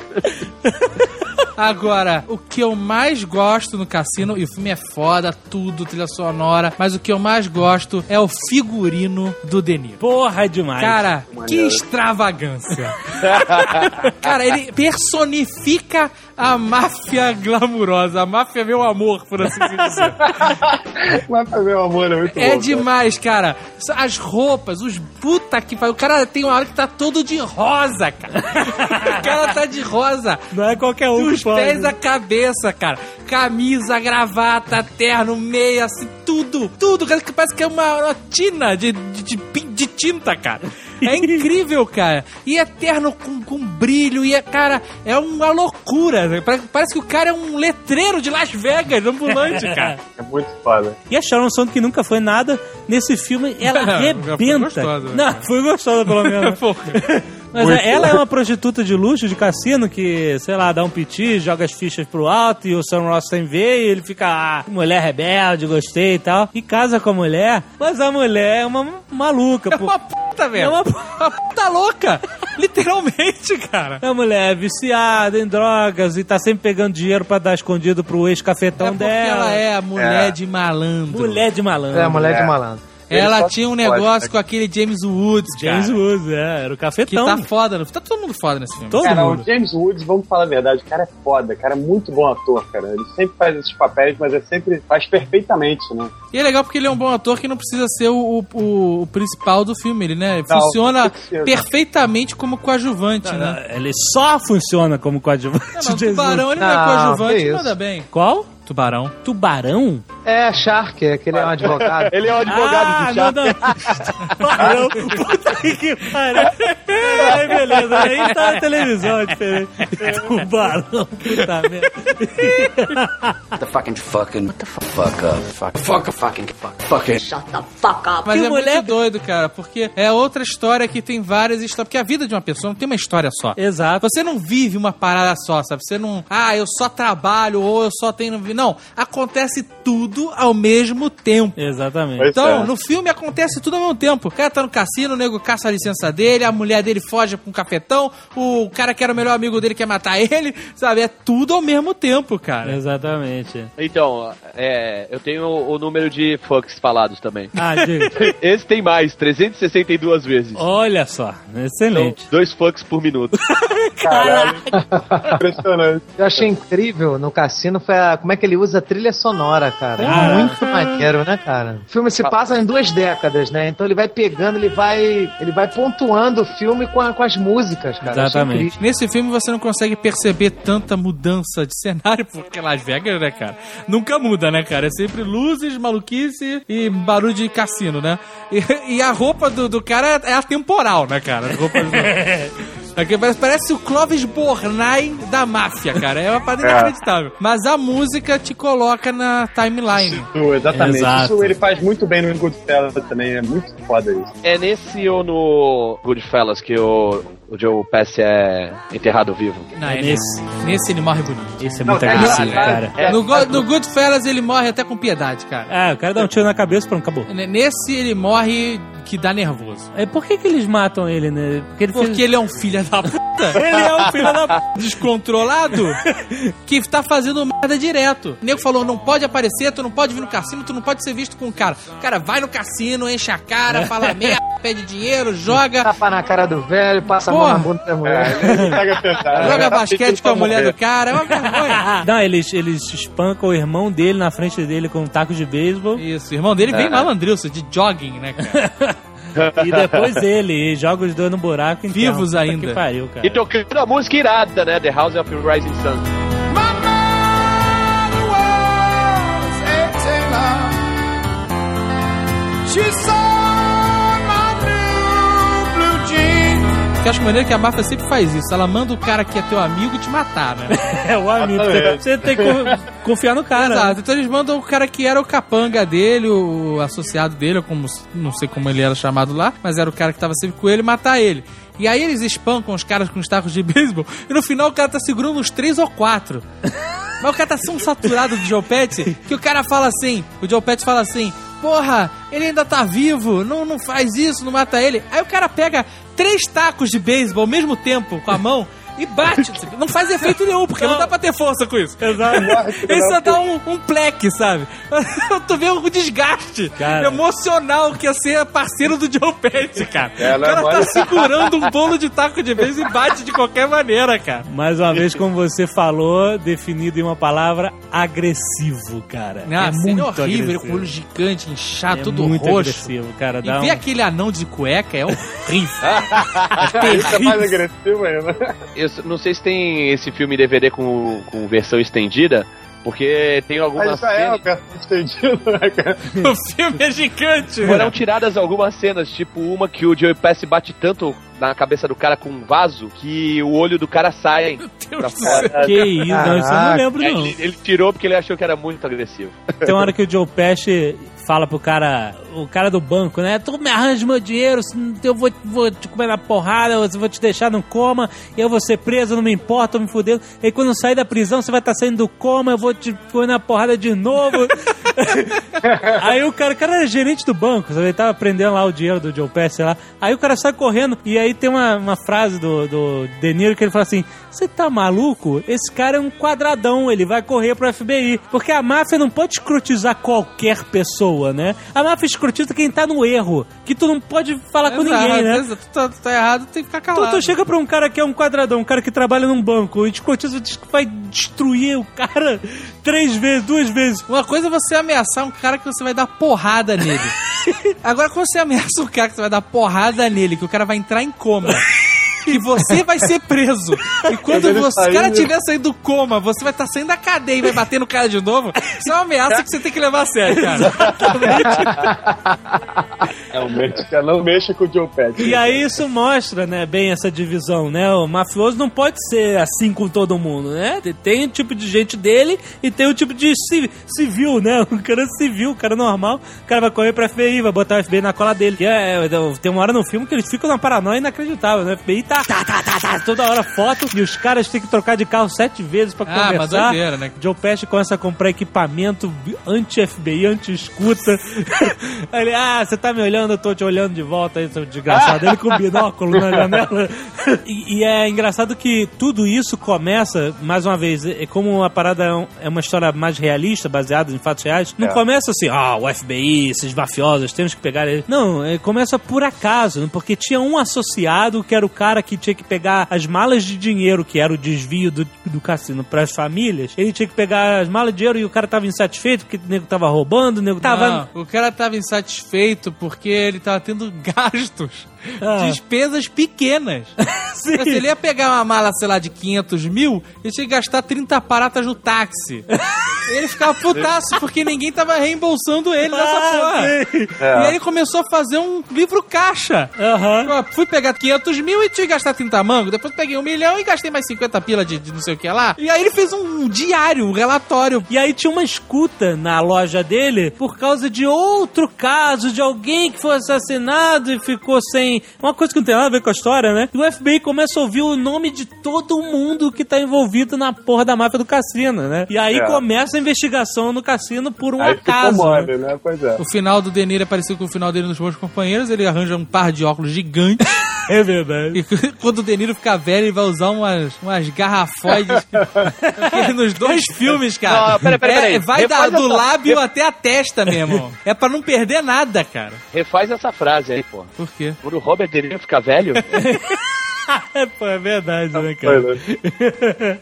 Agora, o que eu mais gosto no cassino, e o filme é foda, tudo, trilha sonora, mas o que eu mais gosto é o figurino do De Niro. Porra, é demais. Cara, que extravagância. (laughs) Cara, ele personifica a máfia glamurosa, a máfia meu amor, por assim dizer. (laughs) Mas meu amor, é muito É bom, demais, cara. As roupas, os puta que pariu. O cara tem uma hora que tá todo de rosa, cara. (laughs) O cara tá de rosa. Não é qualquer um Dos pés à cabeça, cara. Camisa, gravata, terno, meia, assim, tudo. Tudo. Cara, que parece que é uma, uma tina de, de, de de tinta, cara. É incrível, cara. E é terno com, com brilho. E é, cara, é uma loucura. Parece, parece que o cara é um letreiro de Las Vegas, ambulante, (laughs) cara. É muito foda. E a Sharon Stone, que nunca foi nada, nesse filme, ela (laughs) arrebenta. foi gostosa, né? Não, foi gostosa, pelo menos. (laughs) Mas Muito é, ela é uma prostituta de luxo, de cassino, que, sei lá, dá um piti, joga as fichas pro alto e o Sam Rothstein vê e ele fica, ah, mulher rebelde, gostei e tal. E casa com a mulher, mas a mulher é uma maluca. É pô. uma puta, velho. É uma puta (laughs) louca. Literalmente, cara. A mulher é viciada em drogas e tá sempre pegando dinheiro pra dar escondido pro ex-cafetão É porque dela. ela é a mulher É. de malandro. Mulher de malandro. É, mulher de É. malandro. Ela tinha um pode, negócio né? com aquele James Woods, James cara, Woods, é, era o Que cafetão. tá foda. no- Tá todo mundo foda nesse filme. Todo Cara, mundo. o James Woods, vamos falar a verdade, o cara é foda, o cara é muito bom ator, cara. Ele sempre faz esses papéis, mas é sempre faz perfeitamente, né? E é legal porque ele é um bom ator que não precisa ser o, o, o principal do filme. Ele, né, Não, funciona não precisa. perfeitamente como coadjuvante, né? Ele só funciona como coadjuvante. Não, mas (laughs) o tubarão, ele não, é Não, coadjuvante, que isso. manda bem. Qual? Tubarão. Tubarão? É, Shark, é que ele é um (laughs) advogado. Ele é o advogado ah, do não, Shark. não. Tubarão. Puta que pariu. Aí, beleza. Aí tá na televisão, é diferente. Tubarão, puta merda. The fucking fucking. What the fuck? Fuck up. Fuck. Fuck. Fucking. Fuck. Fucking. Mas Que é mulher- muito doido, cara, porque é outra história que tem várias histórias. Porque a vida de uma pessoa não tem uma história só. Exato. Você não vive uma parada só, sabe? Você não. Ah, eu só trabalho ou eu só tenho. Não. Acontece tudo ao mesmo tempo. Exatamente. Pois Então, é. no filme acontece tudo ao mesmo tempo. O cara tá no cassino, o nego caça a licença dele, a mulher dele foge com um cafetão, o cara que era o melhor amigo dele quer matar (laughs) ele, sabe? É tudo ao mesmo tempo, cara. Exatamente. Então, é, eu tenho o número de fucks falados também. Ah, diga. (laughs) Esse tem mais, 362 vezes. Olha só, Então, excelente. dois fucks por minuto. (laughs) Caralho. Impressionante. Eu achei incrível no cassino foi a, como é que ele usa a trilha sonora, cara. Ah. Muito maneiro, né, cara? O filme se passa em duas décadas, né? Então ele vai pegando, ele vai, ele vai pontuando o filme com, a- com as músicas, cara. Exatamente. Nesse filme você não consegue perceber tanta mudança de cenário, porque Las Vegas, né, cara? Nunca muda, né, cara? É sempre luzes, maluquice e barulho de cassino, né? E, e a roupa do, do cara é atemporal, né, cara? As roupas do- (laughs) Aqui parece, parece o Clovis Bornai da máfia, cara. É uma parada É. inacreditável. Mas a música te coloca na timeline. Isso, exatamente. Exato. Isso ele faz muito bem no Goodfellas também, é muito foda isso. É nesse ou no Goodfellas que o, o Joe Pesci é enterrado vivo? Não, É é nesse. nesse. Ele morre bonito. Isso é muito é agressivo, engraçado. cara. No, no Goodfellas ele morre até com piedade, cara. Ah, o cara dá um tiro na cabeça, pronto, acabou. Nesse ele morre que dá nervoso. É, por que que eles matam ele, né? Porque ele Porque fez... ele é um filho da puta. (laughs) Ele é um filho da p... descontrolado que tá fazendo merda direto. O nego falou: não pode aparecer, tu não pode vir no cassino, tu não pode ser visto com o cara. O cara vai no cassino, enche a cara, fala merda, pede dinheiro, joga, Tapa na cara do velho, passa a mão Porra. na bunda da mulher. É, joga É, basquete com a mulher do cara. É uma vergonha. (laughs) Não, eles, eles espancam o irmão dele na frente dele com um taco de beisebol. Isso, o irmão dele vem malandrilso, de jogging, né, cara? (laughs) E depois ele, e joga os dois no buraco. Então, Vivos ainda. Que pariu, cara. E tocando a música irada, né? The House of the Rising Sun. She sewed Que eu acho maneiro que a máfia sempre faz isso. Ela manda o cara que é teu amigo te matar, né? (laughs) É o amigo. Você tem que co- confiar no cara. Exato. Então eles mandam o cara que era o capanga dele, o associado dele, ou como não sei como ele era chamado lá, mas era o cara que tava sempre com ele, matar ele. E aí eles espancam os caras com os tacos de beisebol e no final o cara tá segurando uns três ou quatro. Mas o cara tá tão saturado do Joe Pesci que o cara fala assim, o Joe Pesci fala assim, porra, ele ainda tá vivo, não, não faz isso, não mata ele. Aí o cara pega três tacos de beisebol ao mesmo tempo com a mão (laughs) e bate. Não faz efeito nenhum, porque não, dá pra ter força com isso. Exato. (laughs) Ele só dá um, um pleque, sabe? (laughs) tu vê o desgaste Cara. emocional que é ser parceiro do Joe Pesci, cara. É, o não é cara tá segurando um bolo de taco de vez e bate de qualquer maneira, cara. Mais uma vez, como você falou, definido em uma palavra, agressivo, cara. Ah, é muito horrível, ele agressivo. com o olho gigante, inchado, é tudo muito roxo. agressivo, cara. E Dá ver um... aquele anão de cueca é horrível. Isso (laughs) é mais agressivo ainda. Eu não sei se tem esse filme em DVD com, com versão estendida, porque tem algumas é o cenas. cara estendido, né, cara? (laughs) o filme é gigante. Foram tiradas algumas cenas, tipo uma que o Joey Pesci bate tanto na cabeça do cara com um vaso que o olho do cara sai pra fora. (laughs) Que isso, não, isso eu não lembro, não. Ele, ele tirou porque ele achou que era muito agressivo. Tem uma hora que o Joe Pesci fala pro cara, o cara do banco, né? Tu me arranja meu dinheiro, eu vou, vou te comer na porrada, eu vou te deixar no coma, eu vou ser preso, não me importa, eu me fudendo. E quando eu sair da prisão, você vai estar saindo do coma, eu vou te comer na porrada de novo. (laughs) aí o cara, o cara era gerente do banco, sabe? ele tava prendendo lá o dinheiro do Joe Pesci lá. Aí o cara sai correndo, e aí tem uma, uma frase do, do De Niro que ele fala assim: Você tá maluco? Esse cara é um quadradão, ele vai correr pro FBI. Porque a máfia não pode escrotizar qualquer pessoa, né? A máfia escrotiza quem tá no erro. Que tu não pode falar com Exato, ninguém, né? exato. Tu tá, tu tá errado, tem que ficar Tu, calado. tu chega pra um cara que é um quadradão, um cara que trabalha num banco, e escrotiza diz que vai destruir o cara (laughs) três vezes, duas vezes. Uma coisa é você ameaçar um cara que você vai dar porrada nele. (laughs) Agora, quando você ameaça um cara que você vai dar porrada nele, que o cara vai entrar em coma. (laughs) E você vai ser preso. E quando o cara né? tiver saído do coma, você vai estar saindo da cadeia e vai bater no cara de novo. Isso é uma ameaça que você tem que levar a sério, cara. Realmente, cara, não mexa com o Joe Pesci. E aí isso mostra, né, bem essa divisão, né? O mafioso não pode ser assim com todo mundo, né? Tem o tipo de gente dele e tem o tipo de ci- civil, né? O cara civil, o cara normal, o cara vai correr pra FBI, vai botar o FBI na cola dele. Que é, é, tem uma hora no filme que eles ficam na paranoia inacreditável, né? O FBI tá, tá, tá, tá, tá, toda hora foto e os caras têm que trocar de carro sete vezes pra Ah, mas conversar. doideira, né? Joe Pesci começa a comprar equipamento anti-FBI, anti-escuta. (laughs) Aí ele, ah, você tá me olhando, eu tô te olhando de volta aí, seu desgraçado. Ele com o binóculo na janela. (laughs) E, e é engraçado que tudo isso começa, mais uma vez, é como a parada é um- é uma história mais realista, baseada em fatos reais. Não É. começa assim, ah, o FBI, esses mafiosos, temos que pegar eles. Não, é, começa por acaso, porque tinha um associado que era o cara que tinha que pegar as malas de dinheiro, que era o desvio do, do cassino para as famílias. Ele tinha que pegar as malas de dinheiro e o cara tava insatisfeito porque o nego tava roubando, o nego tava. Não, o cara tava insatisfeito porque ele tava tendo (laughs) gastos. Ah. Despesas pequenas. (laughs) Sim. Se ele ia pegar uma mala, sei lá, de 500 mil, ele tinha que gastar 30 paratas no táxi. (laughs) ele ficava putaço porque ninguém tava reembolsando ele nessa Ah, porra. sim. E aí ele começou a fazer um livro caixa. Pô, Fui pegar 500 mil e tinha que gastar 30 mangos. Depois peguei um milhão e gastei mais 50 pila de, de não sei o que lá. E aí ele fez um diário, um relatório. E aí tinha uma escuta na loja dele por causa de outro caso de alguém que foi assassinado e ficou sem. Uma coisa que não tem nada a ver com a história, né? E o FBI começa a ouvir o nome de todo mundo que tá envolvido na porra da máfia do cassino, né? E aí É. começa a investigação no cassino por um Aí acaso. né? mole, né? Pois é. O final do Deniro é parecido com o final dele nos Bons Companheiros. Ele arranja um par de óculos gigantes. (laughs) É verdade. E (laughs) quando o Deniro ficar velho, ele vai usar umas, umas garrafoides. Nos dois (laughs) filmes, cara. Não, peraí, peraí, é- peraí. vai da- do essa- lábio até a testa mesmo. (laughs) É pra não perder nada, cara. Refaz essa frase aí, pô. Por quê? Quando o Robert De Niro ficar velho, É, pô, é verdade, né, Pois cara?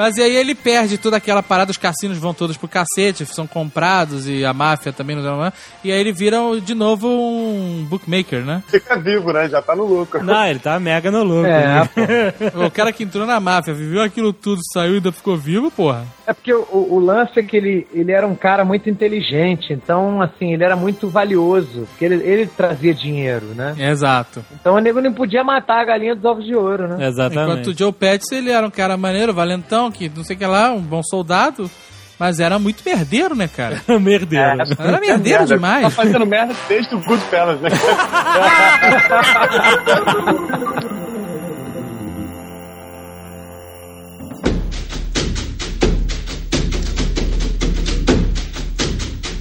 Mas e aí ele perde toda aquela parada, os cassinos vão todos pro cacete, são comprados e a máfia também não dá E aí ele vira de novo um bookmaker, né? Fica vivo, né? Já tá no lucro. Não, ele tá mega no lucro. É, pô. O cara que entrou na máfia, viveu aquilo tudo, saiu e ainda ficou vivo, porra. É porque o, o lance é que ele, ele era um cara muito inteligente, então, assim, ele era muito valioso, porque ele, ele trazia dinheiro, né? Exato. Então o nego não podia matar a galinha dos ovos de ouro, né? Exatamente. Enquanto o Joe Pettis, ele era um cara maneiro, valentão, que não sei o que lá, um bom soldado, mas era muito merdeiro, né, cara? (laughs) Merdeiro. Era merdeiro Merda. demais. Tá fazendo merda desde o Goodfellas, né? (laughs)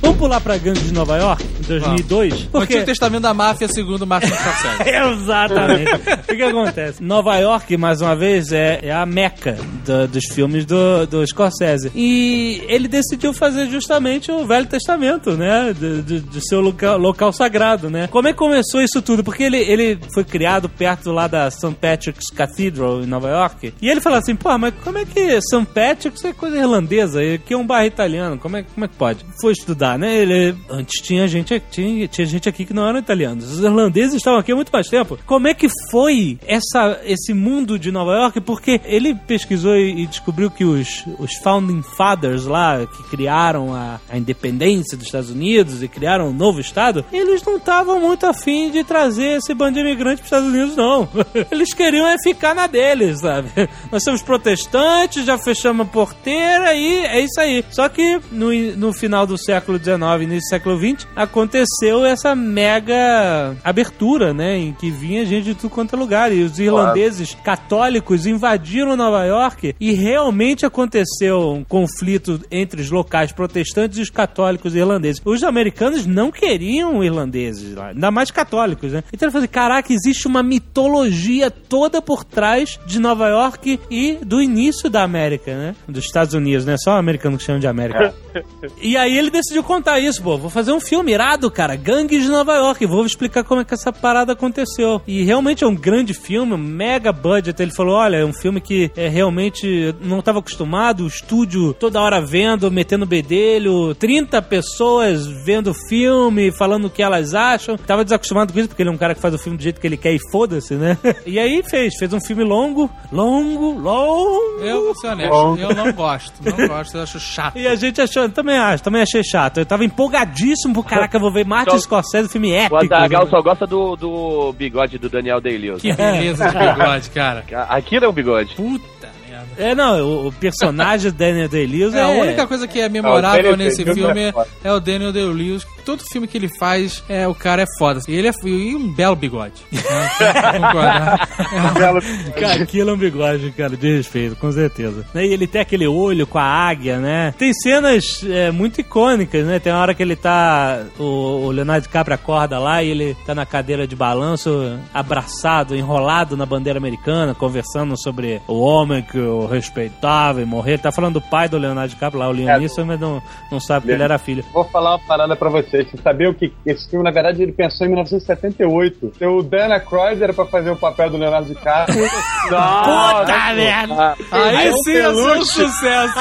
Vamos pular pra Gangue de Nova York, em 2002? O Porque... Antigo Testamento da Máfia, segundo Martin Scorsese. (laughs) Exatamente. o que, acontece? Nova York, mais uma vez, é, é a meca do- dos filmes do, do Scorsese. E ele decidiu fazer justamente o Velho Testamento, né? Do, do- do seu local, local sagrado, né? Como é que começou isso tudo? Porque ele, ele foi criado perto lá da St. Patrick's Cathedral, em Nova York. E ele falou assim, pô, mas como é que St. Patrick's é coisa irlandesa? E Aqui é um bairro italiano. Como é, como é que pode? Foi estudar, né? Ele, antes tinha gente, tinha, tinha gente aqui que não eram italianos. Os irlandeses estavam aqui há muito mais tempo. Como é que foi essa, esse mundo de Nova York? Porque ele pesquisou e, e descobriu que os, os Founding Fathers lá, que criaram a, a independência dos Estados Unidos e criaram um novo estado, eles não estavam muito afim de trazer esse bando de imigrantes para os Estados Unidos, não. (laughs) Eles queriam é ficar na deles, sabe? (laughs) Nós somos protestantes, já fechamos a porteira e é isso aí. Só que no, no final do século XIX, início do século XX, aconteceu essa mega abertura, né? Em que vinha gente de tudo quanto é lugar. E os irlandeses católicos invadiram Nova York e realmente aconteceu um conflito entre os locais protestantes e os católicos irlandeses. Os americanos não queriam irlandeses lá, ainda mais católicos, né? Então ele falou assim, caraca, existe uma mitologia toda por trás de Nova York e do início da América, né? Dos Estados Unidos, né? Só o americano que chama de América. (laughs) E aí ele decidiu contar isso, pô. Vou fazer um filme irado, cara. Gangues de Nova York. Vou explicar como é que essa parada aconteceu. E realmente é um grande filme, um mega budget. Ele falou: olha, é um filme que é realmente não estava acostumado, o estúdio toda hora vendo, metendo bedelho, 30 pessoas vendo o filme, falando o que elas acham. Tava desacostumado com isso, porque ele é um cara que faz o filme do jeito que ele quer e foda-se, né? (laughs) E aí fez, fez um filme longo, longo, longo. Eu vou ser honesto, eu não gosto. Não gosto, eu acho chato. E a gente achou, também acho, também achei chato. Eu tava empolgadíssimo pro caraca, eu vou ver Martin (laughs) Só- Scorsese, filme O épico. Azaghal né? só gosta do, do bigode do Daniel Day-Lewis. Que beleza de bigode, cara. (laughs) Aquilo é um bigode. Puta merda. É, não, o, o personagem do Daniel Day-Lewis É, é... a única coisa que é memorável Daniel nesse filme é foda. é o Daniel Day-Lewis. Todo filme que ele faz, é, o cara é foda. E ele é e um belo bigode. né? (laughs) Belo- Cara, aquilo é um bigode, cara, de respeito, com certeza. E ele tem aquele olho com a águia, né? Tem cenas é, muito icônicas, né? Tem uma hora que ele tá. O, o Leonardo DiCaprio acorda lá e ele tá na cadeira de balanço, abraçado, enrolado na bandeira americana, conversando sobre o homem que o respeitava e morrer. Ele tá falando do pai do Leonardo DiCaprio lá, o Liam É. Mas não, não sabe que ele era filho. Vou falar uma parada pra vocês. Você sabia o que esse filme, na verdade, ele pensou em 1978. O Dan Aykroyd era pra fazer o papel do Leonardo DiCaprio. (laughs) Puta merda! Aí Aí sim ia ser um Peluche. sucesso.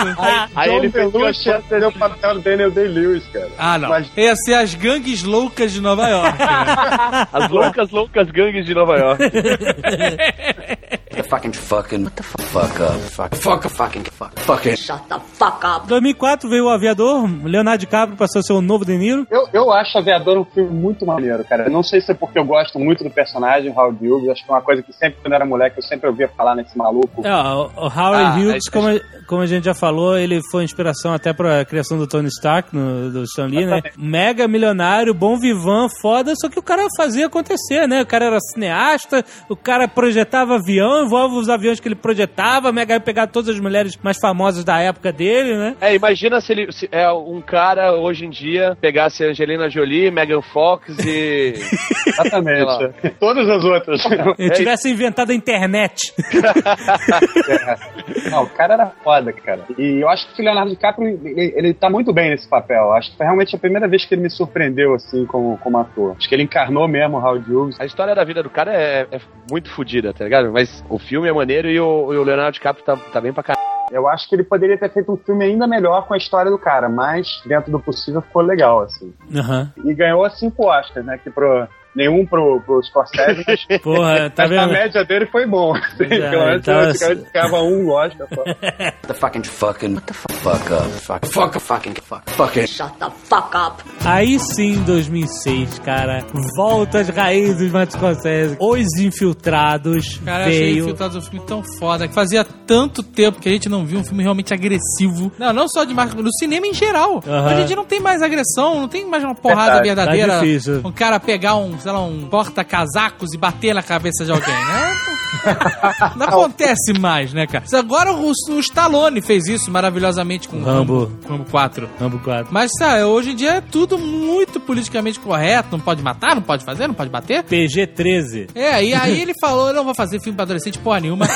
Aí John ele Belushi ia fazer o papel do Daniel Day-Lewis, cara. Ah, não. Mas Ia ser as gangues loucas de Nova York. né? (laughs) As loucas, loucas gangues de Nova York. (laughs) Fucking fucking. What the fuck? Fuck up. Fuck. Fuck. Fucking. Fuck. Fucking. Em 2004 veio o Aviador, Leonardo DiCaprio passou a ser o novo De Niro. eu, eu acho Aviador um filme muito maneiro, cara. Eu não sei se é porque eu gosto muito do personagem, Howard Hughes. Acho que é uma coisa que sempre, quando eu era moleque, eu sempre ouvia falar nesse maluco. É, o, o Howard Ah, Hughes, aí- como, a- como a gente já falou, ele foi inspiração até pra criação do Tony Stark, no, do Stan Lee, né? Mega milionário, bom vivan, foda, só que o cara fazia acontecer, né? O cara era cineasta, o cara projetava avião, os aviões que ele projetava, mega ia pegar todas as mulheres mais famosas da época dele, né? É, imagina se ele se é um cara hoje em dia pegasse Angelina Jolie, Megan Fox e. (laughs) Exatamente. Todas as outras. Ele tivesse inventado a internet. (laughs) É. Não, o cara era foda, cara. E eu acho que o Leonardo DiCaprio, ele, ele tá muito bem nesse papel. Acho que foi realmente a primeira vez que ele me surpreendeu, assim, como, como ator. Acho que ele encarnou mesmo o Howard Hughes. A história da vida do cara é, é muito fodida, tá ligado? Mas o filme é maneiro e o, e o Leonardo DiCaprio tá, tá bem pra caralho. Eu acho que ele poderia ter feito um filme ainda melhor com a história do cara, mas dentro do possível ficou legal, assim. Aham. E ganhou cinco Oscars, né? Que pro, nenhum pro, pro Scorsese, mas, (laughs) Porra, tá mas a vendo? média dele foi bom. Assim, é, Pelo menos então, antigamente ficava um Oscar só. (laughs) The fucking fucking what the fuck up. Fuck fuck fucking fuck fucking Shut the fuck up. Aí sim, 2006, cara, volta às raízes, Martin Scorsese. Os Infiltrados Cara, eu achei veio... Infiltrados um filme tão foda, que fazia tanto tempo que a gente não viu um filme realmente agressivo. Não, não só de marca, no cinema em geral. Hoje em dia não tem mais agressão, não tem mais uma porrada Verdade, verdadeira. tá difícil. Um cara pegar um, sei lá, um porta-casacos e bater na cabeça de alguém, né? Não acontece mais, né, cara? Agora o, o Stallone fez isso maravilhosamente com Rambo. Rambo, Rambo 4. Rambo 4. Mas, sabe, hoje em dia é tudo muito politicamente correto. Não pode matar, não pode fazer, não pode bater. PG-13. É, e aí ele falou: eu não vou fazer filme pra adolescente porra nenhuma.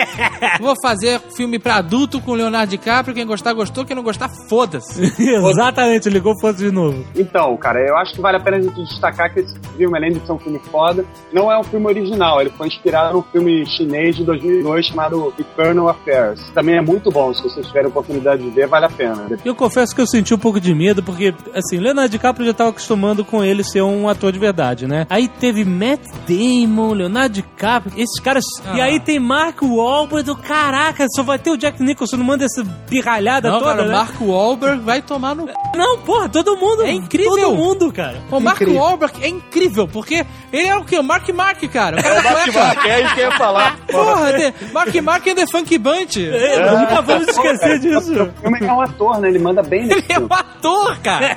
(laughs) vou fazer filme pra adulto com Leonardo DiCaprio. Quem gostar, gostou. Quem não gostar, foda-se. (laughs) Exatamente, ligou foto de novo. Então, cara, eu acho que vale a pena a gente destacar que esse filme, além de ser um filme foda, não é um filme original. Ele foi inspirado num filme chinês de 2002 chamado Eternal Affairs. Também é muito bom, se vocês tiverem a oportunidade de ver, vale a pena. Eu confesso que eu senti um pouco de medo, porque, assim, Leonardo DiCaprio já tava acostumando com ele ser um ator de verdade, né? Aí teve Matt Damon, Leonardo DiCaprio, esses caras. E Ah. aí tem Mark Wahlberg do caraca, só vai ter o Jack Nicholson, não manda essa pirralhada Não, toda, cara, o né? Marco Wahlberg vai tomar no. Não, porra, todo mundo. É incrível. Todo mundo, cara. O Marco Wahlberg é incrível, porque ele é o quê? O Mark Mark, cara. O cara (laughs) da cueca. É isso que ia falar. Porra, the- Mark Mark é The Funk Bunch. É, nunca vamos esquecer disso. O filme é um ator, né? Ele manda bem Ele é um ator, cara.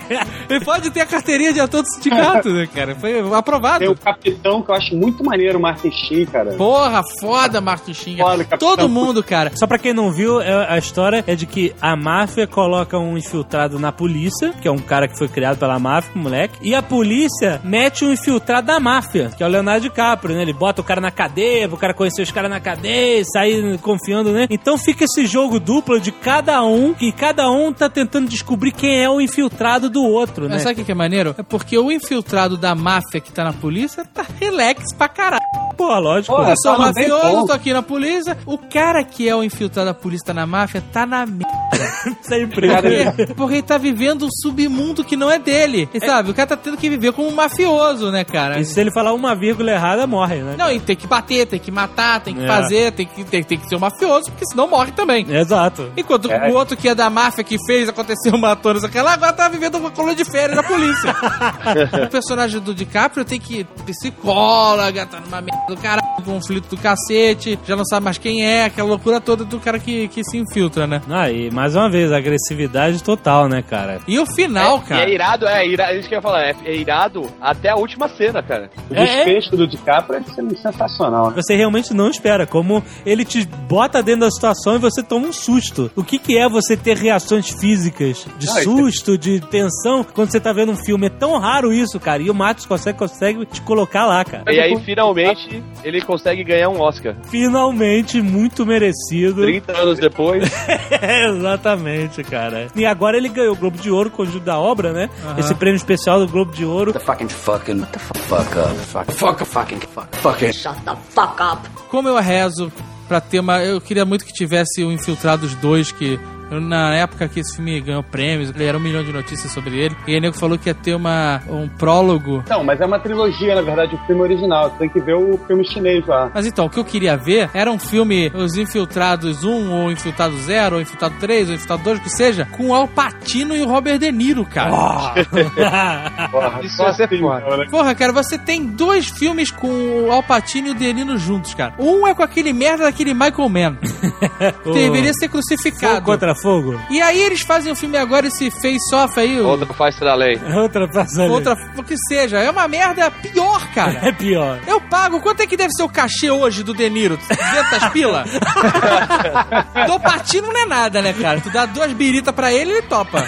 Ele pode ter a carteirinha de ator do sindicato, né, cara? Foi aprovado. Tem o Capitão, que eu acho muito maneiro, o Martin Sheen, cara. Porra, foda, Martin Sheen. Foda. Todo mundo, cara. Só pra quem não viu, é- a história é de que a máfia coloca um infiltrado na polícia, que é um cara que foi criado pela máfia, um moleque, e a polícia mete um infiltrado da máfia, que é o Leonardo DiCaprio, né? Ele bota o cara na cadeia, o cara conhecer os caras na cadeia, e sair confiando, né? Então fica esse jogo duplo de cada um, que cada um tá tentando descobrir quem é o infiltrado do outro, né? Mas sabe o que que é maneiro? É porque o infiltrado da máfia que tá na polícia tá relax pra caralho. Porra, lógico. Pô, Eu sou tá mafioso, tô aqui na polícia. O cara que é o infiltrado da polícia tá na máfia tá na merda. (laughs) Sempre. Porque, porque ele tá vivendo um submundo que não é dele. E sabe? O cara tá tendo que viver como um mafioso, né, cara? E se ele falar uma vírgula errada, morre, né? Não, e tem que bater, tem que matar, tem que É. fazer, tem que, tem, tem que ser um mafioso, porque senão morre também. Exato. Enquanto o outro que é da máfia que fez acontecer uma toda aquela, agora tá vivendo uma coluna de férias na polícia. (laughs) o personagem do DiCaprio tem que psicóloga, tá numa merda do caralho, conflito do cacete, já não sabe mais quem é, aquela loucura toda do cara que, que se infiltra, né? Aí, mais uma vez, agressividade total, né, cara? E o final, E cara. é irado, é irado, isso que eu ia falar, é, é irado até a última cena, cara. O É, desfecho do DiCaprio é sensacional. né? Você realmente não espera, como ele te bota dentro da situação e você toma um susto. O que, que é você ter reações físicas de Não, susto, de tensão, quando você tá vendo um filme? É tão raro isso, cara. E o Matos consegue, consegue te colocar lá, cara. E aí, finalmente, ele consegue ganhar um Oscar. Finalmente, muito merecido. 30 anos depois. (laughs) Exatamente, cara. E agora ele ganhou o Globo de Ouro, conjunto da obra, né? Esse prêmio especial do Globo de Ouro. the fucking fucking what the fuck fuck up. Fuck fuck fucking fuck fucking Shut the fuck up. Como eu rezo pra ter uma. Eu queria muito que tivesse o Infiltrados 2, que. Na época que esse filme ganhou prêmios, era um milhão de notícias sobre ele. E aí nego falou que ia ter uma, um prólogo. Não, mas é uma trilogia, na verdade, o filme original. Você tem que ver o filme chinês lá. Mas então, o que eu queria ver era um filme Os Infiltrados 1, ou Infiltrado 0, ou Infiltrado 3, ou Infiltrado 2, o que seja, com o Al Pacino e o Robert De Niro, cara. (laughs) Porra, Isso ia ser assim, foda. Porra, cara, você tem dois filmes com o Al Pacino e o De Niro juntos, cara. Um é com aquele merda daquele Michael Mann. (laughs) deveria ser Fogo crucificado. contra fogo? E aí eles fazem um filme agora, esse face-off aí, o- Outra faz da lei. Outra passagem. outra, o que seja. É uma merda pior, cara. (laughs) É pior. Eu pago. Quanto é que deve ser o cachê hoje do De Niro? 200 pila? (laughs) do Patino não é nada, né, cara? Tu dá duas biritas pra ele, ele topa.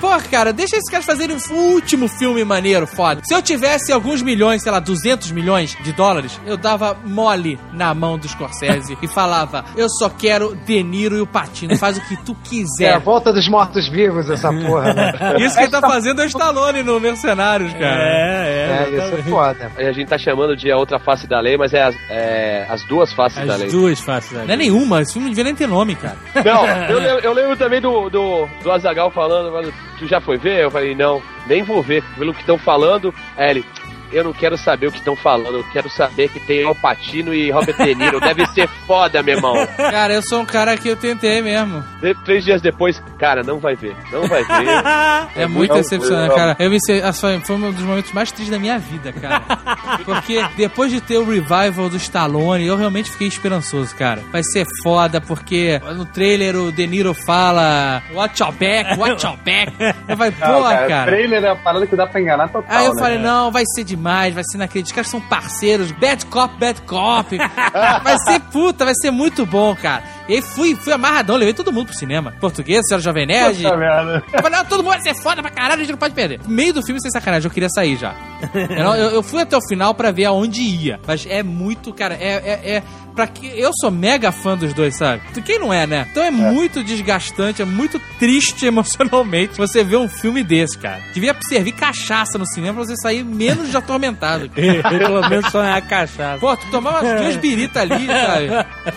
Porra, cara, deixa esses caras fazerem um último filme maneiro, foda. Se eu tivesse alguns milhões, sei lá, 200 milhões de dólares, eu dava mole na mão do Scorsese e falava: Eu só quero De Niro e o Patino, faz o que tu É a quiser. volta dos mortos-vivos, essa porra, né? (laughs) Isso que ele tá (laughs) fazendo é o Stallone no Mercenários, cara. É, É, isso é foda. A gente tá chamando de a outra face da lei, mas é as, é as duas faces da As lei. duas faces da Não é nenhuma, esse filme não devia nem ter nome, cara. (laughs) Não, eu, lembro- eu lembro também do, do, do Azagal falando, tu já foi ver? Eu falei, não, nem vou ver. Pelo que estão falando, aí ele, eu não quero saber o que estão falando, eu quero saber que tem Al Pacino e Robert De Niro. Deve ser foda, meu irmão. Cara, eu sou um cara que eu tentei mesmo. De- Três dias depois, cara, não vai ver, não vai ver. (laughs) É muito Não, decepcionante, cara. Eu me ah, foi um dos momentos mais tristes da minha vida, cara. (laughs) Porque depois de ter o revival do Stallone, eu realmente fiquei esperançoso, cara. Vai ser foda, porque no trailer o De Niro fala Watch your back, watch your back. Eu falei, porra, cara, cara. Trailer é a parada que dá pra enganar total. Aí eu né, falei, cara? não, vai ser demais, vai ser inacreditável. Os caras são parceiros, bad cop, bad cop. (laughs) vai ser puta, vai ser muito bom, cara. E fui, fui amarradão, levei todo mundo pro cinema. Português, senhora Jovem Nerd. Puta merda. Eu falei, não, todo mundo vai ser foda pra caralho, a gente não pode perder. No meio do filme, sem sacanagem, eu queria sair já. Eu- eu fui até o final pra ver aonde ia. Mas é muito, cara, é. é, é pra que, eu sou mega fã dos dois, sabe? Quem não é, né? Então é, muito desgastante, é muito triste (laughs) emocionalmente você ver um filme desse, cara. Devia servir cachaça no cinema pra você sair menos de (laughs) atormentado. (laughs) Pelo menos sonhar a cachaça. Pô, tu tomar umas duas biritas ali, sabe?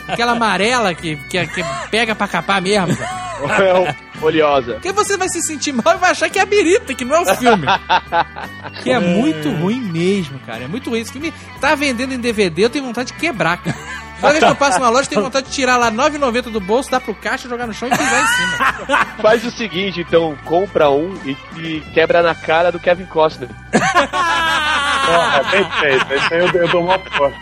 Aquela amarela que, que, que pega pra capar mesmo, sabe? Oleosa. Porque você vai se sentir mal e vai achar que é a birita, que não é o filme. que é muito ruim mesmo, cara. É muito ruim. Esse filme tá vendendo em DVD, eu tenho vontade de quebrar, cara. Toda vez que eu passo na loja, eu tenho vontade de tirar lá R$ 9,90 do bolso, dar pro caixa, jogar no chão e pisar em cima. Faz o seguinte, então, compra um e, e quebra na cara do Kevin Costner. (laughs) Porra, bem feito. Esse aí eu, eu dou uma porra.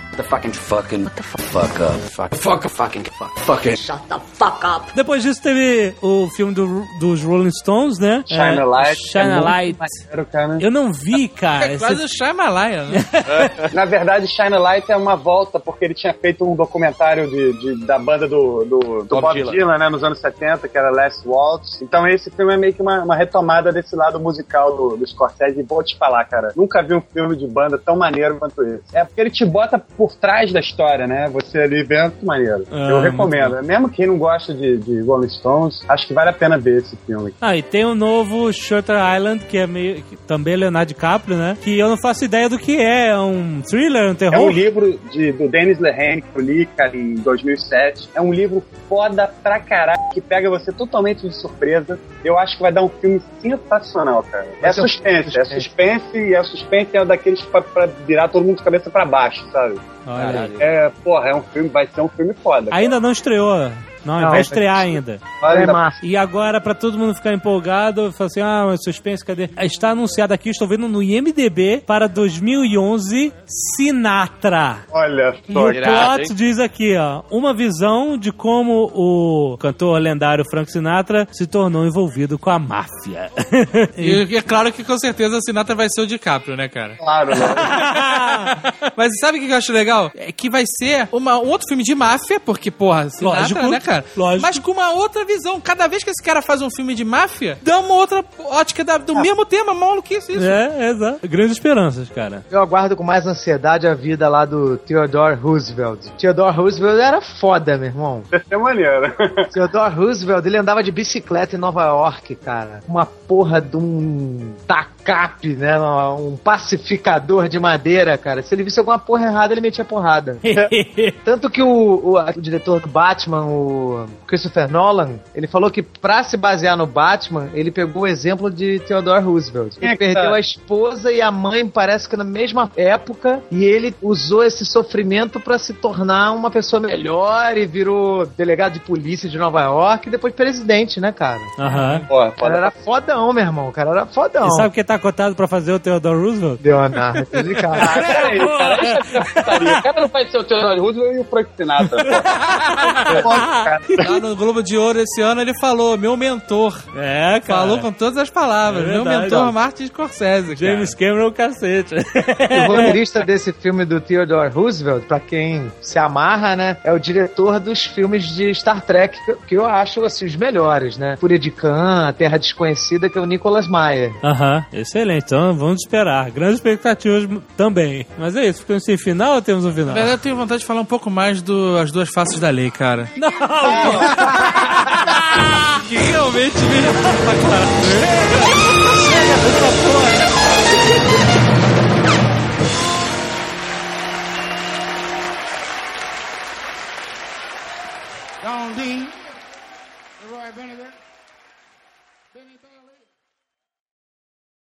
(laughs) The fucking fucking what the fuck up. Fuck fuck fucking fuck fucking Shut the fuck up. Depois disso teve o filme do- dos Rolling Stones, né? Shine a Light. Shine É a muito Light. maneiro, cara. Eu não vi, cara. É quase Esse- o Shyamalan, né? (laughs) Na verdade, Shine a Light é uma volta, porque ele tinha feito um documentário de, de- da banda do, do, do Bob Bob, Dylan. Dylan. né, nos anos 70, que era Last Waltz. Então esse filme é meio que uma, uma retomada desse lado musical do, do Scorsese. E vou te falar, cara, nunca vi um filme de banda tão maneiro quanto esse. É porque ele te bota por trás da história, né? Você ali vê, é muito maneiro. Ah, Eu recomendo. Mesmo quem não gosta de, de Rolling Stones, acho que vale a pena ver esse filme. Ah, e tem o novo Shutter Island, que é meio. que também é Leonardo DiCaprio, né? Que eu não faço ideia do que é. É um thriller, um É um terror? livro de, do Dennis Lehane que eu li, cara, em 2007. É um livro foda pra caralho, que pega você totalmente de surpresa. Eu acho que vai dar um filme sensacional, cara. É ser um suspense, é suspense e é suspense é daqueles pra, pra virar todo mundo de cabeça pra baixo, sabe? Olha aí. É, porra, é um filme, vai ser um filme foda. cara. Ainda não estreou. Não, Não, vai vai estrear ainda. Vale É massa. E agora, pra todo mundo ficar empolgado, fala assim: ah, mas suspense, cadê? Está anunciado aqui, estou vendo no IMDB para 2011 Sinatra. Olha E só, o irado, plot hein? diz aqui, ó, uma visão de como o cantor lendário Frank Sinatra se tornou envolvido com a máfia. (laughs) E é claro que com certeza a Sinatra vai ser o DiCaprio, né, cara? claro, né? (laughs) Mas sabe o que eu acho legal? É que vai ser uma, um outro filme de máfia, porque, porra, Sinatra, Lógico, né, cara? Lógico. Mas com uma outra visão. Cada vez que esse cara faz um filme de máfia, dá uma outra ótica da- do mesmo tema, maluquice isso. é, exato. Grandes esperanças, cara. Eu aguardo com mais ansiedade a vida lá do Theodore Roosevelt. Theodore Roosevelt era foda, meu irmão. (laughs) Ser maneiro. (laughs) Theodore Roosevelt, ele andava de bicicleta em Nova York, cara. Uma porra de um tacape, né? Um pacificador de madeira, cara. Se ele visse alguma porra errada, ele metia porrada. (laughs) Tanto que o, o, o diretor do Batman, o Christopher Nolan, ele falou que pra se basear no Batman, ele pegou o exemplo de Theodore Roosevelt. É Ele que perdeu tá? a esposa e a mãe, parece que na mesma época, e ele usou esse sofrimento pra se tornar uma pessoa melhor e virou delegado de polícia de Nova York e depois presidente, né, cara? Aham. Pô, O cara era fodão, meu irmão. O cara era fodão. E sabe quem tá cotado pra fazer o Theodore Roosevelt? Leonardo? Ah, (laughs) peraí, cara, deixa eu putaria. O cara não vai ser o Theodore Roosevelt e o Frank Sinatra. Pô, (laughs) cara, cara. Lá no Globo de Ouro esse ano ele falou, meu mentor. É, cara. Falou com todas as palavras. É meu verdade, mentor ó. Martin Scorsese. cara. James Cameron, cacete. O roteirista desse filme do Theodore Roosevelt, pra quem se amarra, né, é o diretor dos filmes de Star Trek, que- eu acho, assim, os melhores, né? Fúria de Khan, A Terra Desconhecida, que é o Nicholas Meyer. Aham, excelente. Então vamos esperar. Grandes expectativas também. Mas é isso, ficamos sem final ou temos um final? Na verdade, eu tenho vontade de falar um pouco mais do As Duas Faces da Lei, cara. (laughs) Não! Que (laughs) realmente me Don Dean, Roy